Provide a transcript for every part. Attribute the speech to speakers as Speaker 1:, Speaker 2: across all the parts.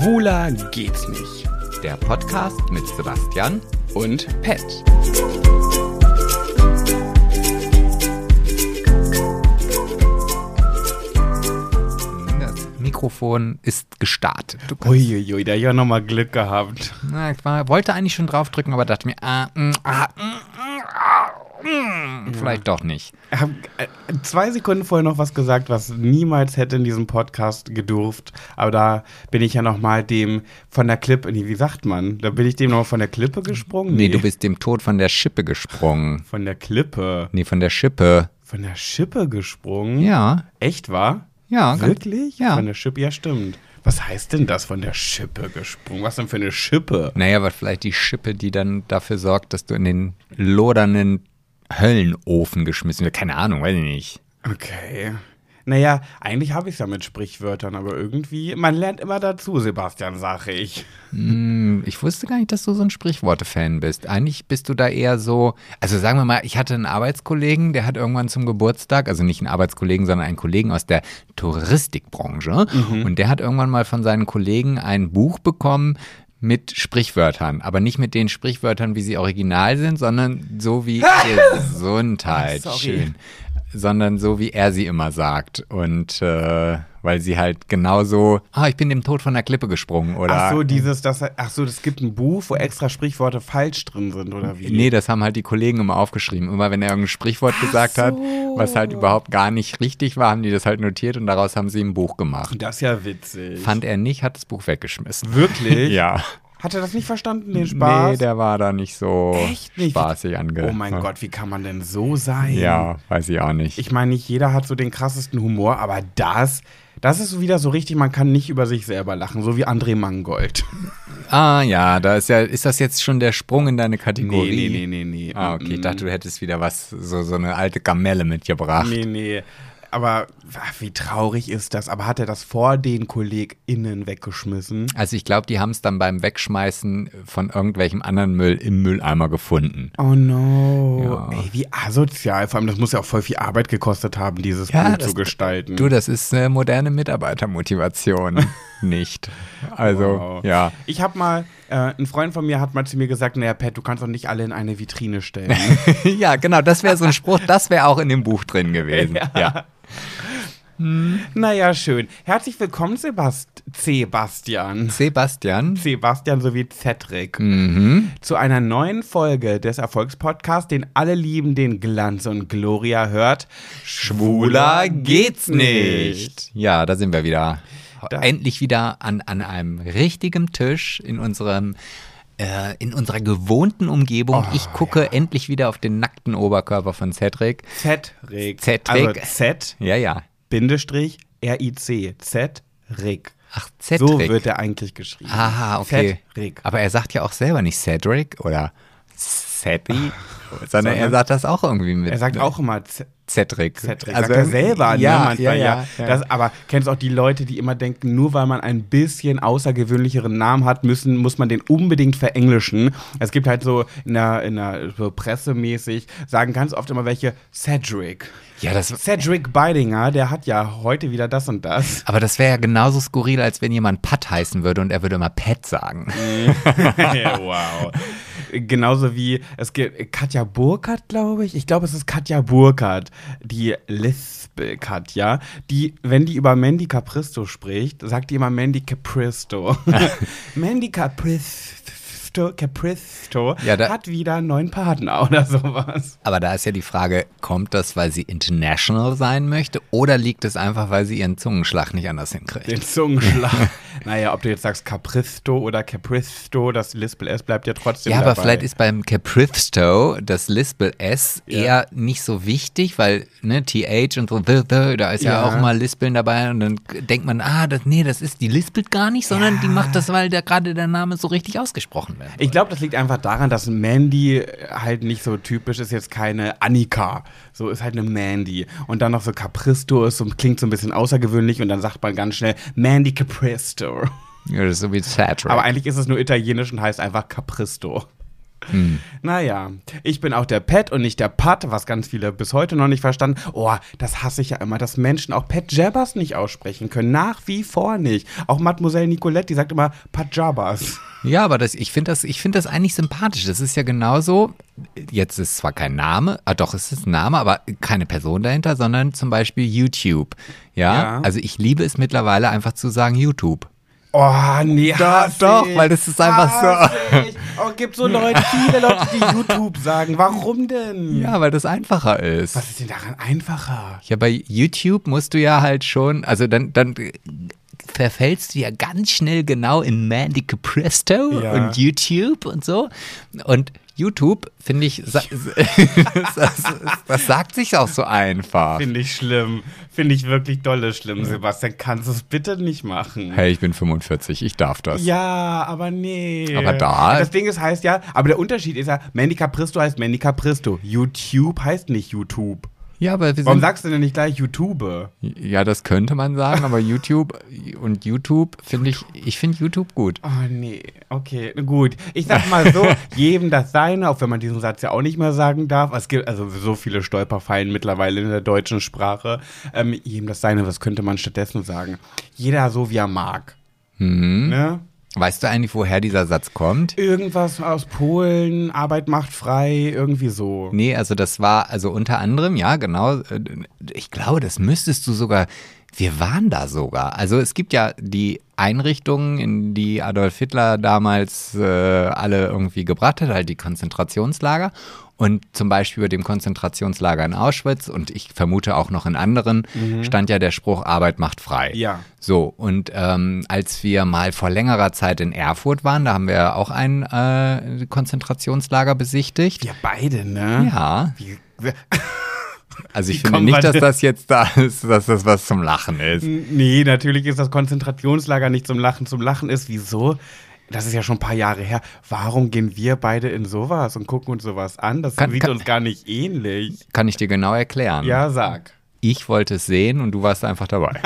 Speaker 1: Schwuler geht's nicht.
Speaker 2: Der Podcast mit Sebastian
Speaker 1: Und Pet.
Speaker 2: Das Mikrofon ist gestartet.
Speaker 1: Uiuiui, da hab ich ja nochmal Glück gehabt.
Speaker 2: na, ich war, wollte eigentlich schon draufdrücken, aber dachte mir, ah, mm, ah, mm, mm, vielleicht doch nicht.
Speaker 1: Ich äh, zwei Sekunden vorher noch was gesagt, was niemals hätte in diesem Podcast gedurft. Aber da bin ich ja nochmal dem von der Klippe, nee, wie sagt man? Da bin ich dem noch von der Klippe gesprungen?
Speaker 2: Nee, du bist dem Tod von der Schippe gesprungen.
Speaker 1: Von der Klippe.
Speaker 2: Nee, von der Schippe.
Speaker 1: Von der Schippe gesprungen?
Speaker 2: Ja,
Speaker 1: Echt wahr?
Speaker 2: ja.
Speaker 1: Wirklich?
Speaker 2: Ja.
Speaker 1: Von der Schippe, ja stimmt. Was heißt denn das von der Schippe gesprungen? Was denn für eine Schippe?
Speaker 2: Naja, aber vielleicht die Schippe, die dann dafür sorgt, dass du in den lodernden Höllenofen geschmissen. Keine Ahnung, weiß ich nicht.
Speaker 1: Okay. Naja, eigentlich habe ich es ja mit Sprichwörtern, aber irgendwie, man lernt immer dazu, Sebastian, sage ich.
Speaker 2: Hm, Ich wusste gar nicht, dass du so ein Sprichworte-Fan bist. Eigentlich bist du da eher so, also sagen wir mal, ich hatte einen Arbeitskollegen, der hat irgendwann zum Geburtstag, also nicht einen Arbeitskollegen, sondern einen Kollegen aus der Touristikbranche. Und der hat irgendwann mal von seinen Kollegen ein Buch bekommen mit Sprichwörtern, aber nicht mit den Sprichwörtern, wie sie original sind, sondern so wie Gesundheit,
Speaker 1: Sorry.
Speaker 2: schön, sondern so wie er sie immer sagt und äh, weil sie halt genauso, ah, ich bin dem Tod von der Klippe gesprungen oder
Speaker 1: Ach so, dieses, das, ach so, es gibt ein Buch, wo extra Sprichworte falsch drin sind, oder wie?
Speaker 2: Nee, das haben halt die Kollegen immer aufgeschrieben. Immer wenn er irgendein Sprichwort gesagt hat, was halt überhaupt gar nicht richtig war, haben die das halt notiert und daraus haben sie ein Buch gemacht.
Speaker 1: Das ist ja witzig.
Speaker 2: Fand er nicht, hat das Buch weggeschmissen.
Speaker 1: Wirklich?
Speaker 2: Ja.
Speaker 1: Hat er das nicht verstanden, den Spaß?
Speaker 2: Nee, der war da nicht so
Speaker 1: Echt nicht?
Speaker 2: spaßig ange.
Speaker 1: oh mein Gott, wie kann man denn so sein?
Speaker 2: Ja, weiß ich auch nicht.
Speaker 1: Ich meine, nicht jeder hat so den krassesten Humor, aber das, das ist wieder so richtig, man kann nicht über sich selber lachen, so wie André Mangold.
Speaker 2: ah ja, da ist ja, ist das jetzt schon der Sprung in deine Kategorie?
Speaker 1: Nee, nee, nee, nee, nee.
Speaker 2: Ah, okay. Ich dachte, du hättest wieder was, so, so eine alte Gamelle mitgebracht.
Speaker 1: Nee, nee. Aber ach, wie traurig ist das? Aber hat er das vor den KollegInnen weggeschmissen?
Speaker 2: Also ich glaube, die haben es dann beim Wegschmeißen von irgendwelchem anderen Müll im Mülleimer gefunden.
Speaker 1: Oh no.
Speaker 2: Ja.
Speaker 1: Ey, wie asozial. Vor allem, das muss ja auch voll viel Arbeit gekostet haben, dieses
Speaker 2: Ja,
Speaker 1: Buch
Speaker 2: das-
Speaker 1: zu gestalten.
Speaker 2: Du, das ist eine moderne Mitarbeitermotivation. Nicht. Also,
Speaker 1: Wow.
Speaker 2: ja.
Speaker 1: Ich habe mal, äh, ein Freund von mir hat mal zu mir gesagt, naja, Pat, du kannst doch nicht alle in eine Vitrine stellen.
Speaker 2: ja, genau, das wäre so ein Spruch, das wäre auch in dem Buch drin gewesen. Ja.
Speaker 1: naja, schön. Herzlich willkommen, Sebast Sebastian.
Speaker 2: Sebastian.
Speaker 1: Sebastian sowie Cedric.
Speaker 2: Mhm.
Speaker 1: Zu einer neuen Folge des Erfolgspodcasts, den alle lieben, den Glanz und Gloria hört.
Speaker 2: Schwuler geht's nicht. Ja, da sind wir wieder.
Speaker 1: Da-
Speaker 2: Endlich wieder an, an einem richtigen Tisch in unserem äh, in unserer gewohnten Umgebung.
Speaker 1: Oh,
Speaker 2: ich gucke endlich wieder auf den nackten Oberkörper von Cedric.
Speaker 1: Cedric.
Speaker 2: Cedric.
Speaker 1: Also Z,
Speaker 2: Ja, ja.
Speaker 1: Bindestrich, R-I-C. Cedric.
Speaker 2: Ach, Cedric.
Speaker 1: So wird er eigentlich geschrieben.
Speaker 2: Aha, okay.
Speaker 1: Cedric.
Speaker 2: Aber er sagt ja auch selber nicht Cedric oder Cedric, sondern er sagt das auch irgendwie mit.
Speaker 1: Er sagt auch immer
Speaker 2: Cedric.
Speaker 1: Cedric.
Speaker 2: Also
Speaker 1: sagt er selber,
Speaker 2: ja,
Speaker 1: ne? Manchmal,
Speaker 2: ja,
Speaker 1: ja.
Speaker 2: ja,
Speaker 1: Das, aber kennst du auch die Leute, die immer denken, nur weil man ein bisschen außergewöhnlicheren Namen hat, müssen, muss man den unbedingt verenglischen. Es gibt halt so in der, in der so pressemäßig, sagen ganz oft immer welche Cedric.
Speaker 2: Ja, das,
Speaker 1: Cedric Beidinger, der hat ja heute wieder das und das.
Speaker 2: aber das wäre ja genauso skurril, als wenn jemand Pat heißen würde und er würde immer Pat sagen.
Speaker 1: wow. Genauso wie es gibt Katja Burkhardt, glaube ich. Ich glaube, es ist Katja Burkhardt, die Lispel Katja, die, wenn die über Mandy Capristo spricht, sagt die immer Mandy Capristo. Mandy Capristo, Capristo
Speaker 2: Ja, da-
Speaker 1: hat wieder einen neuen Partner oder sowas.
Speaker 2: Aber da ist ja die Frage, kommt das, weil sie international sein möchte oder liegt es einfach, weil sie ihren Zungenschlag nicht anders hinkriegt?
Speaker 1: Den Zungenschlag. naja, ob du jetzt sagst Capristo oder Capristo, das Lispel S bleibt ja trotzdem
Speaker 2: Ja,
Speaker 1: dabei.
Speaker 2: aber vielleicht ist beim Capristo das Lispel S
Speaker 1: Ja.
Speaker 2: eher nicht so wichtig, weil ne, TH und so, da ist ja.
Speaker 1: Ja.
Speaker 2: auch mal Lispeln dabei und dann denkt man, ah, das, nee, das ist, die lispelt gar nicht, sondern die macht das, weil da gerade der Name so richtig ausgesprochen wird.
Speaker 1: Ich glaube, das liegt einfach daran, dass Mandy halt nicht so typisch ist, jetzt keine Annika. So ist halt eine Mandy. Und dann noch so Capristo ist und klingt so ein bisschen außergewöhnlich und dann sagt man ganz schnell Mandy Capristo.
Speaker 2: Ja, das ist so wie Cedric.
Speaker 1: Aber eigentlich ist es nur italienisch und heißt einfach Capristo. Naja, ich bin auch der Pet und nicht der Pat, was ganz viele bis heute noch nicht verstanden. Oh, das hasse ich ja immer, dass Menschen auch Pat Jabbers nicht aussprechen können. Nach wie vor nicht. Auch Mademoiselle Nicolette, die sagt immer Pat Jabbers.
Speaker 2: Ja, aber das, ich finde das, ich find das eigentlich sympathisch. Das ist ja genauso, jetzt ist zwar kein Name, ah doch, es ist ein Name, aber keine Person dahinter, sondern zum Beispiel YouTube. Ja,
Speaker 1: Ja.
Speaker 2: also ich liebe es mittlerweile einfach zu sagen YouTube.
Speaker 1: Oh, nee,
Speaker 2: Doch,
Speaker 1: hasse
Speaker 2: doch,
Speaker 1: ich.
Speaker 2: weil das ist einfach so.
Speaker 1: Ich. Oh, gibt so Leute, viele Leute, die YouTube sagen. Warum denn?
Speaker 2: Ja, weil das einfacher ist.
Speaker 1: Was ist denn daran einfacher?
Speaker 2: Ja, bei YouTube musst du ja halt schon, also dann, dann verfällst du ja ganz schnell genau in Mandy Capresto
Speaker 1: Ja.
Speaker 2: und YouTube und so. Und YouTube, finde ich, das, das sagt sich auch so einfach.
Speaker 1: Finde ich schlimm. Finde ich wirklich dolle schlimm, Sebastian. Kannst du es bitte nicht machen?
Speaker 2: Hey, ich bin 45, ich darf das.
Speaker 1: Ja, aber nee.
Speaker 2: Aber da-
Speaker 1: Das Ding ist, heißt ja, aber der Unterschied ist ja, Mandy Capristo heißt Mandy Capristo. YouTube heißt nicht YouTube.
Speaker 2: Ja, aber wir
Speaker 1: Warum
Speaker 2: sind,
Speaker 1: sagst du denn nicht gleich YouTube?
Speaker 2: ja, das könnte man sagen, aber YouTube und YouTube finde ich, ich finde YouTube gut.
Speaker 1: Oh nee, okay, gut. Ich sag mal so, jedem das seine, auch wenn man diesen Satz ja auch nicht mehr sagen darf. Es gibt also so viele Stolperfallen mittlerweile in der deutschen Sprache. Ähm, jedem das seine, was könnte man stattdessen sagen? Jeder so, wie er mag.
Speaker 2: Mhm.
Speaker 1: Ne?
Speaker 2: Weißt du eigentlich, woher dieser Satz kommt?
Speaker 1: Irgendwas aus Polen, Arbeit macht frei, irgendwie so.
Speaker 2: Nee, also das war, also unter anderem, ja, genau. äh, Ich glaube, das müsstest du sogar, wir waren da sogar. Also es gibt ja die Einrichtungen, in die Adolf Hitler damals äh, alle irgendwie gebracht hat, halt die Konzentrationslager. Und zum Beispiel bei dem Konzentrationslager in Auschwitz und ich vermute auch noch in anderen, stand ja der Spruch, Arbeit macht frei.
Speaker 1: Ja.
Speaker 2: So, und ähm, als wir mal vor längerer Zeit in Erfurt waren, da haben wir auch ein äh, Konzentrationslager besichtigt.
Speaker 1: Wir beide, ne?
Speaker 2: Ja,
Speaker 1: Wie,
Speaker 2: also ich
Speaker 1: Wie
Speaker 2: finde nicht, dass das jetzt da ist, dass das was zum Lachen ist.
Speaker 1: nee, natürlich ist das Konzentrationslager nicht zum Lachen. Zum Lachen ist, wieso? Das ist ja schon ein paar Jahre her. Warum gehen wir beide in sowas und gucken uns sowas an? Das
Speaker 2: Kann-
Speaker 1: sieht
Speaker 2: kann-
Speaker 1: uns gar nicht ähnlich.
Speaker 2: Kann ich dir genau erklären.
Speaker 1: Ja, sag.
Speaker 2: Ich wollte es sehen und du warst einfach dabei.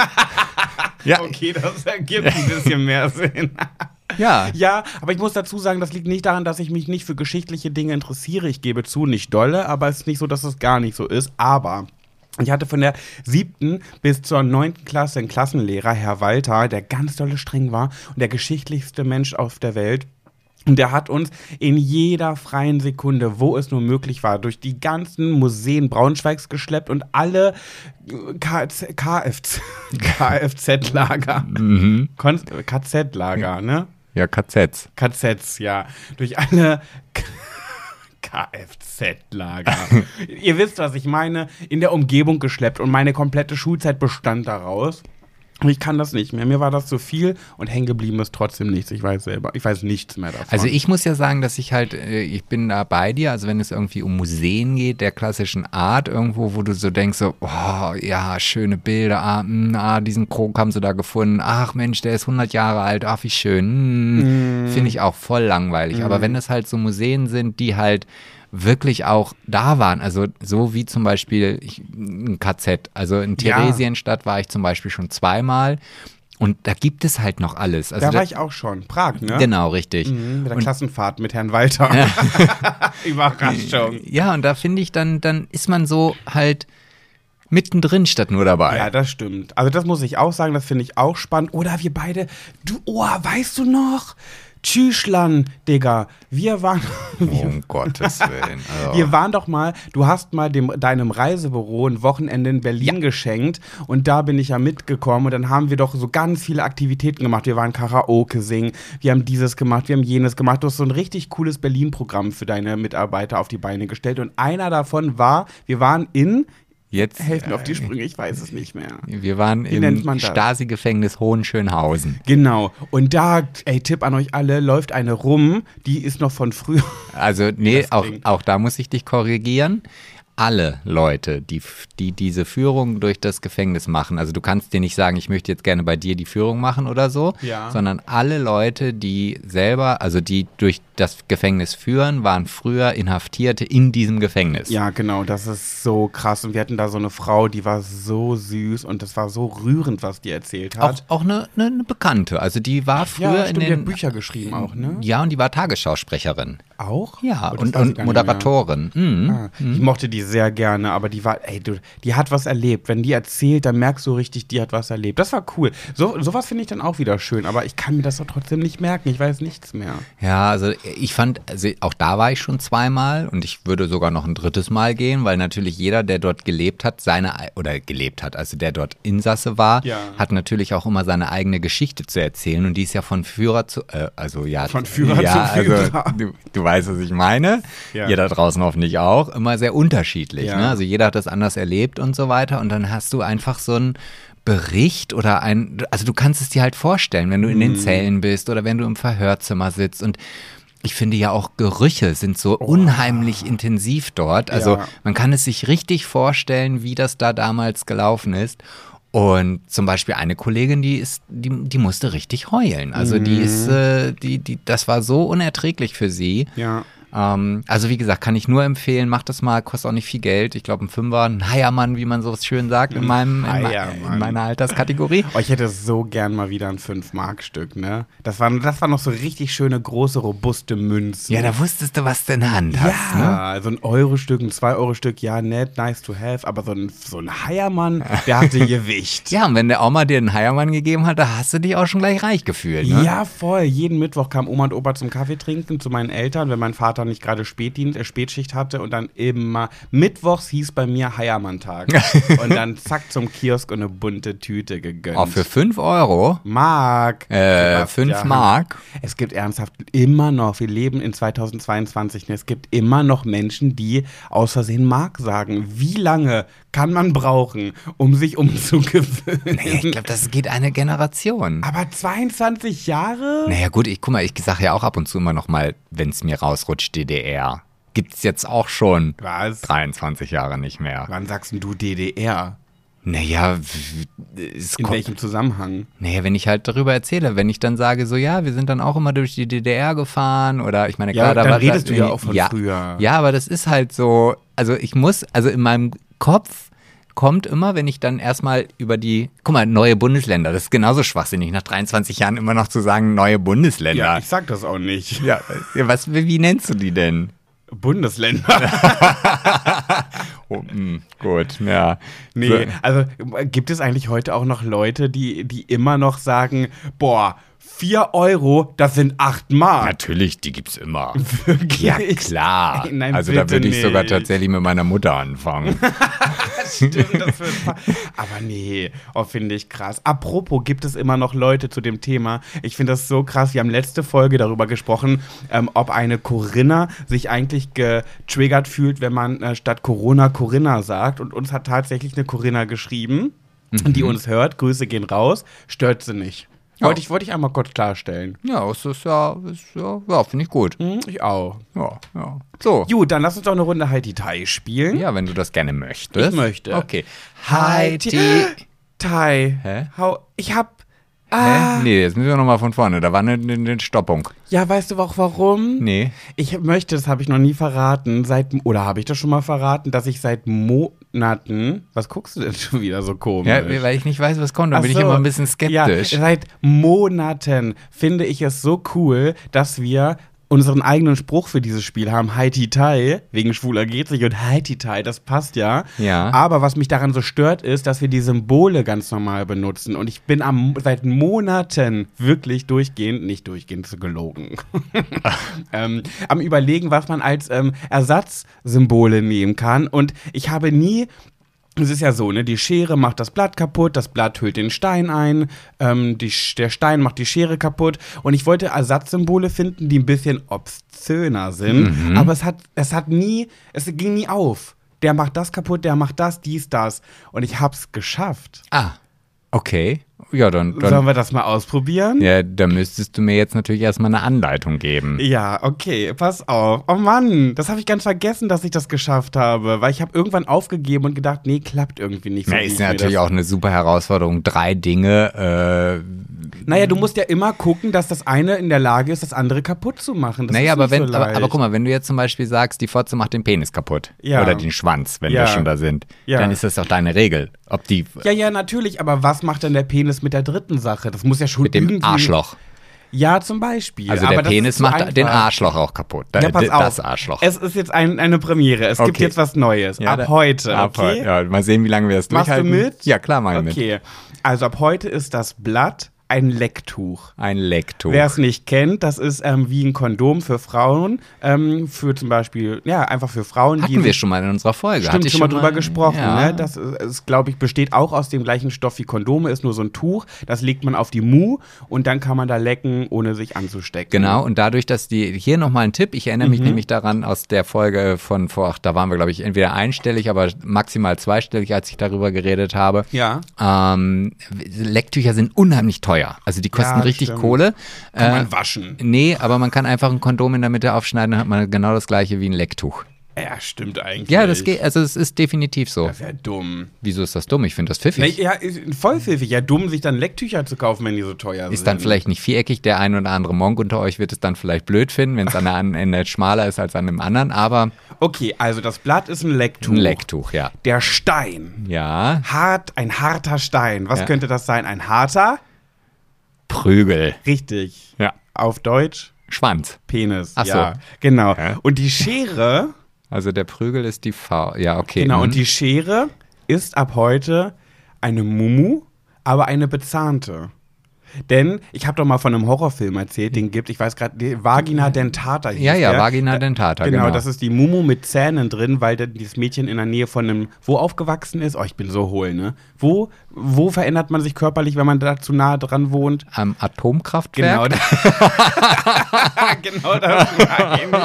Speaker 2: ja,
Speaker 1: Okay, das ergibt ein bisschen mehr Sinn.
Speaker 2: ja.
Speaker 1: Ja, aber ich muss dazu sagen, das liegt nicht daran, dass ich mich nicht für geschichtliche Dinge interessiere. Ich gebe zu, nicht dolle, aber es ist nicht so, dass es gar nicht so ist. Aber ich hatte von der siebten bis zur neunten Klasse einen Klassenlehrer, Herr Walter, der ganz dolle streng war und der geschichtlichste Mensch auf der Welt. Und der hat uns in jeder freien Sekunde, wo es nur möglich war, durch die ganzen Museen Braunschweigs geschleppt und alle äh, KZ, KFZ, KFZ-Lager,
Speaker 2: Mhm.
Speaker 1: KZ-Lager, ne?
Speaker 2: Ja, KZs.
Speaker 1: KZs, ja. Durch alle KFZ-Lager. Ihr wisst, was ich meine. In der Umgebung geschleppt und meine komplette Schulzeit bestand daraus. Ich kann das nicht mehr. Mir war das zu viel und hängen geblieben ist trotzdem nichts. Ich weiß selber, ich weiß nichts mehr davon.
Speaker 2: Also ich muss ja sagen, dass ich halt, äh, ich bin da bei dir, also wenn es irgendwie um Museen geht, der klassischen Art irgendwo, wo du so denkst, so, oh, ja, schöne Bilder, ah, mh, ah, diesen Krog haben sie da gefunden, ach Mensch, der ist 100 Jahre alt, ach wie schön, mm. finde ich auch voll langweilig. Aber wenn es halt so Museen sind, die halt wirklich auch da waren, also so wie zum Beispiel ich, ein KZ, also in
Speaker 1: Ja.
Speaker 2: Theresienstadt war ich zum Beispiel schon zweimal und da gibt es halt noch alles. Also
Speaker 1: da
Speaker 2: da-
Speaker 1: war ich auch schon. Prag, ne?
Speaker 2: Genau, richtig.
Speaker 1: Mhm, mit der Klassenfahrt mit Herrn Walter. Überraschung.
Speaker 2: Ja, und da finde ich, dann, dann ist man so halt mittendrin statt nur dabei.
Speaker 1: Ja, das stimmt. Also das muss ich auch sagen, das finde ich auch spannend. Oder wir beide, du, oh, weißt du noch? Tschüschlan, Digga. Wir waren,
Speaker 2: um Gottes Willen. Also.
Speaker 1: wir waren doch mal, du hast mal dem, deinem Reisebüro ein Wochenende in Berlin geschenkt und da bin ich ja mitgekommen und dann haben wir doch so ganz viele Aktivitäten gemacht. Wir waren Karaoke singen, wir haben dieses gemacht, wir haben jenes gemacht. Du hast so ein richtig cooles Berlin-Programm für deine Mitarbeiter auf die Beine gestellt und einer davon war, wir waren in,
Speaker 2: Jetzt,
Speaker 1: helfen mir auf die
Speaker 2: äh,
Speaker 1: Sprünge, ich weiß es nicht mehr.
Speaker 2: wir waren
Speaker 1: Wie
Speaker 2: im? Stasi-Gefängnis Hohenschönhausen.
Speaker 1: Genau. Und da, ey, Tipp an euch alle, läuft eine rum, die ist noch von früher.
Speaker 2: Also, nee, auch, auch da muss ich dich korrigieren. Alle Leute, die, die diese Führung durch das Gefängnis machen, also du kannst dir nicht sagen, ich möchte jetzt gerne bei dir die Führung machen oder so,
Speaker 1: Ja.
Speaker 2: sondern alle Leute, die selber, also die durch das Gefängnis führen, waren früher Inhaftierte in diesem Gefängnis.
Speaker 1: Ja, genau, das ist so krass. Und wir hatten da so eine Frau, die war so süß und das war so rührend, was die erzählt
Speaker 2: Auch,
Speaker 1: hat.
Speaker 2: auch eine, eine, eine Bekannte. Also die war früher
Speaker 1: ja,
Speaker 2: in
Speaker 1: stimmt, die hat
Speaker 2: den.
Speaker 1: Bücher geschrieben auch, ne?
Speaker 2: Ja, und die war Tagesschausprecherin.
Speaker 1: Auch?
Speaker 2: Ja,
Speaker 1: Oh, das
Speaker 2: und, und. Moderatorin. Mhm.
Speaker 1: Ah, Ich mochte die sehr gerne, aber die war, ey, du, die hat was erlebt. Wenn die erzählt, dann merkst du richtig, die hat was erlebt. Das war cool. So, sowas finde ich dann auch wieder schön, aber ich kann mir das doch trotzdem nicht merken. Ich weiß nichts mehr.
Speaker 2: Ja, also ich fand, also auch da war ich schon zweimal und ich würde sogar noch ein drittes Mal gehen, weil natürlich jeder, der dort gelebt hat, seine, ei- oder gelebt hat, also der dort Insasse war,
Speaker 1: Ja.
Speaker 2: hat natürlich auch immer seine eigene Geschichte zu erzählen und die ist ja von Führer zu, äh, also ja.
Speaker 1: Von Führer
Speaker 2: ja,
Speaker 1: zu Führer.
Speaker 2: Also, du, du weißt, was ich meine.
Speaker 1: Ja.
Speaker 2: Ihr da draußen hoffentlich auch. Immer sehr unterschiedlich.
Speaker 1: Ja.
Speaker 2: Ne? Also jeder hat das anders erlebt und so weiter und dann hast du einfach so ein Bericht oder ein, also du kannst es dir halt vorstellen, wenn du in
Speaker 1: Mhm.
Speaker 2: den Zellen bist oder wenn du im Verhörzimmer sitzt und ich finde ja auch Gerüche sind so unheimlich intensiv dort. Also
Speaker 1: Ja.
Speaker 2: man kann es sich richtig vorstellen, wie das da damals gelaufen ist. Und zum Beispiel eine Kollegin, die ist, die, die musste richtig heulen. Also die ist, äh, die, die, das war so unerträglich für sie.
Speaker 1: Ja.
Speaker 2: Ähm, also wie gesagt, kann ich nur empfehlen, macht das mal, kostet auch nicht viel Geld. Ich glaube ein Fünfer, ein Heiermann, wie man so schön sagt, in, meinem, in, in meiner Alterskategorie.
Speaker 1: Oh, ich hätte so gern mal wieder ein 5-Mark-Stück, ne? Das waren, das waren noch so richtig schöne, große, robuste Münzen.
Speaker 2: Ja, da wusstest du, was du in der Hand hast. Ne?
Speaker 1: Ja, so ein Euro-Stück, ein 2-Euro-Stück, ja, nett, nice to have, aber so ein, so ein Heiermann, der hatte Gewicht.
Speaker 2: Ja, und wenn der Oma dir einen Heiermann gegeben hat, da hast du dich auch schon gleich reich gefühlt. Ne?
Speaker 1: Ja, voll. Jeden Mittwoch kam Oma und Opa zum Kaffee trinken zu meinen Eltern, wenn mein Vater nicht gerade Spätdienst, äh, Spätschicht hatte und dann immer Mittwochs hieß bei mir Heiermann-Tag. und dann zack zum Kiosk und eine bunte Tüte gegönnt.
Speaker 2: Auch für 5 Euro,
Speaker 1: Mark.
Speaker 2: äh, 5
Speaker 1: Ja.
Speaker 2: Mark.
Speaker 1: Es gibt ernsthaft immer noch, wir leben in 2022, ne, es gibt immer noch Menschen, die aus Versehen Mark sagen. Wie lange kann man brauchen, um sich umzugewöhnen?
Speaker 2: Naja, ich glaube, das geht eine Generation.
Speaker 1: Aber 22 Jahre?
Speaker 2: Naja, gut, ich guck mal, ich sage ja auch ab und zu immer noch mal, wenn es mir rausrutscht, DDR. Gibt's jetzt auch schon
Speaker 1: Was?
Speaker 2: 23 Jahre nicht mehr.
Speaker 1: Wann sagst denn du DDR?
Speaker 2: Naja, es
Speaker 1: In
Speaker 2: kommt,
Speaker 1: welchem Zusammenhang?
Speaker 2: naja, wenn ich halt darüber erzähle, wenn ich dann sage, so ja, wir sind dann auch immer durch die DDR gefahren oder ich meine,
Speaker 1: Ja,
Speaker 2: klar, da
Speaker 1: dann
Speaker 2: war
Speaker 1: redest
Speaker 2: da,
Speaker 1: du ja auch von
Speaker 2: ja,
Speaker 1: früher.
Speaker 2: Ja, aber das ist halt so, also ich muss, also in meinem Kopf kommt immer, wenn ich dann erstmal über die, guck mal, neue Bundesländer, das ist genauso schwachsinnig, nach 23 Jahren immer noch zu sagen, neue Bundesländer.
Speaker 1: Ja, ich sag das auch nicht.
Speaker 2: Ja, was, wie, nennst du die denn?
Speaker 1: Bundesländer.
Speaker 2: Oh, mh, gut, ja.
Speaker 1: Nee,
Speaker 2: So,
Speaker 1: also gibt es eigentlich heute auch noch Leute, die, die immer noch sagen, boah, 4 Euro, das sind 8 Mark.
Speaker 2: Natürlich, die gibt's immer.
Speaker 1: Wirklich?
Speaker 2: Ja, klar.
Speaker 1: Nein,
Speaker 2: also da würde ich sogar
Speaker 1: nicht.
Speaker 2: tatsächlich mit meiner Mutter anfangen.
Speaker 1: Stimmt, fa- Aber nee, oh, finde ich krass. Apropos, gibt es immer noch Leute zu dem Thema? Ich finde das so krass. Wir haben letzte Folge darüber gesprochen, ähm, ob eine Corinna sich eigentlich getriggert fühlt, wenn man äh, statt Corona Corinna sagt. Und uns hat tatsächlich eine Corinna geschrieben, die uns hört. Grüße gehen raus. Stört sie nicht.
Speaker 2: Ja.
Speaker 1: Wollte ich, wollte ich einmal kurz klarstellen.
Speaker 2: ja, es ist ja, ist ja, ja finde ich gut.
Speaker 1: Hm, ich auch.
Speaker 2: Ja, ja. So.
Speaker 1: Gut, dann lass uns doch eine Runde Heidi Tai spielen.
Speaker 2: Ja, wenn du das gerne möchtest.
Speaker 1: Ich möchte.
Speaker 2: Okay.
Speaker 1: Heidi. Tai.
Speaker 2: Hä?
Speaker 1: Hau, ich
Speaker 2: Hä?
Speaker 1: Ah,
Speaker 2: Nee, jetzt müssen wir nochmal von vorne. Da war eine, eine, Stoppung.
Speaker 1: Ja, weißt du auch warum?
Speaker 2: Nee.
Speaker 1: Ich möchte, das habe ich noch nie verraten, seit oder habe ich das schon mal verraten, dass ich seit Monaten, was guckst du denn schon wieder so komisch?
Speaker 2: Ja, weil ich nicht weiß, was kommt. Da
Speaker 1: Ach
Speaker 2: bin ich
Speaker 1: so.
Speaker 2: immer ein bisschen skeptisch.
Speaker 1: Ja, seit Monaten finde ich es so cool, dass wir unseren eigenen Spruch für dieses Spiel haben, Haiti Tai, wegen schwuler geht sich und Haiti Tai, das passt ja.
Speaker 2: Ja.
Speaker 1: Aber was mich daran so stört, ist, dass wir die Symbole ganz normal benutzen. Und ich bin am, seit Monaten wirklich durchgehend, nicht durchgehend, so gelogen, ähm, am überlegen, was man als ähm, Ersatzsymbole nehmen kann. Und ich habe nie es ist ja so, ne? Die Schere macht das Blatt kaputt, das Blatt hüllt den Stein ein, ähm, die, der Stein macht die Schere kaputt. Und ich wollte Ersatzsymbole finden, die ein bisschen obszöner sind. Aber es hat, es hat nie, es ging nie auf. Der macht das kaputt, der macht das, dies, das. Und ich hab's geschafft.
Speaker 2: ah, okay. Ja, dann,
Speaker 1: Sollen
Speaker 2: dann,
Speaker 1: wir das mal ausprobieren?
Speaker 2: ja, dann müsstest du mir jetzt natürlich erstmal eine Anleitung geben.
Speaker 1: Ja, okay, pass auf. Oh Mann, das habe ich ganz vergessen, dass ich das geschafft habe, weil ich habe irgendwann aufgegeben und gedacht, nee, klappt irgendwie nicht so.
Speaker 2: Ja, ist natürlich auch eine super Herausforderung. Drei Dinge. Äh,
Speaker 1: Naja, du musst ja immer gucken, dass das eine in der Lage ist, das andere kaputt zu machen. Das
Speaker 2: naja, aber wenn,
Speaker 1: so
Speaker 2: aber, aber guck mal, wenn du jetzt zum Beispiel sagst, die Fotze macht den Penis kaputt
Speaker 1: Ja.
Speaker 2: oder den Schwanz, wenn
Speaker 1: Ja.
Speaker 2: wir schon da sind, dann ist das doch deine Regel. Ob die
Speaker 1: Ja, ja, natürlich, aber was macht denn der Penis mit der dritten Sache? Das muss ja schon
Speaker 2: mit dem
Speaker 1: irgendwie.
Speaker 2: Arschloch.
Speaker 1: Ja, zum Beispiel.
Speaker 2: Also
Speaker 1: Aber
Speaker 2: der
Speaker 1: das
Speaker 2: Penis macht
Speaker 1: einfach.
Speaker 2: den Arschloch auch kaputt.
Speaker 1: Ja, pass auf.
Speaker 2: Das Arschloch.
Speaker 1: Es ist jetzt ein, eine Premiere. Es gibt
Speaker 2: Okay.
Speaker 1: jetzt was Neues.
Speaker 2: Ja,
Speaker 1: ab
Speaker 2: da-
Speaker 1: heute.
Speaker 2: Ab
Speaker 1: okay?
Speaker 2: heute. Ja, mal sehen, wie lange wir es
Speaker 1: Machst du
Speaker 2: durchhalten.
Speaker 1: mit?
Speaker 2: Ja, klar, mach ich mit.
Speaker 1: Okay. Also ab heute ist das Blatt ein Lecktuch.
Speaker 2: Ein Lecktuch.
Speaker 1: Wer es nicht kennt, das ist ähm, wie ein Kondom für Frauen. Ähm, für zum Beispiel, ja, einfach für Frauen, die.
Speaker 2: Hatten wir
Speaker 1: sich-
Speaker 2: schon mal in unserer Folge.
Speaker 1: Stimmt,
Speaker 2: Hatte ich
Speaker 1: schon mal drüber gesprochen.
Speaker 2: Ja.
Speaker 1: Ne? Das ist, ist glaube ich, besteht auch aus dem gleichen Stoff wie Kondome, ist nur so ein Tuch. Das legt man auf die Mu und dann kann man da lecken, ohne sich anzustecken.
Speaker 2: Genau, und dadurch, dass die, hier nochmal ein Tipp, ich erinnere mich
Speaker 1: Mhm.
Speaker 2: nämlich daran aus der Folge von vor, ach, da waren wir, glaube ich, entweder einstellig, aber maximal zweistellig, als ich darüber geredet habe.
Speaker 1: Ja.
Speaker 2: Ähm, Lecktücher sind unheimlich teuer. Also die kosten
Speaker 1: Ja,
Speaker 2: richtig
Speaker 1: stimmt.
Speaker 2: Kohle.
Speaker 1: Kann
Speaker 2: Äh,
Speaker 1: man waschen.
Speaker 2: nee, aber man kann einfach ein Kondom in der Mitte aufschneiden, dann hat man genau das gleiche wie ein Lecktuch.
Speaker 1: Ja, stimmt eigentlich.
Speaker 2: Ja, das geht, also es ist definitiv so.
Speaker 1: Das wäre dumm.
Speaker 2: Wieso ist das dumm? Ich finde das pfiffig.
Speaker 1: ja, ist voll pfiffig. Ja, dumm, sich dann Lecktücher zu kaufen, wenn die so teuer sind.
Speaker 2: Ist dann vielleicht nicht viereckig, der ein oder andere Monk unter euch wird es dann vielleicht blöd finden, wenn es an der einen Ende schmaler ist als an dem anderen, aber
Speaker 1: Okay, also das Blatt ist ein Lecktuch.
Speaker 2: ein Lecktuch, ja.
Speaker 1: Der Stein.
Speaker 2: Ja,
Speaker 1: Hart, ein harter Stein. Was
Speaker 2: Ja.
Speaker 1: könnte das sein? Ein harter?
Speaker 2: Prügel.
Speaker 1: Richtig.
Speaker 2: Ja.
Speaker 1: Auf Deutsch
Speaker 2: Schwanz.
Speaker 1: Penis.
Speaker 2: Ach so.
Speaker 1: ja, genau.
Speaker 2: Ja.
Speaker 1: Und die Schere,
Speaker 2: Also der Prügel ist die V. Ja, okay.
Speaker 1: genau,
Speaker 2: mhm.
Speaker 1: und die Schere ist ab heute eine Mumu, aber eine bezahnte. Denn ich habe doch mal von einem Horrorfilm erzählt, den gibt, ich weiß gerade, Vagina dentata hieß
Speaker 2: Ja, ja,
Speaker 1: der.
Speaker 2: Vagina dentata,
Speaker 1: Genau,
Speaker 2: genau.
Speaker 1: das ist die Mumu mit Zähnen drin, weil dieses Mädchen in der Nähe von einem, wo aufgewachsen ist? Oh, ich bin so hohl, ne? Wo, wo verändert man sich körperlich, wenn man da zu nahe dran wohnt?
Speaker 2: Am Atomkraftwerk.
Speaker 1: Genau, da, genau das meine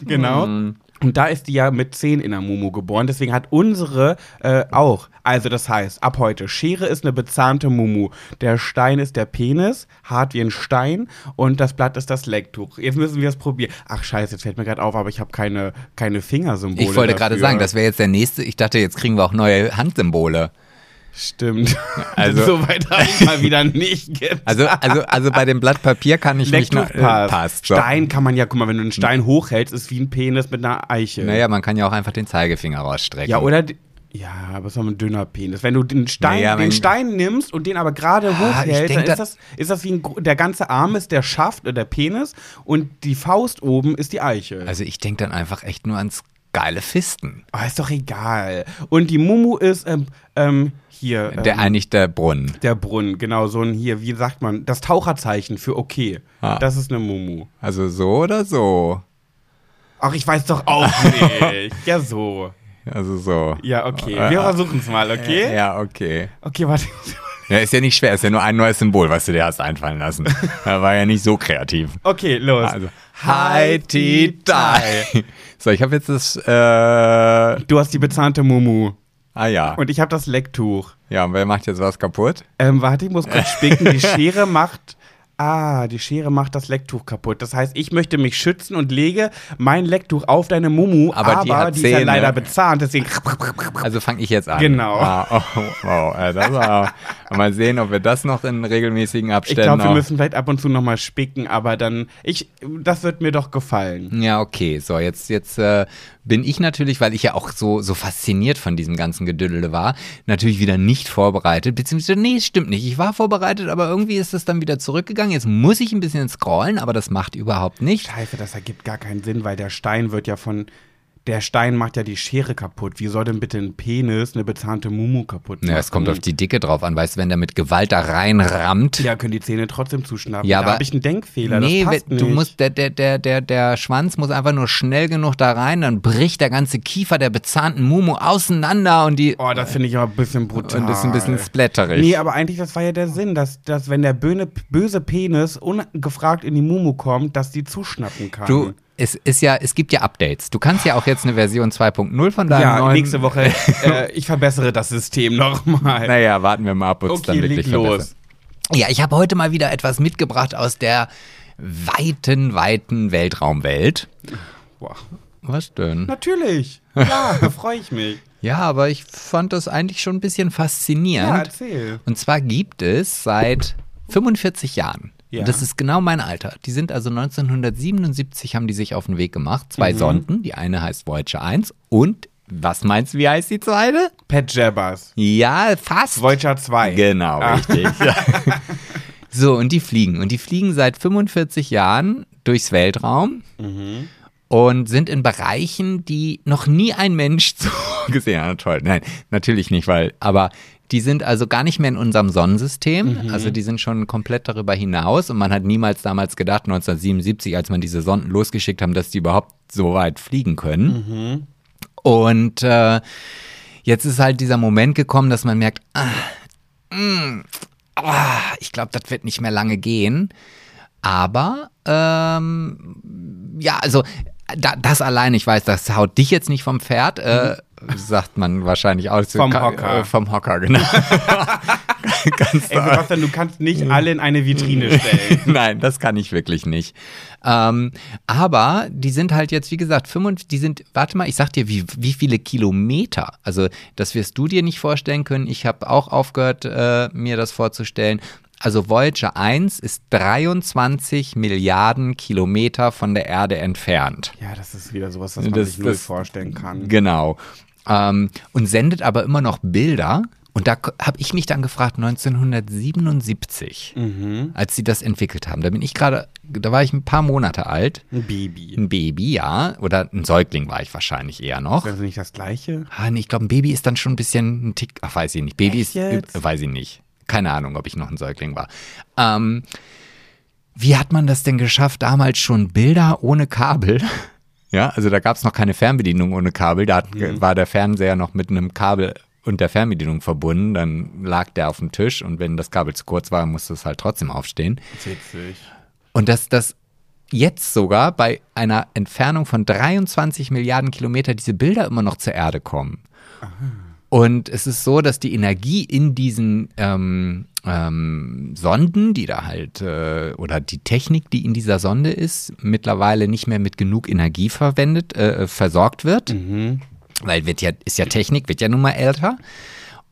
Speaker 1: ich. Genau.
Speaker 2: Mhm.
Speaker 1: Und da ist die ja mit 10 in der Mumu geboren. Deswegen hat unsere äh, auch. Also das heißt, ab heute, Schere ist eine bezahnte Mumu. Der Stein ist der Penis, hart wie ein Stein. Und das Blatt ist das Lecktuch. Jetzt müssen wir es probieren. Ach scheiße, jetzt fällt mir gerade auf, aber ich habe keine, keine Fingersymbole
Speaker 2: Ich wollte gerade sagen, das wäre jetzt der nächste. Ich dachte, jetzt kriegen wir auch neue Handsymbole.
Speaker 1: Stimmt.
Speaker 2: Also-
Speaker 1: so weit habe ich mal wieder nicht gedacht.
Speaker 2: Also, also, also bei dem Blatt Papier kann ich mich noch.
Speaker 1: Lecktuch passt.
Speaker 2: So.
Speaker 1: Stein kann man ja, guck mal, wenn du einen Stein hochhältst, ist wie ein Penis mit einer Eiche.
Speaker 2: Naja, man kann ja auch einfach den Zeigefinger rausstrecken.
Speaker 1: Ja, oder? Ja, aber es ist ein dünner Penis. Wenn du den Stein,
Speaker 2: Naja,
Speaker 1: den Stein nimmst und den aber gerade
Speaker 2: Ah,
Speaker 1: hochhältst, dann ist
Speaker 2: da-
Speaker 1: das, ist das wie ein, der ganze Arm ist der Schaft oder der Penis und die Faust oben ist die Eiche.
Speaker 2: Also ich denke dann einfach echt nur ans geile Fisten.
Speaker 1: oh, ist doch egal. Und die Mumu ist ähm, ähm, hier. Ähm,
Speaker 2: Der eigentlich der Brunnen.
Speaker 1: der Brunnen, genau, so ein hier, wie sagt man, das Taucherzeichen für okay.
Speaker 2: Ah.
Speaker 1: Das ist eine Mumu.
Speaker 2: Also so oder so?
Speaker 1: Ach, ich weiß doch auch nicht. ja, so.
Speaker 2: Also so.
Speaker 1: Ja, okay.
Speaker 2: Äh,
Speaker 1: Wir versuchen es mal, okay?
Speaker 2: Ja, okay.
Speaker 1: Okay, warte.
Speaker 2: Ja, ist ja nicht schwer, ist ja nur ein neues Symbol, was du dir hast einfallen lassen. Da war ja nicht so kreativ.
Speaker 1: Okay, los.
Speaker 2: Also, Hi, Ti, Dai. So, ich habe jetzt das, äh,
Speaker 1: Du hast die bezahnte Mumu.
Speaker 2: Ja.
Speaker 1: Und ich habe das Lecktuch.
Speaker 2: Ja, und wer macht jetzt was kaputt?
Speaker 1: Ähm, warte, ich muss kurz spicken. Die Schere macht. Ah, die Schere macht das Lecktuch kaputt. Das heißt, ich möchte mich schützen und lege mein Lecktuch auf deine Mumu,
Speaker 2: Aber
Speaker 1: aber,
Speaker 2: die hat
Speaker 1: die ist ja leider bezahnt, deswegen.
Speaker 2: Also fange ich jetzt an.
Speaker 1: Genau.
Speaker 2: Ah, oh, wow, äh, das war, mal sehen, ob wir das noch in regelmäßigen
Speaker 1: Ich
Speaker 2: Abständen
Speaker 1: glaube, wir müssen vielleicht ab und zu nochmal spicken, aber dann. Ich, das wird mir doch gefallen.
Speaker 2: Ja, okay. So, jetzt, jetzt äh, bin ich natürlich, weil ich ja auch so, so fasziniert von diesem ganzen Gedüdele war, natürlich wieder nicht vorbereitet. Beziehungsweise, nee, es stimmt nicht. Ich war vorbereitet, aber irgendwie ist es dann wieder zurückgegangen. Jetzt muss ich ein bisschen scrollen, aber das macht überhaupt nichts.
Speaker 1: Scheiße, das ergibt gar keinen Sinn, weil der Stein wird ja von. Der Stein macht ja die Schere kaputt. Wie soll denn bitte ein Penis eine bezahnte Mumu kaputt machen?
Speaker 2: Ja, es kommt auf die Dicke drauf an, weißt du, wenn der mit Gewalt da reinrammt.
Speaker 1: Ja, können die Zähne trotzdem zuschnappen.
Speaker 2: Ja,
Speaker 1: da
Speaker 2: aber-
Speaker 1: habe ich einen Denkfehler.
Speaker 2: Nee, du musst, der, der, der, der, der Schwanz muss einfach nur schnell genug da rein, dann bricht der ganze Kiefer der bezahnten Mumu auseinander und die.
Speaker 1: Oh, das finde ich aber ein bisschen brutal.
Speaker 2: und das ist ein bisschen splatterig.
Speaker 1: Nee, aber eigentlich, das war ja der Sinn, dass, dass wenn der böne, böse Penis ungefragt in die Mumu kommt, dass die zuschnappen kann.
Speaker 2: Du, es ist ja, es gibt ja Updates. Du kannst ja auch jetzt eine Version 2.0 von deinem
Speaker 1: ja,
Speaker 2: neuen.
Speaker 1: nächste Woche, äh, ich verbessere das System nochmal.
Speaker 2: Naja, warten wir mal ab, ob es dann
Speaker 1: okay,
Speaker 2: wirklich
Speaker 1: los.
Speaker 2: Ja, ich habe heute mal wieder etwas mitgebracht aus der weiten, weiten Weltraumwelt.
Speaker 1: Boah.
Speaker 2: Was denn?
Speaker 1: Natürlich. Ja, da freue ich mich.
Speaker 2: Ja, aber ich fand das eigentlich schon ein bisschen
Speaker 1: Ja,
Speaker 2: faszinierend.
Speaker 1: erzähl.
Speaker 2: Und zwar gibt es seit 45 Jahren.
Speaker 1: Ja.
Speaker 2: Und das ist genau mein Alter. Die sind also 1977 haben die sich auf den Weg gemacht.
Speaker 1: Mhm.
Speaker 2: Zwei Sonden. Die eine heißt Voyager 1 und was meinst du, wie heißt die zweite?
Speaker 1: Pat Jabbers.
Speaker 2: Ja, fast.
Speaker 1: Voyager 2.
Speaker 2: Genau,
Speaker 1: Ah.
Speaker 2: richtig. So, und die fliegen. Und die fliegen seit 45 Jahren durchs Weltraum und sind in Bereichen, die noch nie ein Mensch so gesehen hat. Toll. Nein, natürlich nicht, weil, aber die sind also gar nicht mehr in unserem Sonnensystem. Also die sind schon komplett darüber hinaus. Und man hat niemals damals gedacht, 1977, als man diese Sonden losgeschickt haben, dass die überhaupt so weit fliegen können. Und äh, jetzt ist halt dieser Moment gekommen, dass man merkt, ah, mm, ah, ich glaube, das wird nicht mehr lange gehen. Aber ähm, ja, also da, das allein, ich weiß, das haut dich jetzt nicht vom Pferd, äh, sagt man wahrscheinlich auch.
Speaker 1: Vom Hocker.
Speaker 2: Äh, vom Hocker, genau. Ganz
Speaker 1: Ey, Sebastian, du kannst nicht alle in eine Vitrine stellen.
Speaker 2: Nein, das kann ich wirklich nicht. Ähm, aber die sind halt jetzt, wie gesagt, 55, die sind, warte mal, ich sag dir, wie, wie viele Kilometer. Also, das wirst du dir nicht vorstellen können. Ich habe auch aufgehört, äh, mir das vorzustellen. Also Voyager 1 ist 23 Milliarden Kilometer von der Erde entfernt.
Speaker 1: Ja, das ist wieder sowas, was man
Speaker 2: Das-
Speaker 1: sich null vorstellen kann.
Speaker 2: Genau. Ähm, und sendet aber immer noch Bilder. Und da habe ich mich dann gefragt, 1977,
Speaker 1: Mhm.
Speaker 2: als sie das entwickelt haben. Da bin ich gerade, da war ich ein paar Monate alt.
Speaker 1: Ein Baby.
Speaker 2: Ein Baby, ja. Oder ein Säugling war ich wahrscheinlich eher noch.
Speaker 1: Ist das nicht das Gleiche?
Speaker 2: Ah, nee, ich glaube, ein Baby ist dann schon ein bisschen ein Tick. Ach, weiß ich nicht. Baby
Speaker 1: Echt
Speaker 2: ist. äh? Weiß ich nicht. Keine Ahnung, ob ich noch ein Säugling war. Ähm, wie hat man das denn geschafft, damals schon Bilder ohne Kabel? Ja, also da gab es noch keine Fernbedienung ohne Kabel. Da hat,
Speaker 1: Mhm.
Speaker 2: war der Fernseher noch mit einem Kabel und der Fernbedienung verbunden. Dann lag der auf dem Tisch und wenn das Kabel zu kurz war, musste es halt trotzdem aufstehen.
Speaker 1: Witzig.
Speaker 2: Und dass das jetzt sogar bei einer Entfernung von 23 Milliarden Kilometer diese Bilder immer noch zur Erde kommen. Und es ist so, dass die Energie in diesen ähm, ähm, Sonden, die da halt, äh, oder die Technik, die in dieser Sonde ist, mittlerweile nicht mehr mit genug Energie verwendet, äh, versorgt wird. Weil wird ja, ist ja Technik, wird ja nun mal älter.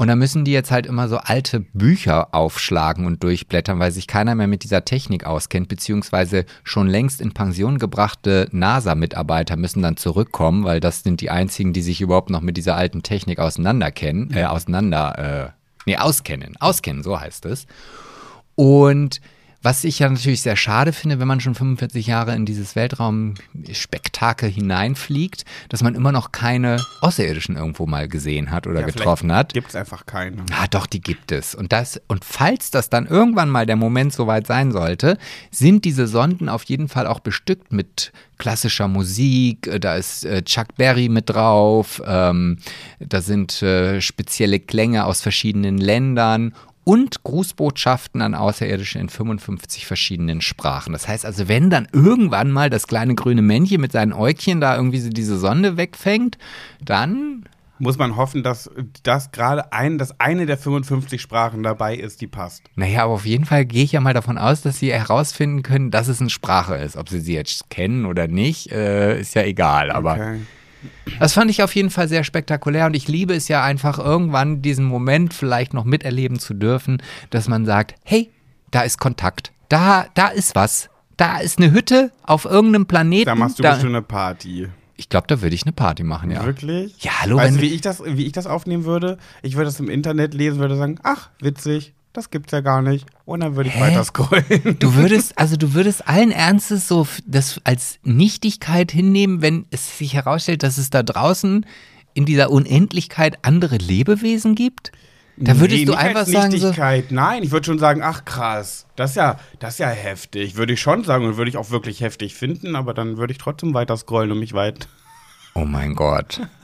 Speaker 2: Und da müssen die jetzt halt immer so alte Bücher aufschlagen und durchblättern, weil sich keiner mehr mit dieser Technik auskennt, beziehungsweise schon längst in Pension gebrachte NASA-Mitarbeiter müssen dann zurückkommen, weil das sind die einzigen, die sich überhaupt noch mit dieser alten Technik auseinanderkennen, äh, auseinander, äh, nee, auskennen, auskennen, so heißt es. Und was ich ja natürlich sehr schade finde, wenn man schon 45 Jahre in dieses Weltraumspektakel hineinfliegt, dass man immer noch keine Außerirdischen irgendwo mal gesehen hat oder getroffen hat.
Speaker 1: Gibt es einfach keine.
Speaker 2: Ah, doch, die gibt es. Und das, und falls das dann irgendwann mal der Moment soweit sein sollte, sind diese Sonden auf jeden Fall auch bestückt mit klassischer Musik. Da ist äh, Chuck Berry mit drauf. Ähm, da sind äh, spezielle Klänge aus verschiedenen Ländern. Und Grußbotschaften an Außerirdische in 55 verschiedenen Sprachen. Das heißt also, wenn dann irgendwann mal das kleine grüne Männchen mit seinen Äugchen da irgendwie so diese Sonde wegfängt, dann
Speaker 1: Muss man hoffen, dass das gerade ein, dass eine der 55 Sprachen dabei ist, die passt.
Speaker 2: Naja, aber auf jeden Fall gehe ich ja mal davon aus, dass sie herausfinden können, dass es eine Sprache ist. Ob sie sie jetzt kennen oder nicht, äh, ist ja egal. Aber
Speaker 1: Okay.
Speaker 2: Das fand ich auf jeden Fall sehr spektakulär und ich liebe es ja einfach irgendwann diesen Moment vielleicht noch miterleben zu dürfen, dass man sagt, hey, da ist Kontakt, da, da ist was. Da ist eine Hütte auf irgendeinem Planeten.
Speaker 1: Da machst du
Speaker 2: da,
Speaker 1: bestimmt eine Party.
Speaker 2: ich glaube, da würde ich eine Party machen, ja.
Speaker 1: Wirklich?
Speaker 2: Ja, hallo,
Speaker 1: weißt du, wie ich, das, wie ich das aufnehmen würde? Ich würde das im Internet lesen, würde sagen, ach, witzig, das gibt's ja gar nicht. Und dann würde ich
Speaker 2: Hä?
Speaker 1: weiter scrollen.
Speaker 2: Du würdest, also du würdest allen Ernstes so das als Nichtigkeit hinnehmen, wenn es sich herausstellt, dass es da draußen in dieser Unendlichkeit andere Lebewesen gibt? Da würdest
Speaker 1: Nee,
Speaker 2: du einfach sagen so,
Speaker 1: Nichtigkeit. Nein, ich würde schon sagen, ach krass, das ist ja, das ist ja heftig. Würde ich schon sagen und würde ich auch wirklich heftig finden, aber dann würde ich trotzdem weiter scrollen und mich weit.
Speaker 2: oh mein Gott.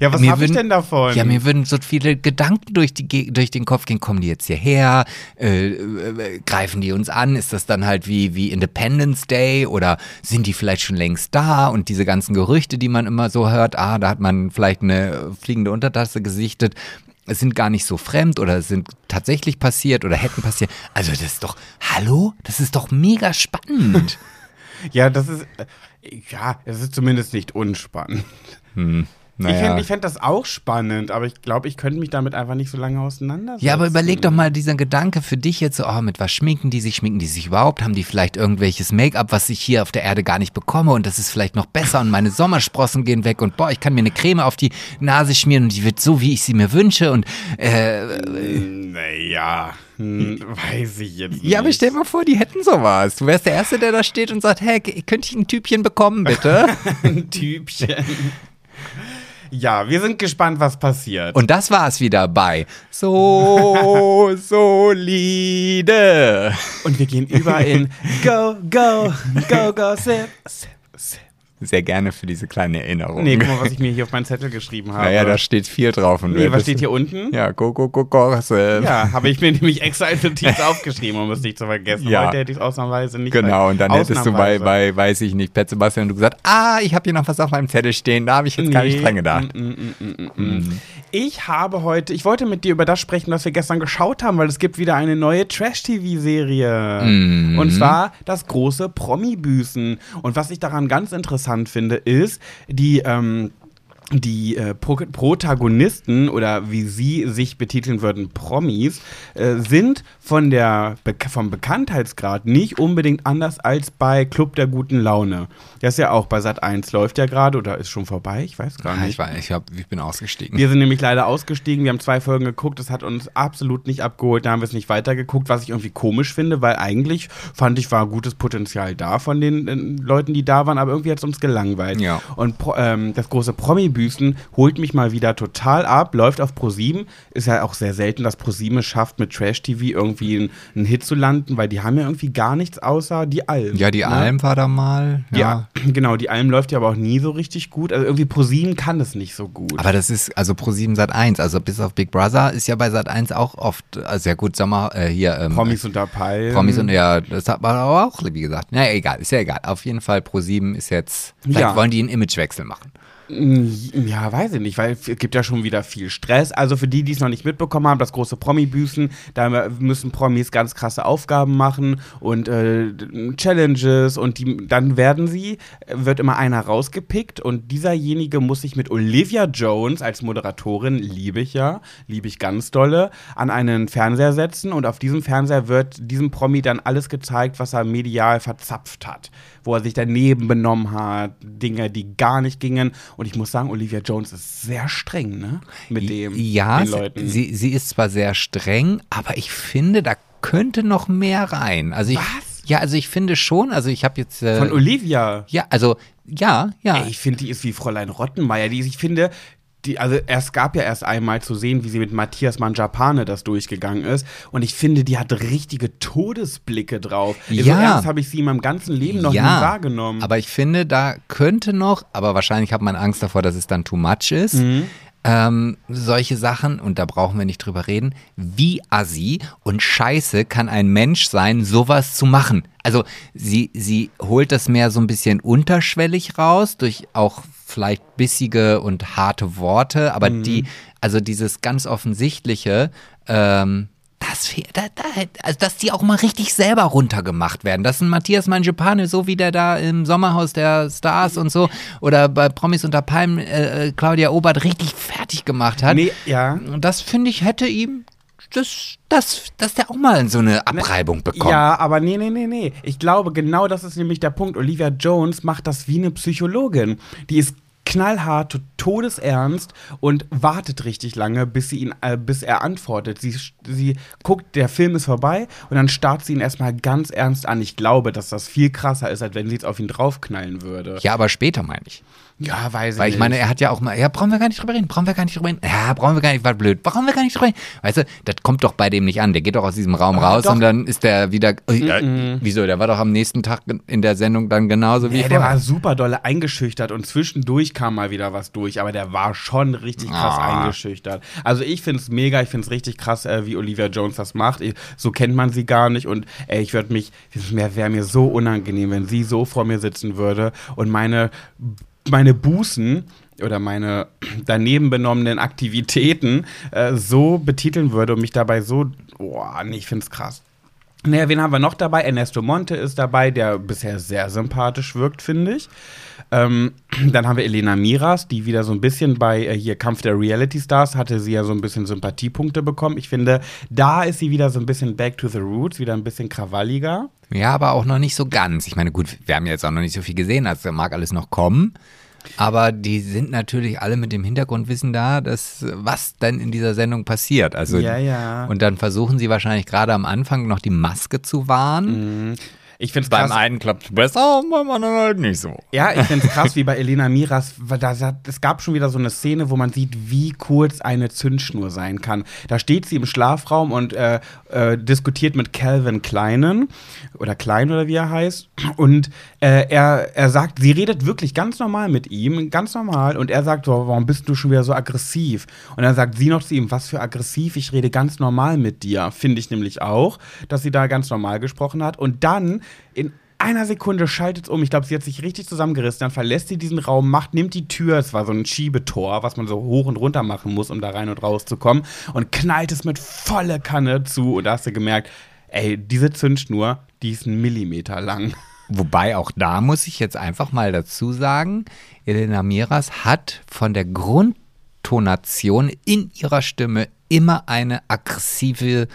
Speaker 1: Ja, was habe ich denn davon?
Speaker 2: Ja, mir würden so viele Gedanken durch, die, durch den Kopf gehen, kommen die jetzt hierher, äh, äh, greifen die uns an, ist das dann halt wie, wie Independence Day oder sind die vielleicht schon längst da und diese ganzen Gerüchte, die man immer so hört, ah, da hat man vielleicht eine fliegende Untertasse gesichtet, es sind gar nicht so fremd oder sind tatsächlich passiert oder hätten passiert. Also das ist doch, hallo? Das ist doch mega spannend.
Speaker 1: Ja, das ist, äh, ja, es ist zumindest nicht unspannend.
Speaker 2: Naja.
Speaker 1: Ich fände fänd das auch spannend, aber ich glaube, ich könnte mich damit einfach nicht so lange auseinandersetzen.
Speaker 2: Ja, aber überleg doch mal dieser Gedanke für dich jetzt so, oh, mit was schminken die sich? Schminken die sich überhaupt? Haben die vielleicht irgendwelches Make-up, was ich hier auf der Erde gar nicht bekomme und das ist vielleicht noch besser und meine Sommersprossen gehen weg und boah, ich kann mir eine Creme auf die Nase schmieren und die wird so, wie ich sie mir wünsche und äh,
Speaker 1: Naja, hm, weiß ich jetzt nicht.
Speaker 2: ja, aber stell dir mal vor, die hätten sowas. Du wärst der Erste, der da steht und sagt, hey, könnte ich ein Typchen bekommen, bitte?
Speaker 1: ein Typchen. Ja, wir sind gespannt, was passiert.
Speaker 2: Und das war's wieder bei So solide.
Speaker 1: Und wir gehen über in Go, Go, Go, Go, Sip, Sip, Sip.
Speaker 2: Sehr gerne für diese kleine Erinnerung.
Speaker 1: Nee, guck mal, was ich mir hier auf meinen Zettel geschrieben habe.
Speaker 2: naja, da steht viel drauf. Und
Speaker 1: Nee, was steht hier unten?
Speaker 2: Ja, go, go, go, go. äh,
Speaker 1: Ja, habe ich mir nämlich extra als Notiz aufgeschrieben, um es nicht zu vergessen.
Speaker 2: Ja.
Speaker 1: Heute hätte ich es ausnahmsweise nicht
Speaker 2: Genau, und dann hättest du bei, bei, weiß ich nicht, Pet Sebastian, du gesagt, ah, ich habe hier noch was auf meinem Zettel stehen, da habe ich jetzt gar nicht
Speaker 1: Nee,
Speaker 2: dran gedacht.
Speaker 1: mm, mm, mm, mm, mm. Ich habe heute, ich wollte mit dir über das sprechen, was wir gestern geschaut haben, weil es gibt wieder eine neue Trash-TV-Serie.
Speaker 2: Mhm.
Speaker 1: Und zwar das große Promi-Büßen. Und was ich daran ganz interessant finde, ist, die, ähm, die äh, Pro Protagonisten oder wie sie sich betiteln würden, Promis, äh, sind von der Be vom Bekanntheitsgrad nicht unbedingt anders als bei Club der guten Laune. Das ist ja auch bei Sat 1 läuft ja gerade oder ist schon vorbei, ich weiß gar nicht.
Speaker 2: ich, war, ich, hab, ich bin ausgestiegen.
Speaker 1: Wir sind nämlich leider ausgestiegen. Wir haben zwei Folgen geguckt. Das hat uns absolut nicht abgeholt. Da haben wir es nicht weitergeguckt, was ich irgendwie komisch finde, weil eigentlich fand ich, war gutes Potenzial da von den äh, Leuten, die da waren, aber irgendwie hat es uns gelangweilt.
Speaker 2: Ja.
Speaker 1: Und Pro, ähm, das große Promi-Büßen holt mich mal wieder total ab, läuft auf Pro7. Ist ja auch sehr selten, dass Pro7 es schafft, mit Trash-TV irgendwie einen, einen Hit zu landen, weil die haben ja irgendwie gar nichts außer die Alm.
Speaker 2: ja, die
Speaker 1: ne?
Speaker 2: Alm war da mal. Ja.
Speaker 1: Ja, genau, die Alm läuft ja aber auch nie so richtig gut. Also irgendwie Pro7 kann das nicht so gut.
Speaker 2: Aber das ist, also Pro7 Sat 1, also bis auf Big Brother ist ja bei Sat 1 auch oft, äh, sehr gut, Sommer, äh, hier, ähm,
Speaker 1: Promis unter Palmen.
Speaker 2: Promis und ja, das hat man aber auch, wie gesagt. Naja, egal, ist ja egal. Auf jeden Fall Pro7 ist jetzt, vielleicht
Speaker 1: Ja.
Speaker 2: wollen die einen Imagewechsel machen.
Speaker 1: Ja, weiß ich nicht, weil es gibt ja schon wieder viel Stress. Also für die, die es noch nicht mitbekommen haben, das große Promi-Büßen, da müssen Promis ganz krasse Aufgaben machen und äh, Challenges und die, dann werden sie, wird immer einer rausgepickt und dieserjenige muss sich mit Olivia Jones als Moderatorin, liebe ich ja, liebe ich ganz dolle, an einen Fernseher setzen und auf diesem Fernseher wird diesem Promi dann alles gezeigt, was er medial verzapft hat, wo er sich daneben benommen hat, Dinge, die gar nicht gingen. Und ich muss sagen, Olivia Jones ist sehr streng, ne? Mit dem,
Speaker 2: ja,
Speaker 1: den Leuten.
Speaker 2: Sie, sie ist zwar sehr streng, aber ich finde, da könnte noch mehr rein. Also ich,
Speaker 1: Was?
Speaker 2: Ja, also ich finde schon, also ich habe jetzt. Äh,
Speaker 1: Von Olivia.
Speaker 2: ja, also ja, ja.
Speaker 1: Ey, ich finde, die ist wie Fräulein Rottenmeier. Die, ich finde, die, also es gab ja erst einmal zu sehen, wie sie mit Matthias Manjapane das durchgegangen ist. Und ich finde, die hat richtige Todesblicke drauf. So
Speaker 2: Ja.
Speaker 1: ernst habe ich sie in meinem ganzen Leben noch nie wahrgenommen.
Speaker 2: Aber ich finde, da könnte noch, aber wahrscheinlich hat man Angst davor, dass es dann too much ist.
Speaker 1: Mhm.
Speaker 2: Ähm, solche Sachen, und da brauchen wir nicht drüber reden, wie assi und scheiße kann ein Mensch sein, sowas zu machen. Also sie, sie holt das mehr so ein bisschen unterschwellig raus, durch auch vielleicht bissige und harte Worte, aber
Speaker 1: Mhm.
Speaker 2: die, also dieses ganz offensichtliche, ähm, das da, da, also dass die auch mal richtig selber runtergemacht werden. Das ist ein Matthias Manjapane, so wie der da im Sommerhaus der Stars und so oder bei Promis unter Palmen äh, äh, Claudia Obert richtig fertig gemacht hat.
Speaker 1: nee, ja.
Speaker 2: Und das finde ich hätte ihm das, das, dass der auch mal so eine Abreibung bekommt.
Speaker 1: Ja, aber nee, nee, nee, nee. Ich glaube, genau das ist nämlich der Punkt. Olivia Jones macht das wie eine Psychologin. Die ist knallhart, todesernst und wartet richtig lange, bis sie ihn, äh, bis er antwortet. Sie, sie guckt, der Film ist vorbei und dann starrt sie ihn erstmal ganz ernst an. Ich glaube, dass das viel krasser ist, als wenn sie jetzt auf ihn draufknallen würde.
Speaker 2: Ja, aber später meine ich.
Speaker 1: Ja, weiß ich
Speaker 2: Weil ich
Speaker 1: nicht.
Speaker 2: meine, er hat ja auch mal, ja, brauchen wir gar nicht drüber reden, brauchen wir gar nicht drüber reden. Ja, brauchen wir gar nicht, war blöd, brauchen wir gar nicht drüber reden. Weißt du, das kommt doch bei dem nicht an. Der geht doch aus diesem Raum raus
Speaker 1: doch.
Speaker 2: und dann ist der wieder, äh, wieso, der war doch am nächsten Tag in der Sendung dann genauso wie
Speaker 1: Ja, der war super dolle eingeschüchtert und zwischendurch kam mal wieder was durch, aber der war schon richtig krass
Speaker 2: Ah.
Speaker 1: eingeschüchtert. Also ich finde es mega, ich finde es richtig krass, äh, wie Olivia Jones das macht. Ich, so kennt man sie gar nicht und ey, ich würde mich, es wäre wär mir so unangenehm, wenn sie so vor mir sitzen würde und meine, meine Bußen oder meine daneben benommenen Aktivitäten äh, so betiteln würde und mich dabei so, boah, nee, ich finde es krass. Naja, wen haben wir noch dabei? Ernesto Monte ist dabei, der bisher sehr sympathisch wirkt, finde ich. Ähm, dann haben wir Elena Miras, die wieder so ein bisschen bei äh, hier Kampf der Reality Stars hatte sie ja so ein bisschen Sympathiepunkte bekommen. Ich finde, da ist sie wieder so ein bisschen back to the roots, wieder ein bisschen krawalliger.
Speaker 2: Ja, aber auch noch nicht so ganz. Ich meine, gut, wir haben jetzt auch noch nicht so viel gesehen, also mag alles noch kommen. Aber die sind natürlich alle mit dem Hintergrundwissen da, dass was denn in dieser Sendung passiert. Also
Speaker 1: Ja, ja.
Speaker 2: und dann versuchen sie wahrscheinlich gerade am Anfang noch die Maske zu wahren.
Speaker 1: Ich finde es
Speaker 2: Beim
Speaker 1: krass.
Speaker 2: einen klappt es besser, beim anderen halt nicht so.
Speaker 1: Ja, ich finde es krass, wie bei Elena Miras, weil da, da, es gab schon wieder so eine Szene, wo man sieht, wie kurz eine Zündschnur sein kann. Da steht sie im Schlafraum und äh, äh, diskutiert mit Calvin Kleinen oder Klein oder wie er heißt. Und äh, er, er sagt, sie redet wirklich ganz normal mit ihm, ganz normal. Und er sagt so, warum bist du schon wieder so aggressiv? Und dann sagt sie noch zu ihm, was für aggressiv, ich rede ganz normal mit dir. Finde ich nämlich auch, dass sie da ganz normal gesprochen hat. Und dann in einer Sekunde schaltet es um. Ich glaube, sie hat sich richtig zusammengerissen. Dann verlässt sie diesen Raum, macht, nimmt die Tür. Es war so ein Schiebetor, was man so hoch und runter machen muss, um da rein und raus zu kommen. Und knallt es mit volle Kanne zu. Und da hast du gemerkt, ey, diese Zündschnur, die ist einen Millimeter lang.
Speaker 2: Wobei auch da muss ich jetzt einfach mal dazu sagen, Elena Miras hat von der Grundtonation in ihrer Stimme immer eine aggressive.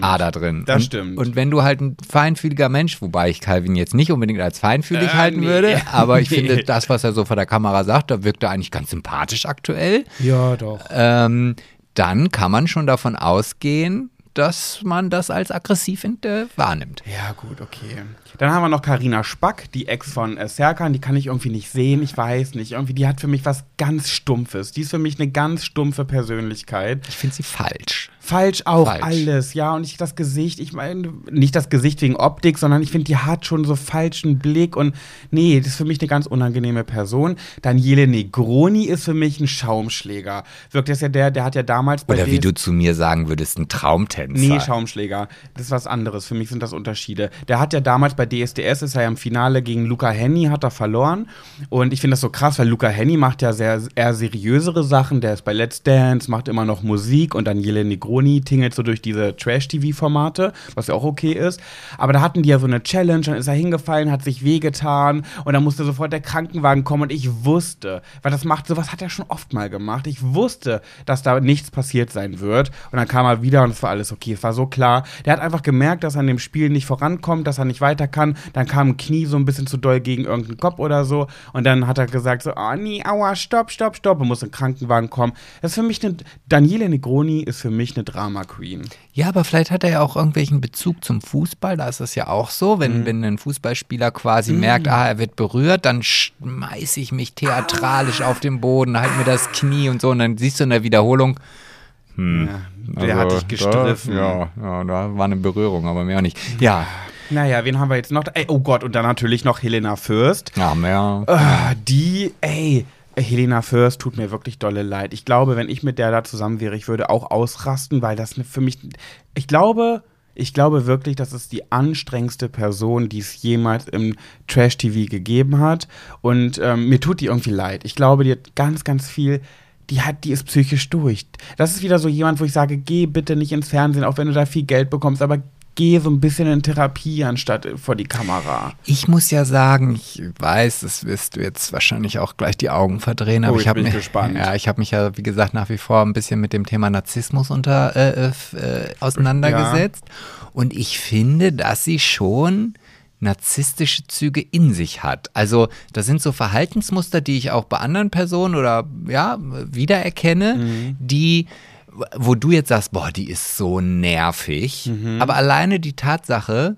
Speaker 2: Ader drin.
Speaker 1: Das
Speaker 2: und,
Speaker 1: stimmt.
Speaker 2: Und wenn du halt ein feinfühliger Mensch, wobei ich Calvin jetzt nicht unbedingt als feinfühlig
Speaker 1: Äh,
Speaker 2: halten
Speaker 1: nee.
Speaker 2: würde, aber ich
Speaker 1: Nee.
Speaker 2: finde das, was er so vor der Kamera sagt, da wirkt er eigentlich ganz sympathisch aktuell.
Speaker 1: Ja, doch.
Speaker 2: Ähm, dann kann man schon davon ausgehen, dass man das als aggressiv äh, wahrnimmt.
Speaker 1: Ja, gut, okay. Dann haben wir noch Karina Spack, die Ex von äh, Serkan. Die kann ich irgendwie nicht sehen. Ich weiß nicht. Irgendwie, die hat für mich was ganz Stumpfes. Die ist für mich eine ganz stumpfe Persönlichkeit.
Speaker 2: Ich finde sie falsch.
Speaker 1: Falsch auch
Speaker 2: Falsch.
Speaker 1: alles, ja. Und ich das Gesicht, ich meine, nicht das Gesicht wegen Optik, sondern ich finde, die hat schon so falschen Blick und nee, das ist für mich eine ganz unangenehme Person. Daniele Negroni ist für mich ein Schaumschläger. Wirkt das ja der, der hat ja damals bei
Speaker 2: Oder wie du zu mir sagen würdest, ein Traumtänzer.
Speaker 1: Nee, Schaumschläger. Das ist was anderes. Für mich sind das Unterschiede. Der hat ja damals bei DSDS, ist er ja im Finale gegen Luca Henny, hat er verloren. Und ich finde das so krass, weil Luca Henny macht ja sehr eher seriösere Sachen. Der ist bei Let's Dance, macht immer noch Musik und Daniele Negroni tingelt so durch diese Trash-TV-Formate, was ja auch okay ist. Aber da hatten die ja so eine Challenge, dann ist er hingefallen, hat sich wehgetan und dann musste sofort der Krankenwagen kommen und ich wusste, weil das macht, sowas hat er schon oft mal gemacht. Ich wusste, dass da nichts passiert sein wird. Und dann kam er wieder und es war alles okay. Es war so klar. Der hat einfach gemerkt, dass er in dem Spiel nicht vorankommt, dass er nicht weiter kann. Dann kam ein Knie so ein bisschen zu doll gegen irgendeinen Kopf oder so. Und dann hat er gesagt so, oh nee, aua, stopp, stopp, stopp. Und muss ein Krankenwagen kommen. Das ist für mich eine, Daniele Negroni ist für mich eine Drama Queen.
Speaker 2: Ja, aber vielleicht hat er ja auch irgendwelchen Bezug zum Fußball. Da ist es ja auch so, wenn,
Speaker 1: Mhm.
Speaker 2: wenn ein Fußballspieler quasi merkt, ah, er wird berührt, dann schmeiße ich mich theatralisch auf den Boden, halt mir das Knie und so. Und dann siehst du in der Wiederholung,
Speaker 1: Ja, der hat dich gestriffen.
Speaker 2: Da, ja, ja, da war eine Berührung, aber mehr auch nicht. Ja,
Speaker 1: Naja, wen haben wir jetzt noch? Ey, oh Gott, und dann natürlich noch Helena Fürst.
Speaker 2: ja, mehr.
Speaker 1: Ah, die, ey, Helena Fürst tut mir wirklich dolle leid. Ich glaube, wenn ich mit der da zusammen wäre, ich würde auch ausrasten, weil das für mich, ich glaube, ich glaube wirklich, das ist die anstrengendste Person, die es jemals im Trash-TV gegeben hat. Und ähm, mir tut die irgendwie leid. Ich glaube, die hat ganz, ganz viel. Die hat, die ist psychisch durch. Das ist wieder so jemand, wo ich sage, geh bitte nicht ins Fernsehen, auch wenn du da viel Geld bekommst, aber geh so ein bisschen in Therapie anstatt vor die Kamera.
Speaker 2: Ich muss ja sagen, ich weiß, das wirst du jetzt wahrscheinlich auch gleich die Augen verdrehen, aber
Speaker 1: Oh,
Speaker 2: ich habe
Speaker 1: bin
Speaker 2: mich,
Speaker 1: gespannt.
Speaker 2: ja, ich habe mich ja, wie gesagt, nach wie vor ein bisschen mit dem Thema Narzissmus unter äh, f- äh, auseinandergesetzt. Und ich finde, dass sie schon narzisstische Züge in sich hat. Also das sind so Verhaltensmuster, die ich auch bei anderen Personen oder ja wiedererkenne,
Speaker 1: Mhm.
Speaker 2: die wo du jetzt sagst, boah, die ist so nervig.
Speaker 1: Mhm.
Speaker 2: Aber alleine die Tatsache,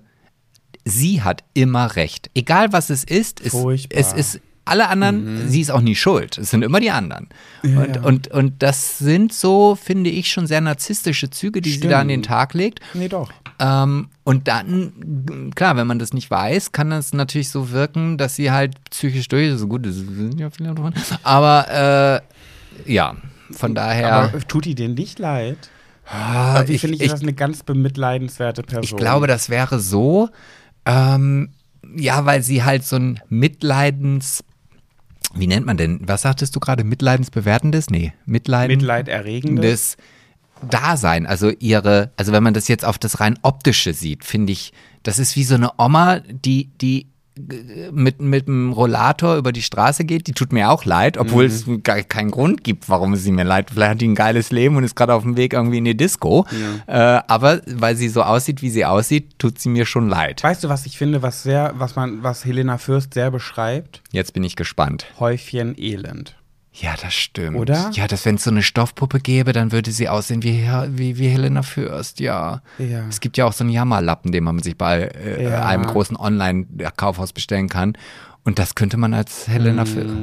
Speaker 2: sie hat immer recht. Egal was es ist, es, es ist alle anderen, sie ist auch nie schuld. Es sind immer die anderen. und,
Speaker 1: ja.
Speaker 2: Und, und das sind so, finde ich, schon sehr narzisstische Züge, die sie da an den
Speaker 1: Stimmt.
Speaker 2: Tag legt.
Speaker 1: Nee, doch.
Speaker 2: Ähm, und dann, klar, wenn man das nicht weiß, kann das natürlich so wirken, dass sie halt psychisch durch ist. Gut, das sind ja viele davon. Aber äh, ja, von daher.
Speaker 1: Aber tut die denen nicht leid?
Speaker 2: Ah,
Speaker 1: Wie
Speaker 2: ich-
Speaker 1: finde ich, ist das eine ganz bemitleidenswerte Person.
Speaker 2: Ich glaube, das wäre so, ähm, ja, weil sie halt so ein Mitleidens, wie nennt man denn, was sagtest du gerade, Mitleidensbewertendes? Nee, Mitleiden.
Speaker 1: Mitleiderregendes.
Speaker 2: des Dasein, also ihre, also wenn man das jetzt auf das rein optische sieht, finde ich, das ist wie so eine Oma, die, die mit, mit dem Rollator über die Straße geht, die tut mir auch leid, obwohl es gar keinen Grund gibt, warum sie mir leid. Vielleicht hat die ein geiles Leben und ist gerade auf dem Weg irgendwie in die Disco. Äh, aber weil sie so aussieht, wie sie aussieht, tut sie mir schon leid.
Speaker 1: Weißt du, was ich finde, was sehr, was man, was Helena Fürst sehr beschreibt?
Speaker 2: Jetzt bin ich gespannt.
Speaker 1: Häufchen Elend.
Speaker 2: Ja, das stimmt.
Speaker 1: Oder?
Speaker 2: Ja, dass wenn es so eine Stoffpuppe gäbe, dann würde sie aussehen wie, wie, wie Helena Fürst, ja.
Speaker 1: Ja.
Speaker 2: Es gibt ja auch so einen Jammerlappen, den man sich bei äh,
Speaker 1: Ja.
Speaker 2: einem großen Online-Kaufhaus bestellen kann. Und das könnte man als Helena Fürst.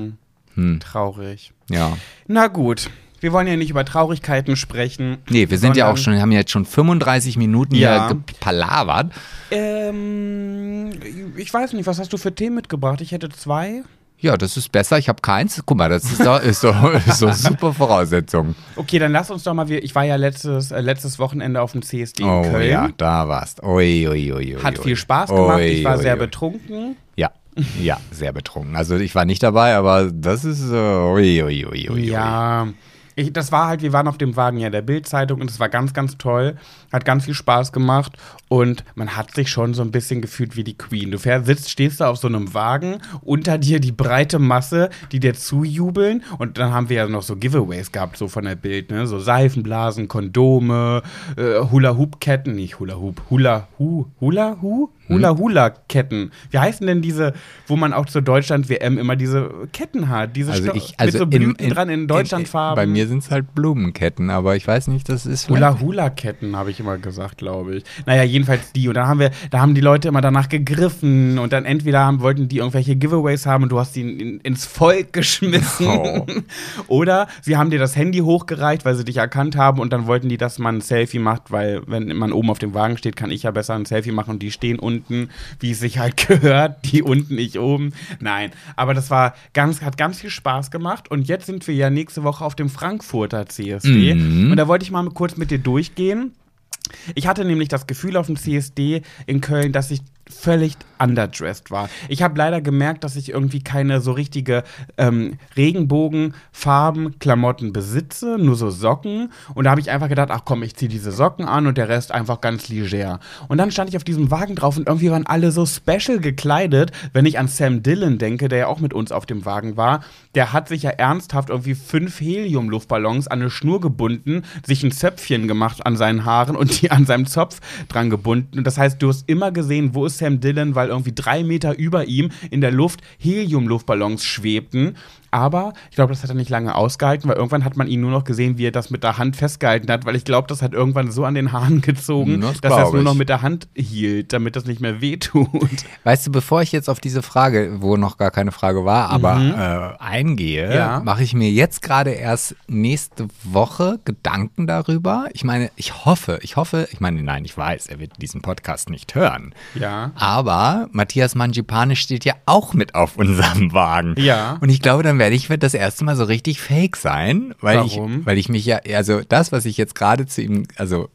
Speaker 1: Hm. Traurig.
Speaker 2: Ja.
Speaker 1: Na gut. Wir wollen ja nicht über Traurigkeiten sprechen.
Speaker 2: Nee, wir sind ja auch schon, wir haben jetzt schon 35 Minuten
Speaker 1: Ja.
Speaker 2: hier gepalavert.
Speaker 1: Ähm, ich weiß nicht, was hast du für Themen mitgebracht? Ich hätte zwei.
Speaker 2: Ja, das ist besser. Ich habe keins. Guck mal, das ist doch ist so, ist so super Voraussetzung.
Speaker 1: Okay, dann lass uns doch mal. Ich war ja letztes, äh, letztes Wochenende auf dem CSD in
Speaker 2: Oh
Speaker 1: Köln.
Speaker 2: ja, da warst. Ui, ui, ui, ui,
Speaker 1: Hat viel Spaß gemacht.
Speaker 2: Ui,
Speaker 1: ich war
Speaker 2: ui,
Speaker 1: sehr
Speaker 2: ui.
Speaker 1: betrunken.
Speaker 2: Ja, ja, sehr betrunken. Also ich war nicht dabei, aber das ist äh, ui, ui, ui, ui.
Speaker 1: Ja. Ich, das war halt, wir waren auf dem Wagen ja der Bildzeitung und es war ganz, ganz toll. Hat ganz viel Spaß gemacht und man hat sich schon so ein bisschen gefühlt wie die Queen. Du sitzt, stehst da auf so einem Wagen, unter dir die breite Masse, die dir zujubeln und dann haben wir ja noch so Giveaways gehabt, so von der Bild, ne? So Seifenblasen, Kondome, äh, Hula-Hoop-Ketten, nicht Hula-Hoop, Hula-Hu, Hula-Hu? Hula-Hula-Ketten. Wie heißen denn diese, wo man auch zur Deutschland-WM immer diese Ketten hat? Diese
Speaker 2: Also ich, also
Speaker 1: mit so Blüten dran in Deutschlandfarben.
Speaker 2: Bei mir sind es halt Blumenketten, aber ich weiß nicht, das ist
Speaker 1: Hula-Hula-Ketten, habe ich immer gesagt, glaube ich. Naja, jedenfalls die. Und da haben wir, da haben die Leute immer danach gegriffen und dann entweder haben, wollten die irgendwelche Giveaways haben und du hast die in, in, ins Volk geschmissen.
Speaker 2: Oh.
Speaker 1: Oder sie haben dir das Handy hochgereicht, weil sie dich erkannt haben und dann wollten die, dass man ein Selfie macht, weil wenn man oben auf dem Wagen steht, kann ich ja besser ein Selfie machen und die stehen unten, wie es sich halt gehört, die unten, ich oben. Nein, aber das war ganz, hat ganz viel Spaß gemacht und jetzt sind wir ja nächste Woche auf dem Frankfurter CSD
Speaker 2: Mhm.
Speaker 1: und da wollte ich mal kurz mit dir durchgehen. Ich hatte nämlich das Gefühl auf dem CSD in Köln, dass ich völlig underdressed war. Ich habe leider gemerkt, dass ich irgendwie keine so richtige ähm, Regenbogenfarben Klamotten besitze, nur so Socken. Und da habe ich einfach gedacht, ach komm, ich ziehe diese Socken an und der Rest einfach ganz leger. Und dann stand ich auf diesem Wagen drauf und irgendwie waren alle so special gekleidet. Wenn ich an Sam Dillon denke, der ja auch mit uns auf dem Wagen war, der hat sich ja ernsthaft irgendwie fünf Helium-Luftballons an eine Schnur gebunden, sich ein Zöpfchen gemacht an seinen Haaren und die an seinem Zopf dran gebunden. Und das heißt, du hast immer gesehen, wo ist Sam Dillon, weil irgendwie drei Meter über ihm in der Luft Helium-Luftballons schwebten. Aber ich glaube, das hat er nicht lange ausgehalten, weil irgendwann hat man ihn nur noch gesehen, wie er das mit der Hand festgehalten hat, weil ich glaube, das hat irgendwann so an den Haaren gezogen,
Speaker 2: Das
Speaker 1: dass er es nur noch mit der Hand hielt, damit das nicht mehr wehtut.
Speaker 2: Weißt du, bevor ich jetzt auf diese Frage, wo noch gar keine Frage war, aber äh, eingehe,
Speaker 1: Mhm. Ja.
Speaker 2: mache ich mir jetzt gerade erst nächste Woche Gedanken darüber. Ich meine, ich hoffe, ich hoffe, ich meine, nein, ich weiß, er wird diesen Podcast nicht hören.
Speaker 1: Ja.
Speaker 2: Aber Matthias Mangipane steht ja auch mit auf unserem Wagen.
Speaker 1: Ja.
Speaker 2: Und ich glaube, dann werde ich wird das erste Mal so richtig fake sein, weil
Speaker 1: Warum?
Speaker 2: ich, weil ich mich ja, also das, was ich jetzt gerade zu ihm, also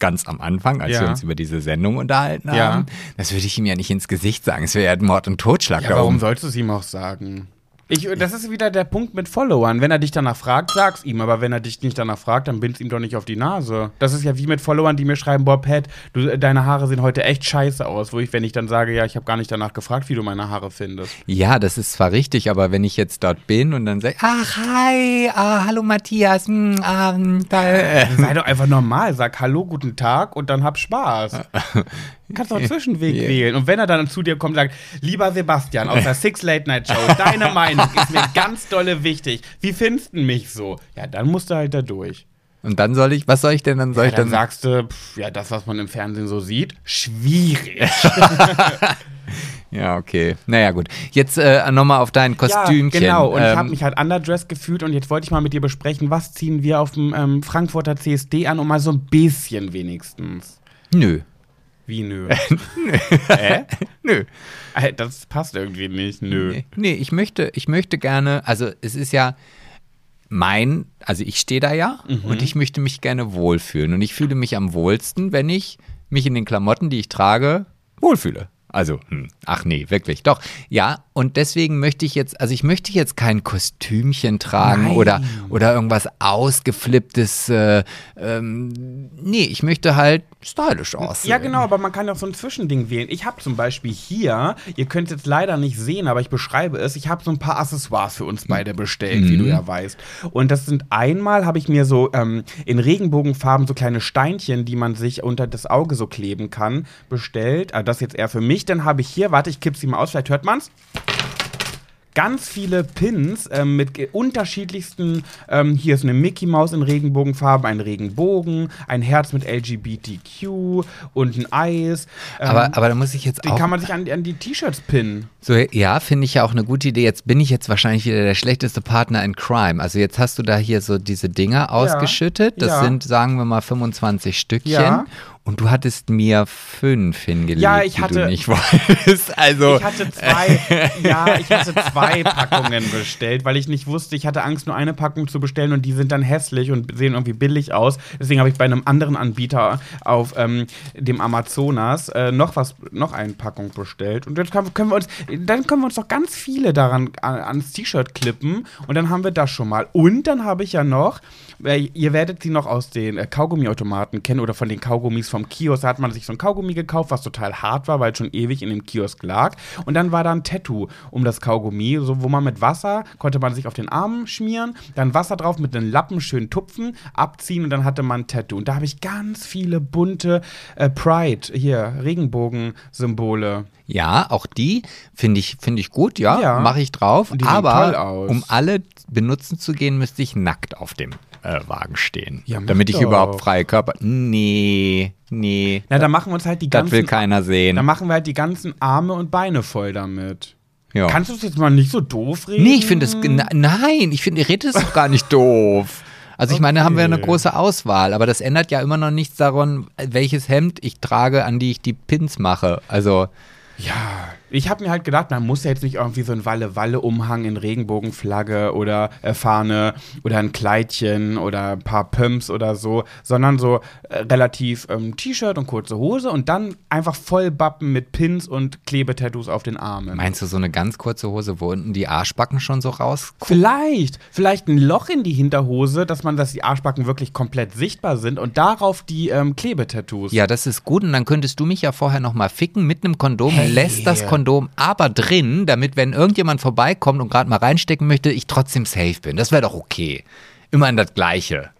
Speaker 2: ganz am Anfang, als
Speaker 1: Ja.
Speaker 2: wir uns über diese Sendung unterhalten
Speaker 1: Ja.
Speaker 2: haben, das würde ich ihm ja nicht ins Gesicht sagen. Es wäre ja Mord und Totschlag
Speaker 1: Ja,
Speaker 2: da
Speaker 1: warum sollst du es ihm auch sagen? Ich, das ist wieder der Punkt mit Followern. Wenn er dich danach fragt, sag's ihm. Aber wenn er dich nicht danach fragt, dann bind's ihm doch nicht auf die Nase. Das ist ja wie mit Followern, die mir schreiben, boah, Pat, du, deine Haare sehen heute echt scheiße aus. Wo ich, wenn ich dann sage, ja, ich habe gar nicht danach gefragt, wie du meine Haare findest.
Speaker 2: Ja, das ist zwar richtig, aber wenn ich jetzt dort bin und dann sage, ach, hi, ah, hallo Matthias, hm, ah, hm, da, äh.
Speaker 1: Sei doch einfach normal. Sag Hallo, guten Tag und dann hab Spaß. Kannst doch einen Zwischenweg
Speaker 2: Ja.
Speaker 1: wählen. Und wenn er dann zu dir kommt und sagt, lieber Sebastian aus der Six Late Night Show, deine Meinung ist mir ganz dolle wichtig. Wie findest du mich so? Ja, dann musst du halt da durch.
Speaker 2: Und dann soll ich, was soll ich denn, dann soll
Speaker 1: Ja,
Speaker 2: ich
Speaker 1: dann
Speaker 2: dann,
Speaker 1: sagst du, pff, ja, das, was man im Fernsehen so sieht, schwierig.
Speaker 2: ja, okay. Naja, gut. Jetzt äh, nochmal auf dein Kostümchen.
Speaker 1: Ja, genau. Und ich
Speaker 2: Ähm,
Speaker 1: habe mich halt underdressed gefühlt und jetzt wollte ich mal mit dir besprechen, was ziehen wir auf dem ähm, Frankfurter CSD an, um mal so ein bisschen wenigstens.
Speaker 2: Nö.
Speaker 1: Wie nö?
Speaker 2: Äh? Nö.
Speaker 1: Äh, das passt irgendwie nicht. Nö.
Speaker 2: Nee, nee, ich möchte, ich möchte gerne, also es ist ja mein, also ich stehe da ja
Speaker 1: Mhm.
Speaker 2: und ich möchte mich gerne wohlfühlen. Und ich fühle mich am wohlsten, wenn ich mich in den Klamotten, die ich trage, wohlfühle. Also, hm, ach nee, wirklich, doch. Ja, und deswegen möchte ich jetzt, also ich möchte jetzt kein Kostümchen tragen
Speaker 1: Nein.
Speaker 2: oder, oder irgendwas ausgeflipptes. Äh, ähm, nee, ich möchte halt stylisch aussehen.
Speaker 1: Ja, genau, aber man kann auch so ein Zwischending wählen. Ich habe zum Beispiel hier, ihr könnt es jetzt leider nicht sehen, aber ich beschreibe es, ich habe so ein paar Accessoires für uns beide bestellt, wie du ja weißt. Und das sind einmal, habe ich mir so ähm, in Regenbogenfarben so kleine Steinchen, die man sich unter das Auge so kleben kann, bestellt. Also das jetzt eher für mich. Dann habe ich hier, warte, ich kipp sie mal aus, vielleicht hört man's ganz viele Pins ähm, mit unterschiedlichsten. Ähm, hier ist eine Mickey Maus in Regenbogenfarben, ein Regenbogen, ein Herz mit LGBTQ und ein Eis. Ähm,
Speaker 2: aber, aber da muss ich jetzt auch.
Speaker 1: kann man sich an, an die T-Shirts pinnen.
Speaker 2: So, ja, finde ich ja auch eine gute Idee. Jetzt bin ich jetzt wahrscheinlich wieder der schlechteste Partner in Crime. Also jetzt hast du da hier so diese Dinger ausgeschüttet. Das
Speaker 1: ja.
Speaker 2: sind, sagen wir mal, 25 Stückchen.
Speaker 1: Ja.
Speaker 2: Und du hattest mir fünf hingelegt,
Speaker 1: Ja, ich
Speaker 2: die
Speaker 1: hatte-
Speaker 2: du nicht wolltest. Also,
Speaker 1: Ich hatte zwei, ja, ich hatte zwei Packungen bestellt, weil ich nicht wusste, ich hatte Angst, nur eine Packung zu bestellen und die sind dann hässlich und sehen irgendwie billig aus. Deswegen habe ich bei einem anderen Anbieter auf ähm, dem Amazonas äh, noch was, noch eine Packung bestellt. Und jetzt können, können wir uns, dann können wir uns doch ganz viele daran an, ans T-Shirt klippen und dann haben wir das schon mal. Und dann habe ich ja noch, äh, ihr werdet sie noch aus den äh, Kaugummiautomaten kennen oder von den Kaugummis vom Kiosk. Da hat man sich so ein Kaugummi gekauft, was total hart war, weil es schon ewig in dem Kiosk lag. Und dann war da ein Tattoo um das Kaugummi, so, wo man mit Wasser konnte man sich auf den Arm schmieren, dann Wasser drauf mit einem Lappen schön tupfen, abziehen und dann hatte man ein Tattoo. Und da habe ich ganz viele bunte äh, Pride, hier, Regenbogen-Symbole.
Speaker 2: ja, auch die finde ich, finde ich gut, ja,
Speaker 1: Ja.
Speaker 2: mache ich drauf.
Speaker 1: Und die sehen
Speaker 2: Aber
Speaker 1: toll aus.
Speaker 2: um alle benutzen zu gehen, müsste ich nackt auf dem äh, Wagen stehen.
Speaker 1: Ja,
Speaker 2: damit ich
Speaker 1: doch.
Speaker 2: überhaupt freie Körper. Nee, nee.
Speaker 1: Na, da machen wir uns halt die
Speaker 2: Das will
Speaker 1: ganzen,
Speaker 2: keiner sehen.
Speaker 1: da machen wir halt die ganzen Arme und Beine voll damit.
Speaker 2: Ja.
Speaker 1: Kannst du es jetzt mal nicht so doof reden?
Speaker 2: Nee, ich finde es. Nein, ich finde, die Rede ist doch gar nicht doof. Also ich meine, da haben wir eine
Speaker 1: Okay.
Speaker 2: große Auswahl, aber das ändert ja immer noch nichts daran, welches Hemd ich trage, an die ich die Pins mache. Also,
Speaker 1: Ja, ich habe mir halt gedacht, man muss ja jetzt nicht irgendwie so ein Walle-Walle-Umhang in Regenbogenflagge oder äh, Fahne oder ein Kleidchen oder ein paar Pumps oder so, sondern so äh, relativ ähm, T-Shirt und kurze Hose und dann einfach voll Bappen mit Pins und Klebetattoos auf den Armen.
Speaker 2: meinst du so eine ganz kurze Hose, wo unten die Arschbacken schon so raus?
Speaker 1: Vielleicht, vielleicht ein Loch in die Hinterhose, dass man, dass die Arschbacken wirklich komplett sichtbar sind und darauf die ähm, Klebetattoos.
Speaker 2: Ja, das ist gut und dann könntest du mich ja vorher noch mal ficken mit einem Kondom, lässt das Kondom aber drin, damit wenn irgendjemand vorbeikommt und gerade mal reinstecken möchte, ich trotzdem safe bin. Das wäre doch okay. Immerhin das Gleiche.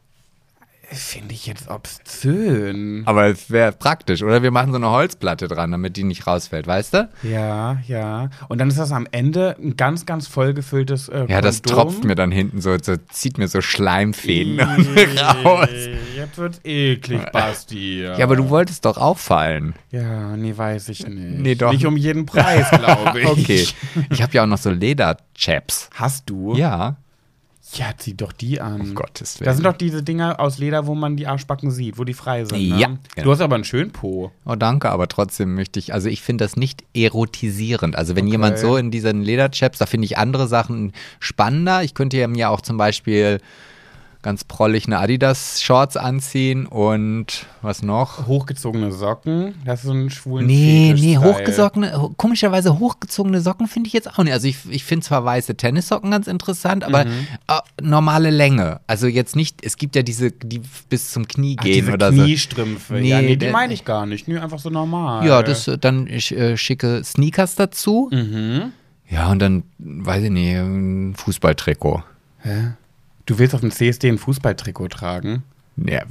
Speaker 1: Finde ich jetzt obszön.
Speaker 2: Aber es wäre praktisch. Oder wir machen so eine Holzplatte dran, damit die nicht rausfällt, weißt du?
Speaker 1: Ja, ja. Und dann ist das am Ende ein ganz, ganz vollgefülltes äh,
Speaker 2: Ja, das
Speaker 1: Kondom.
Speaker 2: tropft mir dann hinten so, so zieht mir so Schleimfäden raus.
Speaker 1: Jetzt wird's eklig, Basti.
Speaker 2: Ja, aber du wolltest doch auffallen.
Speaker 1: Ja, nee, weiß ich nicht.
Speaker 2: Nee, doch.
Speaker 1: Nicht um jeden Preis, glaube ich.
Speaker 2: Okay. Ich habe ja auch noch so Lederchaps.
Speaker 1: Hast du?
Speaker 2: Ja.
Speaker 1: Ja, zieh doch die an.
Speaker 2: Um Gottes Willen.
Speaker 1: Das sind doch diese Dinger aus Leder, wo man die Arschbacken sieht, wo die frei sind. Ne?
Speaker 2: Ja,
Speaker 1: Du
Speaker 2: genau.
Speaker 1: hast aber einen schönen Po.
Speaker 2: Oh, danke, aber trotzdem möchte ich, also ich finde das nicht erotisierend. Also wenn jemand so in diesen Lederchaps, da finde ich andere Sachen spannender. Ich könnte ja mir auch zum Beispiel ganz prollig eine Adidas-Shorts anziehen und was noch?
Speaker 1: Hochgezogene Socken, das ist so ein schwulen
Speaker 2: Nee, nee,
Speaker 1: Fetisch-Style.
Speaker 2: hochgezogene, ho- komischerweise hochgezogene Socken finde ich jetzt auch nicht. Also ich, ich finde zwar weiße Tennissocken ganz interessant, aber
Speaker 1: Mhm.
Speaker 2: äh, normale Länge. Also jetzt nicht, es gibt ja diese, die bis zum Knie
Speaker 1: Ach,
Speaker 2: gehen oder so.
Speaker 1: Kniestrümpfe.
Speaker 2: Nee,
Speaker 1: ja, nee, die meine ich gar nicht. Nö, einfach so normal.
Speaker 2: Ja, das äh, dann ich, äh, schicke Sneakers dazu.
Speaker 1: Mhm.
Speaker 2: Ja, und dann, weiß ich nicht, ein Fußballtrikot.
Speaker 1: Du willst auf dem CSD ein Fußballtrikot tragen?
Speaker 2: Ja,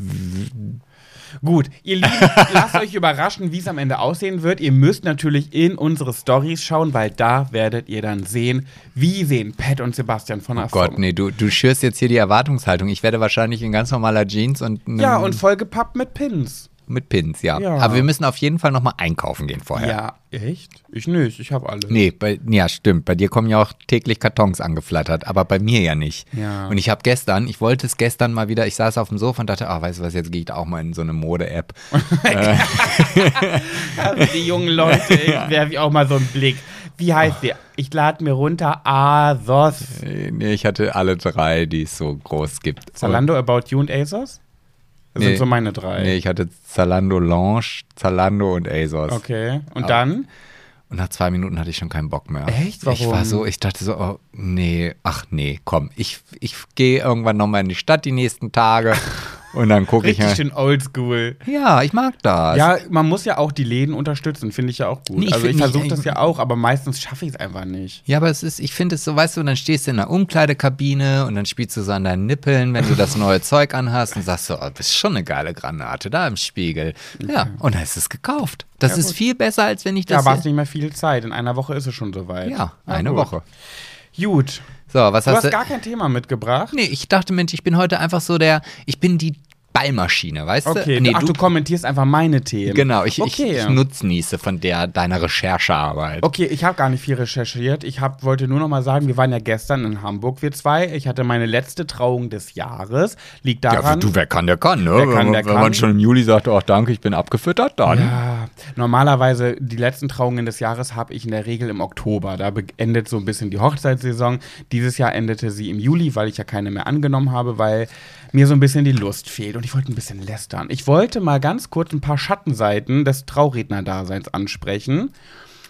Speaker 1: Gut, ihr Lieben, lasst euch überraschen, wie es am Ende aussehen wird. Ihr müsst natürlich in unsere Stories schauen, weil da werdet ihr dann sehen, wie sehen Pat und Sebastian von der
Speaker 2: oh Gott, nee, du, du schürst jetzt hier die Erwartungshaltung. Ich werde wahrscheinlich in ganz normaler Jeans und,
Speaker 1: Ja, und vollgepappt mit Pins.
Speaker 2: Mit Pins, ja.
Speaker 1: Ja.
Speaker 2: Aber wir müssen auf jeden Fall nochmal einkaufen gehen vorher.
Speaker 1: Ja, echt? Ich nicht, ich habe alles.
Speaker 2: Nee, bei, ja, stimmt. Bei dir kommen ja auch täglich Kartons angeflattert, aber bei mir ja nicht.
Speaker 1: Ja.
Speaker 2: Und ich habe gestern, ich wollte es gestern mal wieder, ich saß auf dem Sofa und dachte, ah, weißt du was, jetzt gehe ich da auch mal in so eine Mode-App.
Speaker 1: Also die jungen Leute, ich werfe auch mal so einen Blick. Wie heißt die? Ich lade mir runter Asos.
Speaker 2: Äh, Nee, ich hatte alle drei, die es so groß gibt.
Speaker 1: Zalando, About You und ASOS? Das
Speaker 2: Nee.
Speaker 1: sind so meine drei.
Speaker 2: Nee, ich hatte Zalando Lounge, Zalando und ASOS.
Speaker 1: Okay. Und
Speaker 2: Aber-
Speaker 1: dann?
Speaker 2: Und nach zwei Minuten hatte ich schon keinen Bock mehr.
Speaker 1: Echt?
Speaker 2: Ich war
Speaker 1: Warum?
Speaker 2: so, ich dachte so, oh, nee, ach nee, komm, ich, ich gehe irgendwann nochmal in die Stadt die nächsten Tage und dann gucke ich
Speaker 1: Richtig
Speaker 2: ja.
Speaker 1: schön oldschool.
Speaker 2: Ja, ich mag das.
Speaker 1: Ja, man muss ja auch die Läden unterstützen, finde ich ja auch gut.
Speaker 2: Nee, ich
Speaker 1: also ich versuche das ja auch, aber meistens schaffe ich es einfach nicht.
Speaker 2: Ja, aber es ist, ich finde es so, weißt du, dann stehst du in der Umkleidekabine und dann spielst du so an deinen Nippeln, wenn du das neue Zeug anhast und sagst so, oh, bist schon eine geile Granate da im Spiegel. Ja, und dann ist es gekauft. Das
Speaker 1: Ja,
Speaker 2: ist
Speaker 1: gut.
Speaker 2: viel besser, als wenn ich
Speaker 1: Da
Speaker 2: das.
Speaker 1: war es nicht mehr viel Zeit. In einer Woche ist es schon soweit.
Speaker 2: ja,
Speaker 1: Na
Speaker 2: eine
Speaker 1: gut.
Speaker 2: Woche.
Speaker 1: Gut.
Speaker 2: So, was
Speaker 1: Du
Speaker 2: hast
Speaker 1: hast
Speaker 2: du?
Speaker 1: gar kein Thema mitgebracht.
Speaker 2: nee, ich dachte, Mensch, ich bin heute einfach so der, ich bin die Ballmaschine, weißt
Speaker 1: Okay,
Speaker 2: du? Nee,
Speaker 1: ach, du, kommentierst einfach meine Themen.
Speaker 2: Genau, ich,
Speaker 1: okay.
Speaker 2: ich, ich nutznieße von der deiner Recherchearbeit.
Speaker 1: Okay, ich habe gar nicht viel recherchiert. Ich hab, wollte nur noch mal sagen, wir waren ja gestern in Hamburg, wir zwei. Ich hatte meine letzte Trauung des Jahres. Liegt
Speaker 2: Ja,
Speaker 1: daran.
Speaker 2: du, wer kann, der kann, ne?
Speaker 1: Wer kann, der
Speaker 2: wenn
Speaker 1: kann.
Speaker 2: man schon im Juli sagt, ach danke, ich bin abgefüttert, dann.
Speaker 1: Ja, normalerweise die letzten Trauungen des Jahres habe ich in der Regel im Oktober. Da endet so ein bisschen die Hochzeitssaison. Dieses Jahr endete sie im Juli, weil ich ja keine mehr angenommen habe, weil mir so ein bisschen die Lust fehlt und ich wollte ein bisschen lästern. Ich wollte mal ganz kurz ein paar Schattenseiten des Traurednerdaseins ansprechen.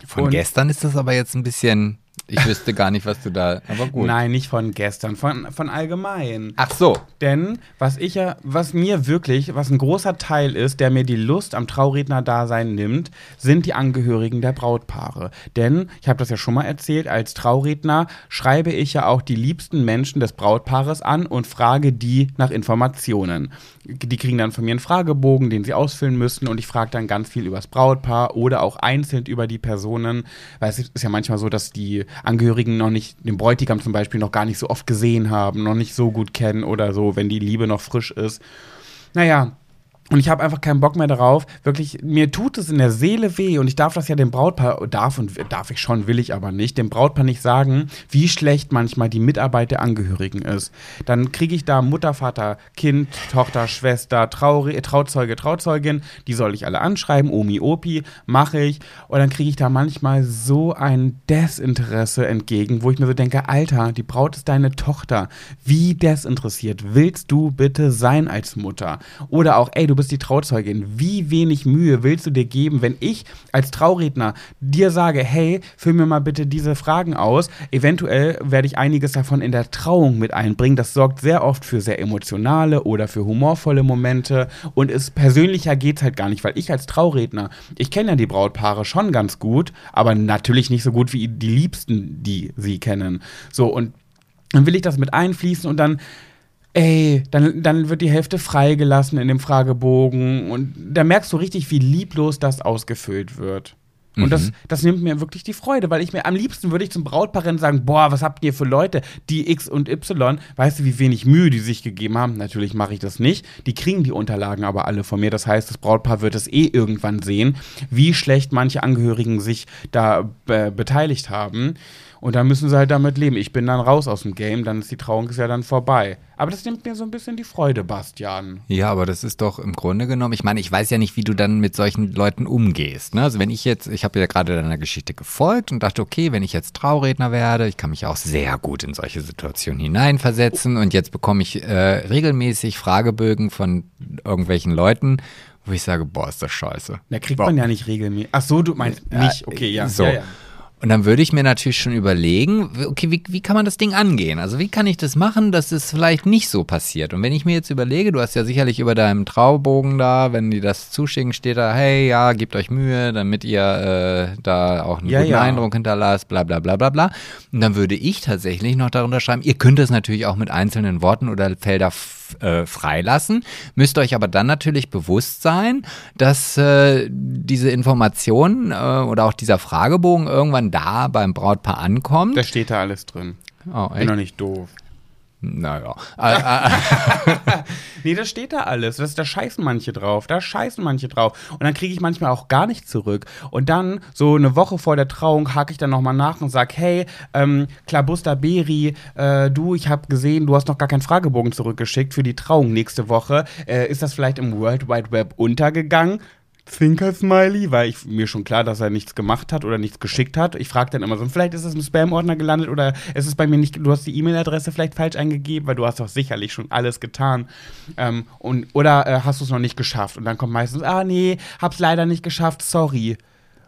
Speaker 2: Von
Speaker 1: Und-
Speaker 2: gestern ist das aber jetzt ein bisschen, ich wüsste gar nicht, was du da, aber gut.
Speaker 1: Nein, nicht von gestern, von, von allgemein.
Speaker 2: Ach so.
Speaker 1: Denn was ich ja, was mir wirklich, was ein großer Teil ist, der mir die Lust am Trauredner-Dasein nimmt, sind die Angehörigen der Brautpaare. Denn, ich habe das ja schon mal erzählt, als Trauredner schreibe ich ja auch die liebsten Menschen des Brautpaares an und frage die nach Informationen. Die kriegen dann von mir einen Fragebogen, den sie ausfüllen müssen und ich frage dann ganz viel über das Brautpaar oder auch einzeln über die Personen, weil es ist ja manchmal so, dass die Angehörigen noch nicht, den Bräutigam zum Beispiel noch gar nicht so oft gesehen haben, noch nicht so gut kennen oder so, wenn die Liebe noch frisch ist. Naja, und ich habe einfach keinen Bock mehr darauf. Wirklich, mir tut es in der Seele weh und ich darf das ja dem Brautpaar, darf und darf ich schon, will ich aber nicht, dem Brautpaar nicht sagen, wie schlecht manchmal die Mitarbeit der Angehörigen ist. Dann kriege ich da Mutter, Vater, Kind, Tochter, Schwester, Trauri, Trauzeuge, Trauzeugin, die soll ich alle anschreiben, Omi, Opi, mache ich. Und dann kriege ich da manchmal so ein Desinteresse entgegen, wo ich mir so denke, Alter, die Braut ist deine Tochter. Wie desinteressiert willst du bitte sein als Mutter? Oder auch, ey, du bist die Trauzeugin. Wie wenig Mühe willst du dir geben, wenn ich als Trauredner dir sage, hey, füll mir mal bitte diese Fragen aus. Eventuell werde ich einiges davon in der Trauung mit einbringen. Das sorgt sehr oft für sehr emotionale oder für humorvolle Momente. Und es persönlicher geht's halt gar nicht, weil ich als Trauredner, ich kenne ja die Brautpaare schon ganz gut, aber natürlich nicht so gut wie die Liebsten, die sie kennen. So, und dann will ich das mit einfließen und dann, ey, dann, dann wird die Hälfte freigelassen in dem Fragebogen und da merkst du richtig, wie lieblos das ausgefüllt wird. Und das, das nimmt mir wirklich die Freude, weil ich mir am liebsten würde ich zum Brautpaar sagen, boah, was habt ihr für Leute, die X und Y, weißt du, wie wenig Mühe die sich gegeben haben? Natürlich mache ich das nicht. Die kriegen die Unterlagen aber alle von mir. Das heißt, das Brautpaar wird es eh irgendwann sehen, wie schlecht manche Angehörigen sich da äh, beteiligt haben. Und dann müssen sie halt damit leben. Ich bin dann raus aus dem Game, dann ist die Trauung ist ja dann vorbei. Aber das nimmt mir so ein bisschen die Freude, Bastian.
Speaker 2: Ja, aber das ist doch im Grunde genommen, ich meine, ich weiß ja nicht, wie du dann mit solchen Leuten umgehst. Ne? Also wenn ich jetzt, ich habe ja gerade deiner Geschichte gefolgt und dachte, okay, wenn ich jetzt Trauredner werde, ich kann mich auch sehr gut in solche Situationen hineinversetzen und jetzt bekomme ich äh, regelmäßig Fragebögen von irgendwelchen Leuten, wo ich sage, boah, ist das scheiße.
Speaker 1: Da kriegt
Speaker 2: Boah.
Speaker 1: man ja nicht regelmäßig. Ach so, du meinst nicht. Okay, ja.
Speaker 2: So.
Speaker 1: ja, ja.
Speaker 2: Und dann würde ich mir natürlich schon überlegen, okay, wie, wie kann man das Ding angehen? Also wie kann ich das machen, dass es vielleicht nicht so passiert? Und wenn ich mir jetzt überlege, du hast ja sicherlich über deinem Traubogen da, wenn die das zuschicken, steht da, hey, ja, gebt euch Mühe, damit ihr äh, da auch einen
Speaker 1: Ja,
Speaker 2: guten
Speaker 1: ja.
Speaker 2: Eindruck hinterlasst, bla bla bla bla bla. Und dann würde ich tatsächlich noch darunter schreiben, ihr könnt es natürlich auch mit einzelnen Worten oder Felder äh, freilassen, müsst euch aber dann natürlich bewusst sein, dass äh, diese Information äh, oder auch dieser Fragebogen irgendwann da beim Brautpaar ankommt.
Speaker 1: Da steht da alles drin.
Speaker 2: Oh,
Speaker 1: Bin doch nicht doof.
Speaker 2: Naja.
Speaker 1: Nee, da steht da alles. Das, da scheißen manche drauf. Da scheißen manche drauf. Und dann kriege ich manchmal auch gar nichts zurück. Und dann, so eine Woche vor der Trauung, hake ich dann nochmal nach und sage, hey, ähm, Klabuster Beri, äh, du, ich habe gesehen, du hast noch gar keinen Fragebogen zurückgeschickt für die Trauung nächste Woche. Äh, ist das vielleicht im World Wide Web untergegangen? Zwinker-Smiley, weil ich mir schon klar, dass er nichts gemacht hat oder nichts geschickt hat. Ich frage dann immer so, vielleicht ist es im Spam-Ordner gelandet oder ist es bei mir nicht, du hast die E-Mail-Adresse vielleicht falsch eingegeben, weil du hast doch sicherlich schon alles getan. Ähm, und, oder äh, hast du es noch nicht geschafft? Und dann kommt meistens, ah nee, hab's leider nicht geschafft, sorry.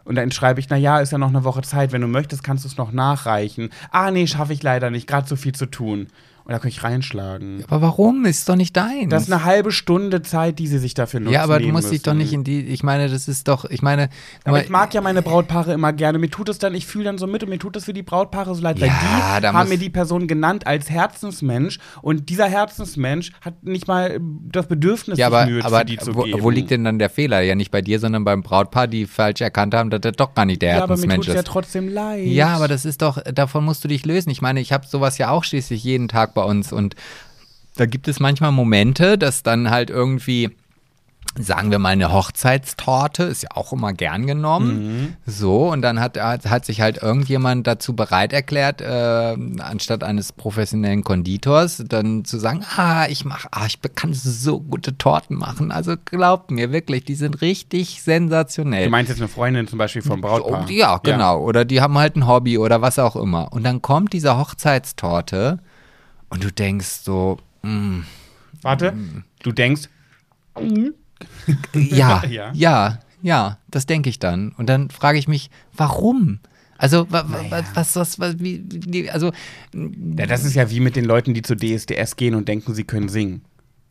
Speaker 1: Und dann schreibe ich, na ja, ist ja noch eine Woche Zeit. Wenn du möchtest, kannst du es noch nachreichen. Ah, nee, schaffe ich leider nicht. Gerade so viel zu tun. Und da kann ich reinschlagen.
Speaker 2: Aber warum? Ist doch nicht dein.
Speaker 1: Das ist eine halbe Stunde Zeit, die sie sich dafür nutzen.
Speaker 2: ja, aber du musst dich doch nicht in die. Ich meine, das ist doch. Ich meine.
Speaker 1: Aber ich mag ja meine Brautpaare immer gerne. Mir tut es dann, ich fühle dann so mit und mir tut es für die Brautpaare so leid, weil
Speaker 2: Ja,
Speaker 1: die
Speaker 2: da
Speaker 1: haben mir die Person genannt als Herzensmensch und dieser Herzensmensch hat nicht mal das Bedürfnis,
Speaker 2: ja, aber,
Speaker 1: Mühe
Speaker 2: aber
Speaker 1: die zu
Speaker 2: wo,
Speaker 1: geben.
Speaker 2: wo liegt denn dann der Fehler? Ja, nicht bei dir, sondern beim Brautpaar, die falsch erkannt haben, dass der doch gar nicht der
Speaker 1: Ja, aber mir
Speaker 2: Herzensmensch
Speaker 1: tut es ja
Speaker 2: ist.
Speaker 1: trotzdem leid.
Speaker 2: Ja, aber das ist doch, davon musst du dich lösen. Ich meine, ich habe sowas ja auch schließlich jeden Tag bei uns und da gibt es manchmal Momente, dass dann halt irgendwie, sagen wir mal, eine Hochzeitstorte ist ja auch immer gern genommen. So, und dann hat, hat, sich halt irgendjemand dazu bereit erklärt, äh, anstatt eines professionellen Konditors, dann zu sagen, ah, ich mach, ah, ich kann so gute Torten machen. Also glaubt mir wirklich, die sind richtig sensationell.
Speaker 1: Du meinst jetzt eine Freundin zum Beispiel vom Brautpaar?
Speaker 2: Ja, genau. Oder die haben halt ein Hobby oder was auch immer. Und dann kommt diese Hochzeitstorte und du denkst so, mm,
Speaker 1: Warte, du denkst,
Speaker 2: ja,
Speaker 1: Ja.
Speaker 2: ja, ja, das denke ich dann. Und dann frage ich mich, warum? Also, wa, wa, was, was, was, wie, wie, also,
Speaker 1: ja, das ist ja wie mit den Leuten, die zu DSDS gehen und denken, sie können singen.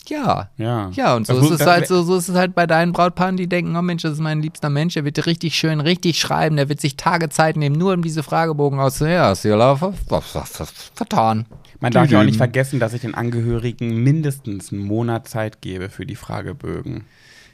Speaker 2: Ja.
Speaker 1: Ja.
Speaker 2: Ja, und so
Speaker 1: Das
Speaker 2: ist es halt so, so ist es halt bei deinen Brautpaaren, die denken, oh Mensch, das ist mein liebster Mensch, der wird richtig schön, richtig schreiben, der wird sich Tage Zeit nehmen, nur um diese Fragebogen auszuhören. Ja, hast du ja ver- ver- ver- ver- vertan.
Speaker 1: Man darf ja auch nicht vergessen, dass ich den Angehörigen mindestens einen Monat Zeit gebe für die Fragebögen.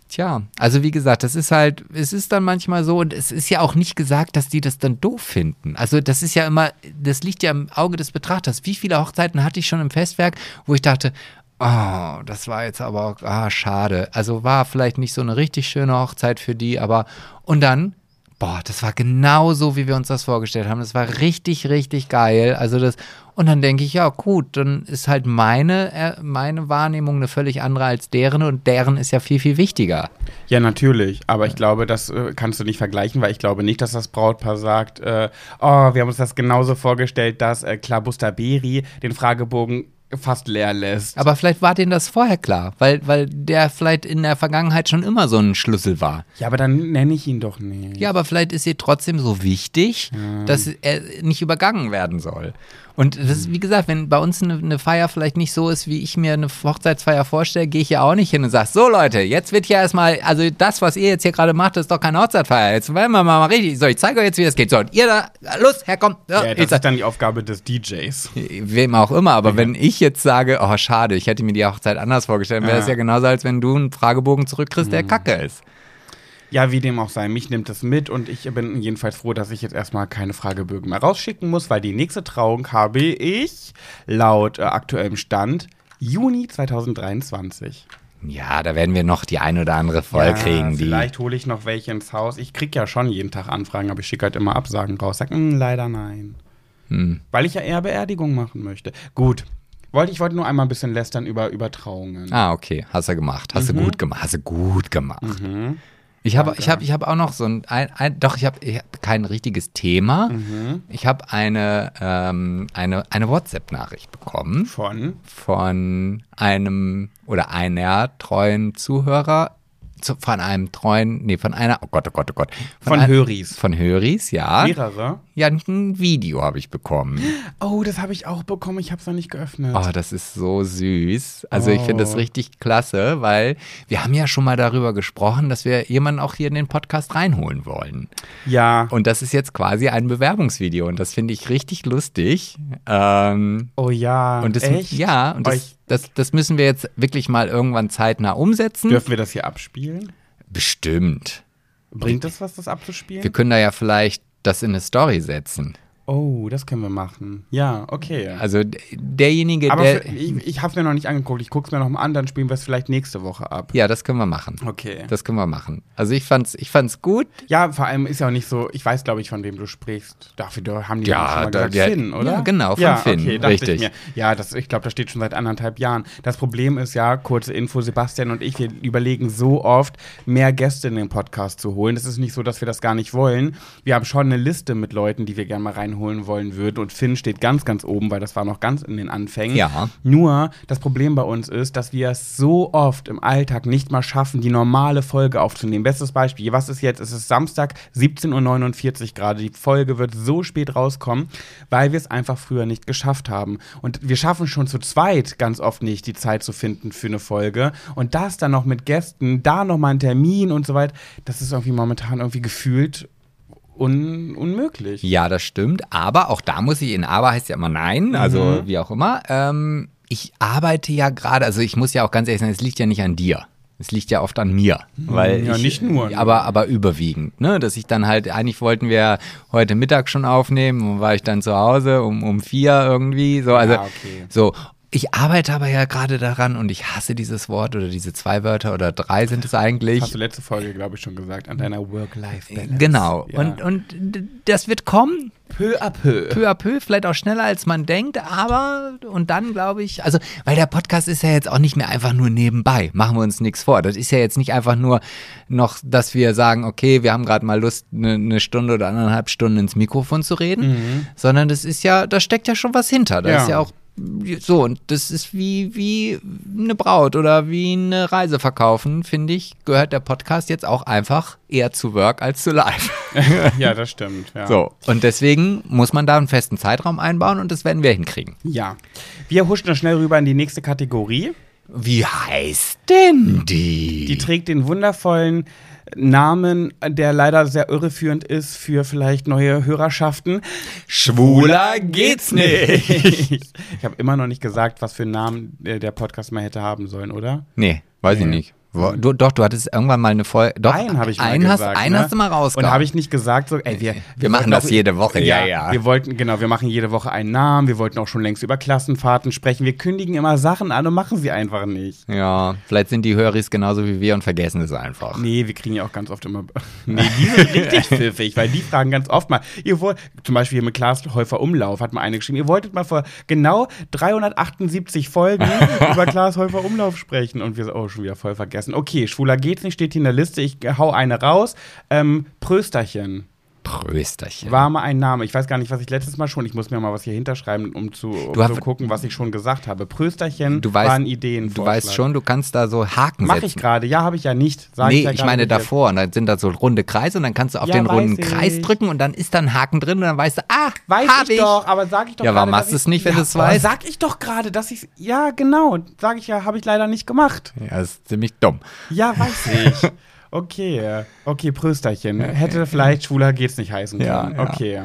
Speaker 2: Tja, also wie gesagt, das ist halt, es ist dann manchmal so und es ist ja auch nicht gesagt, dass die das dann doof finden. Also das ist ja immer, das liegt ja im Auge des Betrachters. Wie viele Hochzeiten hatte ich schon im Festwerk, wo ich dachte, oh, das war jetzt aber, ah, schade. Also war vielleicht nicht so eine richtig schöne Hochzeit für die, aber und dann, boah, das war genau so, wie wir uns das vorgestellt haben. Das war richtig, richtig geil. Also das, und dann denke ich, ja, gut, dann ist halt meine, äh, meine Wahrnehmung eine völlig andere als deren und deren ist ja viel, viel wichtiger.
Speaker 1: Ja, natürlich. Aber ich glaube, das äh, kannst du nicht vergleichen, weil ich glaube nicht, dass das Brautpaar sagt, äh, oh, wir haben uns das genauso vorgestellt, dass äh, Klabuster-Beri den Fragebogen fast leer lässt.
Speaker 2: Aber vielleicht war denen das vorher klar, weil, weil der vielleicht in der Vergangenheit schon immer so ein Schlüssel war.
Speaker 1: ja, aber dann nenne ich ihn doch nicht.
Speaker 2: Ja, aber vielleicht ist sie trotzdem so wichtig, dass er nicht übergangen werden soll. Und das ist, wie gesagt, wenn bei uns eine, eine Feier vielleicht nicht so ist, wie ich mir eine Hochzeitsfeier vorstelle, gehe ich ja auch nicht hin und sage, so Leute, jetzt wird hier erstmal, also das, was ihr jetzt hier gerade macht, ist doch keine Hochzeitsfeier. Jetzt wollen wir mal richtig, so, ich zeige euch jetzt, wie das geht. So, und ihr da, los, herkommt.
Speaker 1: Ja,
Speaker 2: jetzt,
Speaker 1: das ist dann die Aufgabe des DJs.
Speaker 2: Wem auch immer, aber wenn ich jetzt sage, oh schade, ich hätte mir die Hochzeit anders vorgestellt, wäre
Speaker 1: Ja.
Speaker 2: es ja genauso, als wenn du einen Fragebogen zurückkriegst, der kacke ist.
Speaker 1: Ja, wie dem auch sei, mich nimmt es mit und ich bin jedenfalls froh, dass ich jetzt erstmal keine Fragebögen mehr rausschicken muss, weil die nächste Trauung habe ich laut äh, aktuellem Stand Juni 2023.
Speaker 2: Ja, da werden wir noch die ein oder andere voll
Speaker 1: ja,
Speaker 2: kriegen. Die,
Speaker 1: Vielleicht hole ich noch welche ins Haus. Ich krieg ja schon jeden Tag Anfragen, aber ich schicke halt immer Absagen raus. Sag, "Mm, leider nein.
Speaker 2: Hm.
Speaker 1: Weil ich ja eher Beerdigung machen möchte. Gut. Wollte, ich wollte nur einmal ein bisschen lästern über, über Trauungen.
Speaker 2: Ah, okay, hast du gemacht. Hast du gut gemacht. Hast du gut gemacht.
Speaker 1: Mhm.
Speaker 2: Ich habe ich hab, ich hab auch noch so ein, ein, ein doch, ich habe ich hab kein richtiges Thema.
Speaker 1: Mhm.
Speaker 2: Ich habe eine, ähm, eine, eine WhatsApp-Nachricht bekommen
Speaker 1: Von.
Speaker 2: von einem oder einer treuen Zuhörer, zu, von einem treuen, nee, von einer, oh Gott, oh Gott, oh Gott.
Speaker 1: Von
Speaker 2: ein-
Speaker 1: Höris.
Speaker 2: Von Höris, ja.
Speaker 1: Mehrere.
Speaker 2: Ja, ein Video habe ich bekommen.
Speaker 1: Oh, das habe ich auch bekommen. Ich habe es noch nicht geöffnet.
Speaker 2: Oh, das ist so süß. Also ich finde das
Speaker 1: Oh.
Speaker 2: richtig klasse, weil wir haben ja schon mal darüber gesprochen, dass wir jemanden auch hier in den Podcast reinholen wollen.
Speaker 1: Ja.
Speaker 2: Und das ist jetzt quasi ein Bewerbungsvideo und das finde ich richtig lustig. Ähm,
Speaker 1: Oh ja.
Speaker 2: und das,
Speaker 1: Echt?
Speaker 2: ja, und
Speaker 1: Oh,
Speaker 2: das, das, das müssen wir jetzt wirklich mal irgendwann zeitnah umsetzen.
Speaker 1: Dürfen wir das hier abspielen?
Speaker 2: Bestimmt.
Speaker 1: Bringt es was, das abzuspielen?
Speaker 2: Wir können da ja vielleicht das in eine Story setzen.
Speaker 1: Oh, das können wir machen. Ja, okay.
Speaker 2: Also derjenige,
Speaker 1: Aber
Speaker 2: der.
Speaker 1: für, ich, ich habe es mir noch nicht angeguckt. Ich gucke es mir noch mal an, dann spielen wir es vielleicht nächste Woche ab.
Speaker 2: ja, das können wir machen.
Speaker 1: Okay.
Speaker 2: Das können wir machen. Also ich fand's, ich fand's gut.
Speaker 1: ja, vor allem ist ja auch nicht so, ich weiß, glaube ich, von wem du sprichst. Dafür haben die
Speaker 2: Ja,
Speaker 1: schon mal
Speaker 2: da-
Speaker 1: gesagt,
Speaker 2: ja,
Speaker 1: Finn, oder?
Speaker 2: ja, genau, von
Speaker 1: ja,
Speaker 2: Finn,
Speaker 1: okay,
Speaker 2: richtig.
Speaker 1: Ich. Ja, das, ich glaube, das steht schon seit anderthalb Jahren. Das Problem ist ja, kurze Info, Sebastian und ich, wir überlegen so oft, mehr Gäste in den Podcast zu holen. Es ist nicht so, dass wir das gar nicht wollen. Wir haben schon eine Liste mit Leuten, die wir gerne mal reinholen reinholen wollen würden. Und Finn steht ganz, ganz oben, weil das war noch ganz in den Anfängen.
Speaker 2: Ja.
Speaker 1: Nur das Problem bei uns ist, dass wir es so oft im Alltag nicht mal schaffen, die normale Folge aufzunehmen. Bestes Beispiel, was ist jetzt? Es ist Samstag, 17.49 Uhr gerade. Die Folge wird so spät rauskommen, weil wir es einfach früher nicht geschafft haben. Und wir schaffen schon zu zweit ganz oft nicht, die Zeit zu finden für eine Folge. Und das dann noch mit Gästen, da nochmal ein Termin und so weiter, das ist irgendwie momentan irgendwie gefühlt un unmöglich.
Speaker 2: Ja, das stimmt. Aber auch da muss ich in Aber heißt ja immer nein, also
Speaker 1: Mhm.
Speaker 2: wie auch immer. Ähm, ich arbeite ja gerade, also ich muss ja auch ganz ehrlich sagen, es liegt ja nicht an dir. Es liegt ja oft an mir, weil
Speaker 1: Ja,
Speaker 2: ich,
Speaker 1: nicht nur.
Speaker 2: aber aber überwiegend, ne, dass ich dann halt eigentlich wollten wir heute Mittag schon aufnehmen, und war ich dann zu Hause um um vier irgendwie, so also
Speaker 1: Ja, okay.
Speaker 2: so. Ich arbeite aber ja gerade daran und ich hasse dieses Wort oder diese zwei Wörter oder drei sind es eigentlich.
Speaker 1: Hast du letzte Folge, glaube ich, schon gesagt, an deiner Work-Life-Balance.
Speaker 2: Genau.
Speaker 1: Ja.
Speaker 2: Und, und das wird kommen,
Speaker 1: peu à peu.
Speaker 2: peu à peu, vielleicht auch schneller als man denkt, aber und dann glaube ich, also, weil der Podcast ist ja jetzt auch nicht mehr einfach nur nebenbei, machen wir uns nichts vor. Das ist ja jetzt nicht einfach nur noch, dass wir sagen, okay, wir haben gerade mal Lust, eine ne Stunde oder anderthalb Stunden ins Mikrofon zu reden, sondern das ist ja, da steckt ja schon was hinter. Da
Speaker 1: Ja.
Speaker 2: ist ja auch so, und das ist wie, wie eine Braut oder wie eine Reise verkaufen, finde ich, gehört der Podcast jetzt auch einfach eher zu Work als zu Live.
Speaker 1: ja, das stimmt. Ja.
Speaker 2: So, und deswegen muss man da einen festen Zeitraum einbauen und das werden wir hinkriegen.
Speaker 1: Ja. Wir huschen da schnell rüber in die nächste Kategorie.
Speaker 2: Wie heißt denn die?
Speaker 1: Die trägt den wundervollen Namen, der leider sehr irreführend ist für vielleicht neue Hörerschaften.
Speaker 2: Schwuler geht's nicht.
Speaker 1: ich habe immer noch nicht gesagt, was für einen Namen äh, der Podcast mal hätte haben sollen, oder?
Speaker 2: Nee, weiß ich
Speaker 1: Nee.
Speaker 2: nicht. Wo, du, doch, du hattest irgendwann mal eine Folge. Doch,
Speaker 1: einen habe ich mal
Speaker 2: einen
Speaker 1: gesagt.
Speaker 2: hast, einen
Speaker 1: ne?
Speaker 2: hast du mal rausgehauen.
Speaker 1: Und habe ich nicht gesagt, so, ey, wir,
Speaker 2: Wir machen
Speaker 1: wollten
Speaker 2: das
Speaker 1: auch-
Speaker 2: jede Woche, ja, ja.
Speaker 1: Wir wollten, genau, wir machen jede Woche einen Namen. Wir wollten auch schon längst über Klassenfahrten sprechen. Wir kündigen immer Sachen an und machen sie einfach nicht.
Speaker 2: Ja, vielleicht sind die Höris genauso wie wir und vergessen es einfach.
Speaker 1: Nee, wir kriegen ja auch ganz oft immer. Nee, die sind richtig pfiffig, weil die fragen ganz oft mal, ihr wollt, zum Beispiel hier mit Klaas Häufer Umlauf hat mal eine geschrieben, ihr wolltet mal vor genau 378 Folgen über Klaas Häufer Umlauf sprechen. Und wir so, oh, schon wieder voll vergessen. Okay, schwuler geht's nicht, steht hier in der Liste, ich hau eine raus. Ähm, Prösterchen
Speaker 2: Prösterchen.
Speaker 1: war mal ein Name. Ich weiß gar nicht, was ich letztes Mal schon, ich muss mir mal was hier hinterschreiben, um zu, um
Speaker 2: Du hast-
Speaker 1: zu gucken, was ich schon gesagt habe. Prösterchen
Speaker 2: Du weißt,
Speaker 1: waren Ideen.
Speaker 2: du weißt schon, du kannst da so Haken
Speaker 1: Mach
Speaker 2: setzen.
Speaker 1: ich gerade, ja, habe ich ja nicht. Sag
Speaker 2: nee,
Speaker 1: ja
Speaker 2: ich
Speaker 1: gerade
Speaker 2: meine
Speaker 1: jetzt.
Speaker 2: davor und dann sind da so runde Kreise und dann kannst du auf
Speaker 1: Ja,
Speaker 2: den runden
Speaker 1: ich.
Speaker 2: Kreis drücken und dann ist da ein Haken drin und dann weißt du, ah,
Speaker 1: Weiß
Speaker 2: hab
Speaker 1: ich, doch, aber sag ich doch
Speaker 2: Ja, warum
Speaker 1: gerade,
Speaker 2: machst du es nicht, wenn
Speaker 1: ja,
Speaker 2: du es weißt?
Speaker 1: Sag ich doch gerade, dass ich Ja, genau, sag ich ja, habe ich leider nicht gemacht.
Speaker 2: Ja, das ist ziemlich dumm.
Speaker 1: Ja, weiß ich. Okay, okay, Prösterchen. Hätte vielleicht schwuler geht's nicht heißen können.
Speaker 2: ja.
Speaker 1: Okay.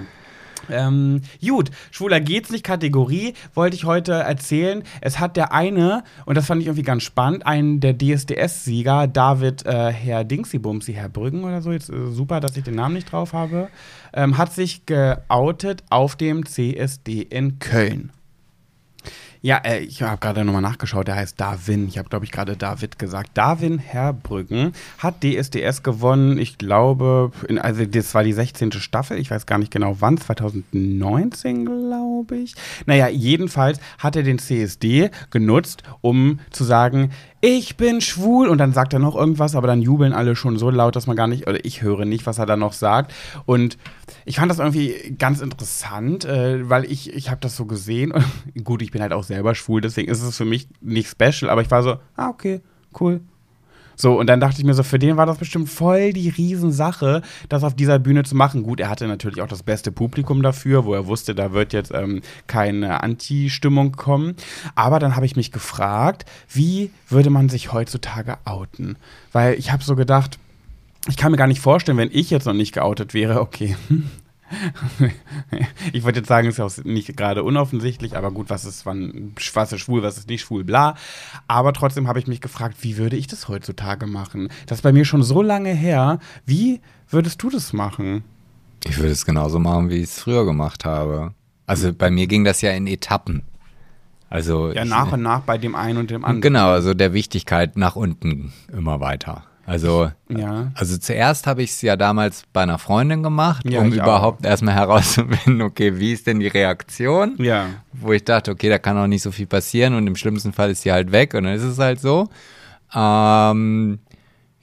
Speaker 1: Ähm, gut, schwuler geht's nicht Kategorie wollte ich heute erzählen. Es hat der eine, und das fand ich irgendwie ganz spannend, einen der DSDS-Sieger, David äh, Herr Dingsy-Bumsy, Herr Brüggen oder so, jetzt äh, super, dass ich den Namen nicht drauf habe, ähm, hat sich geoutet auf dem CSD in Köln. Ja, äh, ich habe gerade nochmal nachgeschaut, der heißt Darwin. Ich habe, glaube ich, gerade David gesagt. Darwin Herbrücken hat DSDS gewonnen. Ich glaube, in, also das war die 16. Staffel. Ich weiß gar nicht genau wann. 2019, glaube ich. Naja, jedenfalls hat er den CSD genutzt, um zu sagen, ich bin schwul. Und dann sagt er noch irgendwas, aber dann jubeln alle schon so laut, dass man gar nicht, oder ich höre nicht, was er da noch sagt. Und ich fand das irgendwie ganz interessant, äh, weil ich, ich habe das so gesehen. Und gut, ich bin halt auch selber schwul, deswegen ist es für mich nicht special, aber ich war so, ah, okay, cool. So, und dann dachte ich mir so, für den war das bestimmt voll die Riesensache, das auf dieser Bühne zu machen. Gut, er hatte natürlich auch das beste Publikum dafür, wo er wusste, da wird jetzt ähm, keine Anti-Stimmung kommen. Aber dann habe ich mich gefragt, wie würde man sich heutzutage outen? Weil ich habe so gedacht, ich kann mir gar nicht vorstellen, wenn ich jetzt noch nicht geoutet wäre, okay. ich würde jetzt sagen, ist ja auch nicht gerade unoffensichtlich, aber gut, was ist, wann, was ist schwul, was ist nicht schwul, bla. Aber trotzdem habe ich mich gefragt, wie würde ich das heutzutage machen? Das ist bei mir schon so lange her. Wie würdest du das machen?
Speaker 2: Ich würde es genauso machen, wie ich es früher gemacht habe. Also bei mir ging das ja in Etappen. Also
Speaker 1: Ja,
Speaker 2: ich-
Speaker 1: nach und nach bei dem einen und dem anderen.
Speaker 2: Genau, also der Wichtigkeit nach unten immer weiter. Also,
Speaker 1: Ja.
Speaker 2: also zuerst habe ich es ja damals bei einer Freundin gemacht,
Speaker 1: Ja,
Speaker 2: um überhaupt erstmal herauszufinden, okay, wie ist denn die Reaktion?
Speaker 1: Ja.
Speaker 2: Wo ich dachte, okay, da kann auch nicht so viel passieren und im schlimmsten Fall ist sie halt weg und dann ist es halt so. Ähm,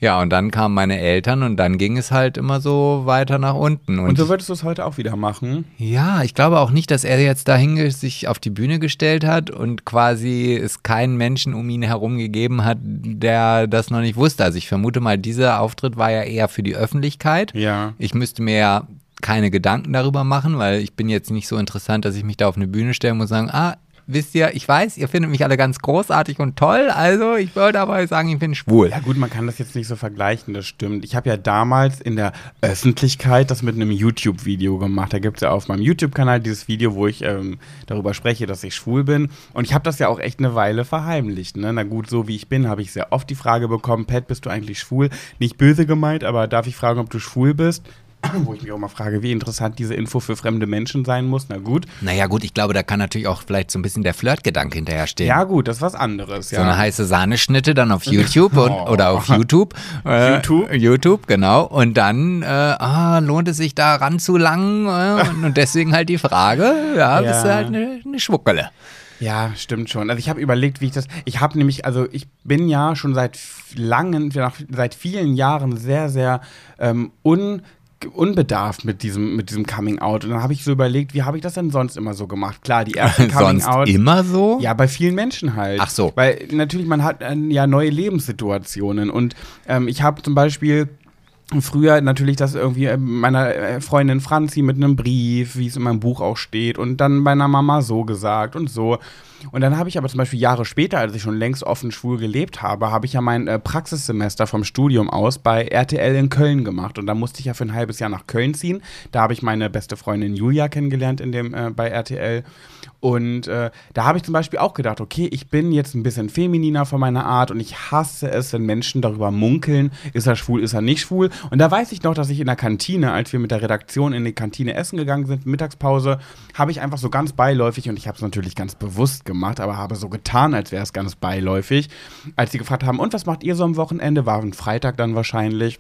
Speaker 2: Ja, und dann kamen meine Eltern und dann ging es halt immer so weiter nach unten.
Speaker 1: Und, und so würdest du es heute auch wieder machen?
Speaker 2: Ja, ich glaube auch nicht, dass er jetzt dahin sich auf die Bühne gestellt hat und quasi es keinen Menschen um ihn herum gegeben hat, der das noch nicht wusste. Also ich vermute mal, dieser Auftritt war ja eher für die Öffentlichkeit.
Speaker 1: Ja.
Speaker 2: Ich müsste mir ja keine Gedanken darüber machen, weil ich bin jetzt nicht so interessant, dass ich mich da auf eine Bühne stellen muss und sagen, ah, wisst ihr, ich weiß, ihr findet mich alle ganz großartig und toll, also ich würde aber sagen, ich bin schwul.
Speaker 1: Ja gut, man kann das jetzt nicht so vergleichen, das stimmt. Ich habe ja damals in der Öffentlichkeit das mit einem YouTube-Video gemacht. Da gibt es ja auf meinem YouTube-Kanal dieses Video, wo ich ähm, darüber spreche, dass ich schwul bin. Und ich habe das ja auch echt eine Weile verheimlicht. Ne? Na gut, so wie ich bin, habe ich sehr oft die Frage bekommen, Pat, bist du eigentlich schwul? Nicht böse gemeint, aber darf ich fragen, ob du schwul bist? Wo ich mich auch mal frage, wie interessant diese Info für fremde Menschen sein muss. Na gut.
Speaker 2: Naja, gut, ich glaube, da kann natürlich auch vielleicht so ein bisschen der Flirtgedanke hinterherstehen.
Speaker 1: Ja, gut, das ist was anderes.
Speaker 2: Ja. So eine heiße Sahneschnitte dann auf YouTube und, oh. oder auf YouTube.
Speaker 1: Äh, YouTube?
Speaker 2: YouTube, genau. Und dann äh, ah, lohnt es sich da ranzulangen. Äh, und, und, deswegen halt die Frage, ja, ja. bist du halt eine, eine Schwuckele.
Speaker 1: Ja, stimmt schon. Also ich habe überlegt, wie ich das. Ich habe nämlich, also ich bin ja schon seit langen, seit vielen Jahren sehr, sehr ähm, un unbedarft mit diesem, mit diesem Coming Out. Und dann habe ich so überlegt, wie habe ich das denn sonst immer so gemacht? Klar, die ersten Coming sonst Out.
Speaker 2: immer so?
Speaker 1: Ja, bei vielen Menschen halt.
Speaker 2: Ach so.
Speaker 1: Weil natürlich, man hat äh, ja neue Lebenssituationen. Und ähm, ich habe zum Beispiel früher natürlich das irgendwie äh, meiner äh, Freundin Franzi mit einem Brief, wie es in meinem Buch auch steht, und dann meiner Mama so gesagt und so. Und dann habe ich aber zum Beispiel Jahre später, als ich schon längst offen schwul gelebt habe, habe ich ja mein äh, Praxissemester vom Studium aus bei RTL in Köln gemacht. Und da musste ich ja für ein halbes Jahr nach Köln ziehen. Da habe ich meine beste Freundin Julia kennengelernt in dem, äh, bei RTL. Und äh, da habe ich zum Beispiel auch gedacht, okay, ich bin jetzt ein bisschen femininer von meiner Art und ich hasse es, wenn Menschen darüber munkeln, ist er schwul, ist er nicht schwul. Und da weiß ich noch, dass ich in der Kantine, als wir mit der Redaktion in die Kantine essen gegangen sind, Mittagspause, habe ich einfach so ganz beiläufig, und ich habe es natürlich ganz bewusst gemacht, aber habe so getan, als wäre es ganz beiläufig, als sie gefragt haben, und was macht ihr so am Wochenende? War ein Freitag dann wahrscheinlich.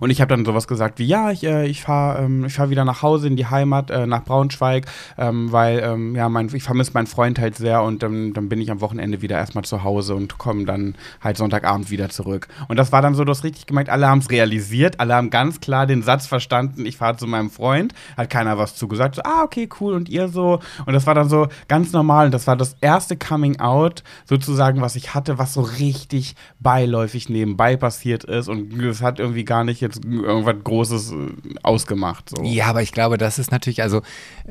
Speaker 1: Und ich habe dann sowas gesagt wie, ja, ich, äh, ich fahre ähm, fahr wieder nach Hause in die Heimat, äh, nach Braunschweig, ähm, weil ähm, ja, mein, ich vermisse meinen Freund halt sehr und ähm, dann bin ich am Wochenende wieder erstmal zu Hause und komme dann halt Sonntagabend wieder zurück. Und das war dann so, du hast richtig gemerkt, alle haben es realisiert, alle haben ganz klar den Satz verstanden, ich fahre zu meinem Freund, hat keiner was zugesagt, so, ah, okay, cool, und ihr so. Und das war dann so ganz normal und das war das erste Coming Out sozusagen, was ich hatte, was so richtig beiläufig nebenbei passiert ist und es hat irgendwie gar nicht jetzt irgendwas Großes äh, ausgemacht. So.
Speaker 2: Ja, aber ich glaube, das ist natürlich, also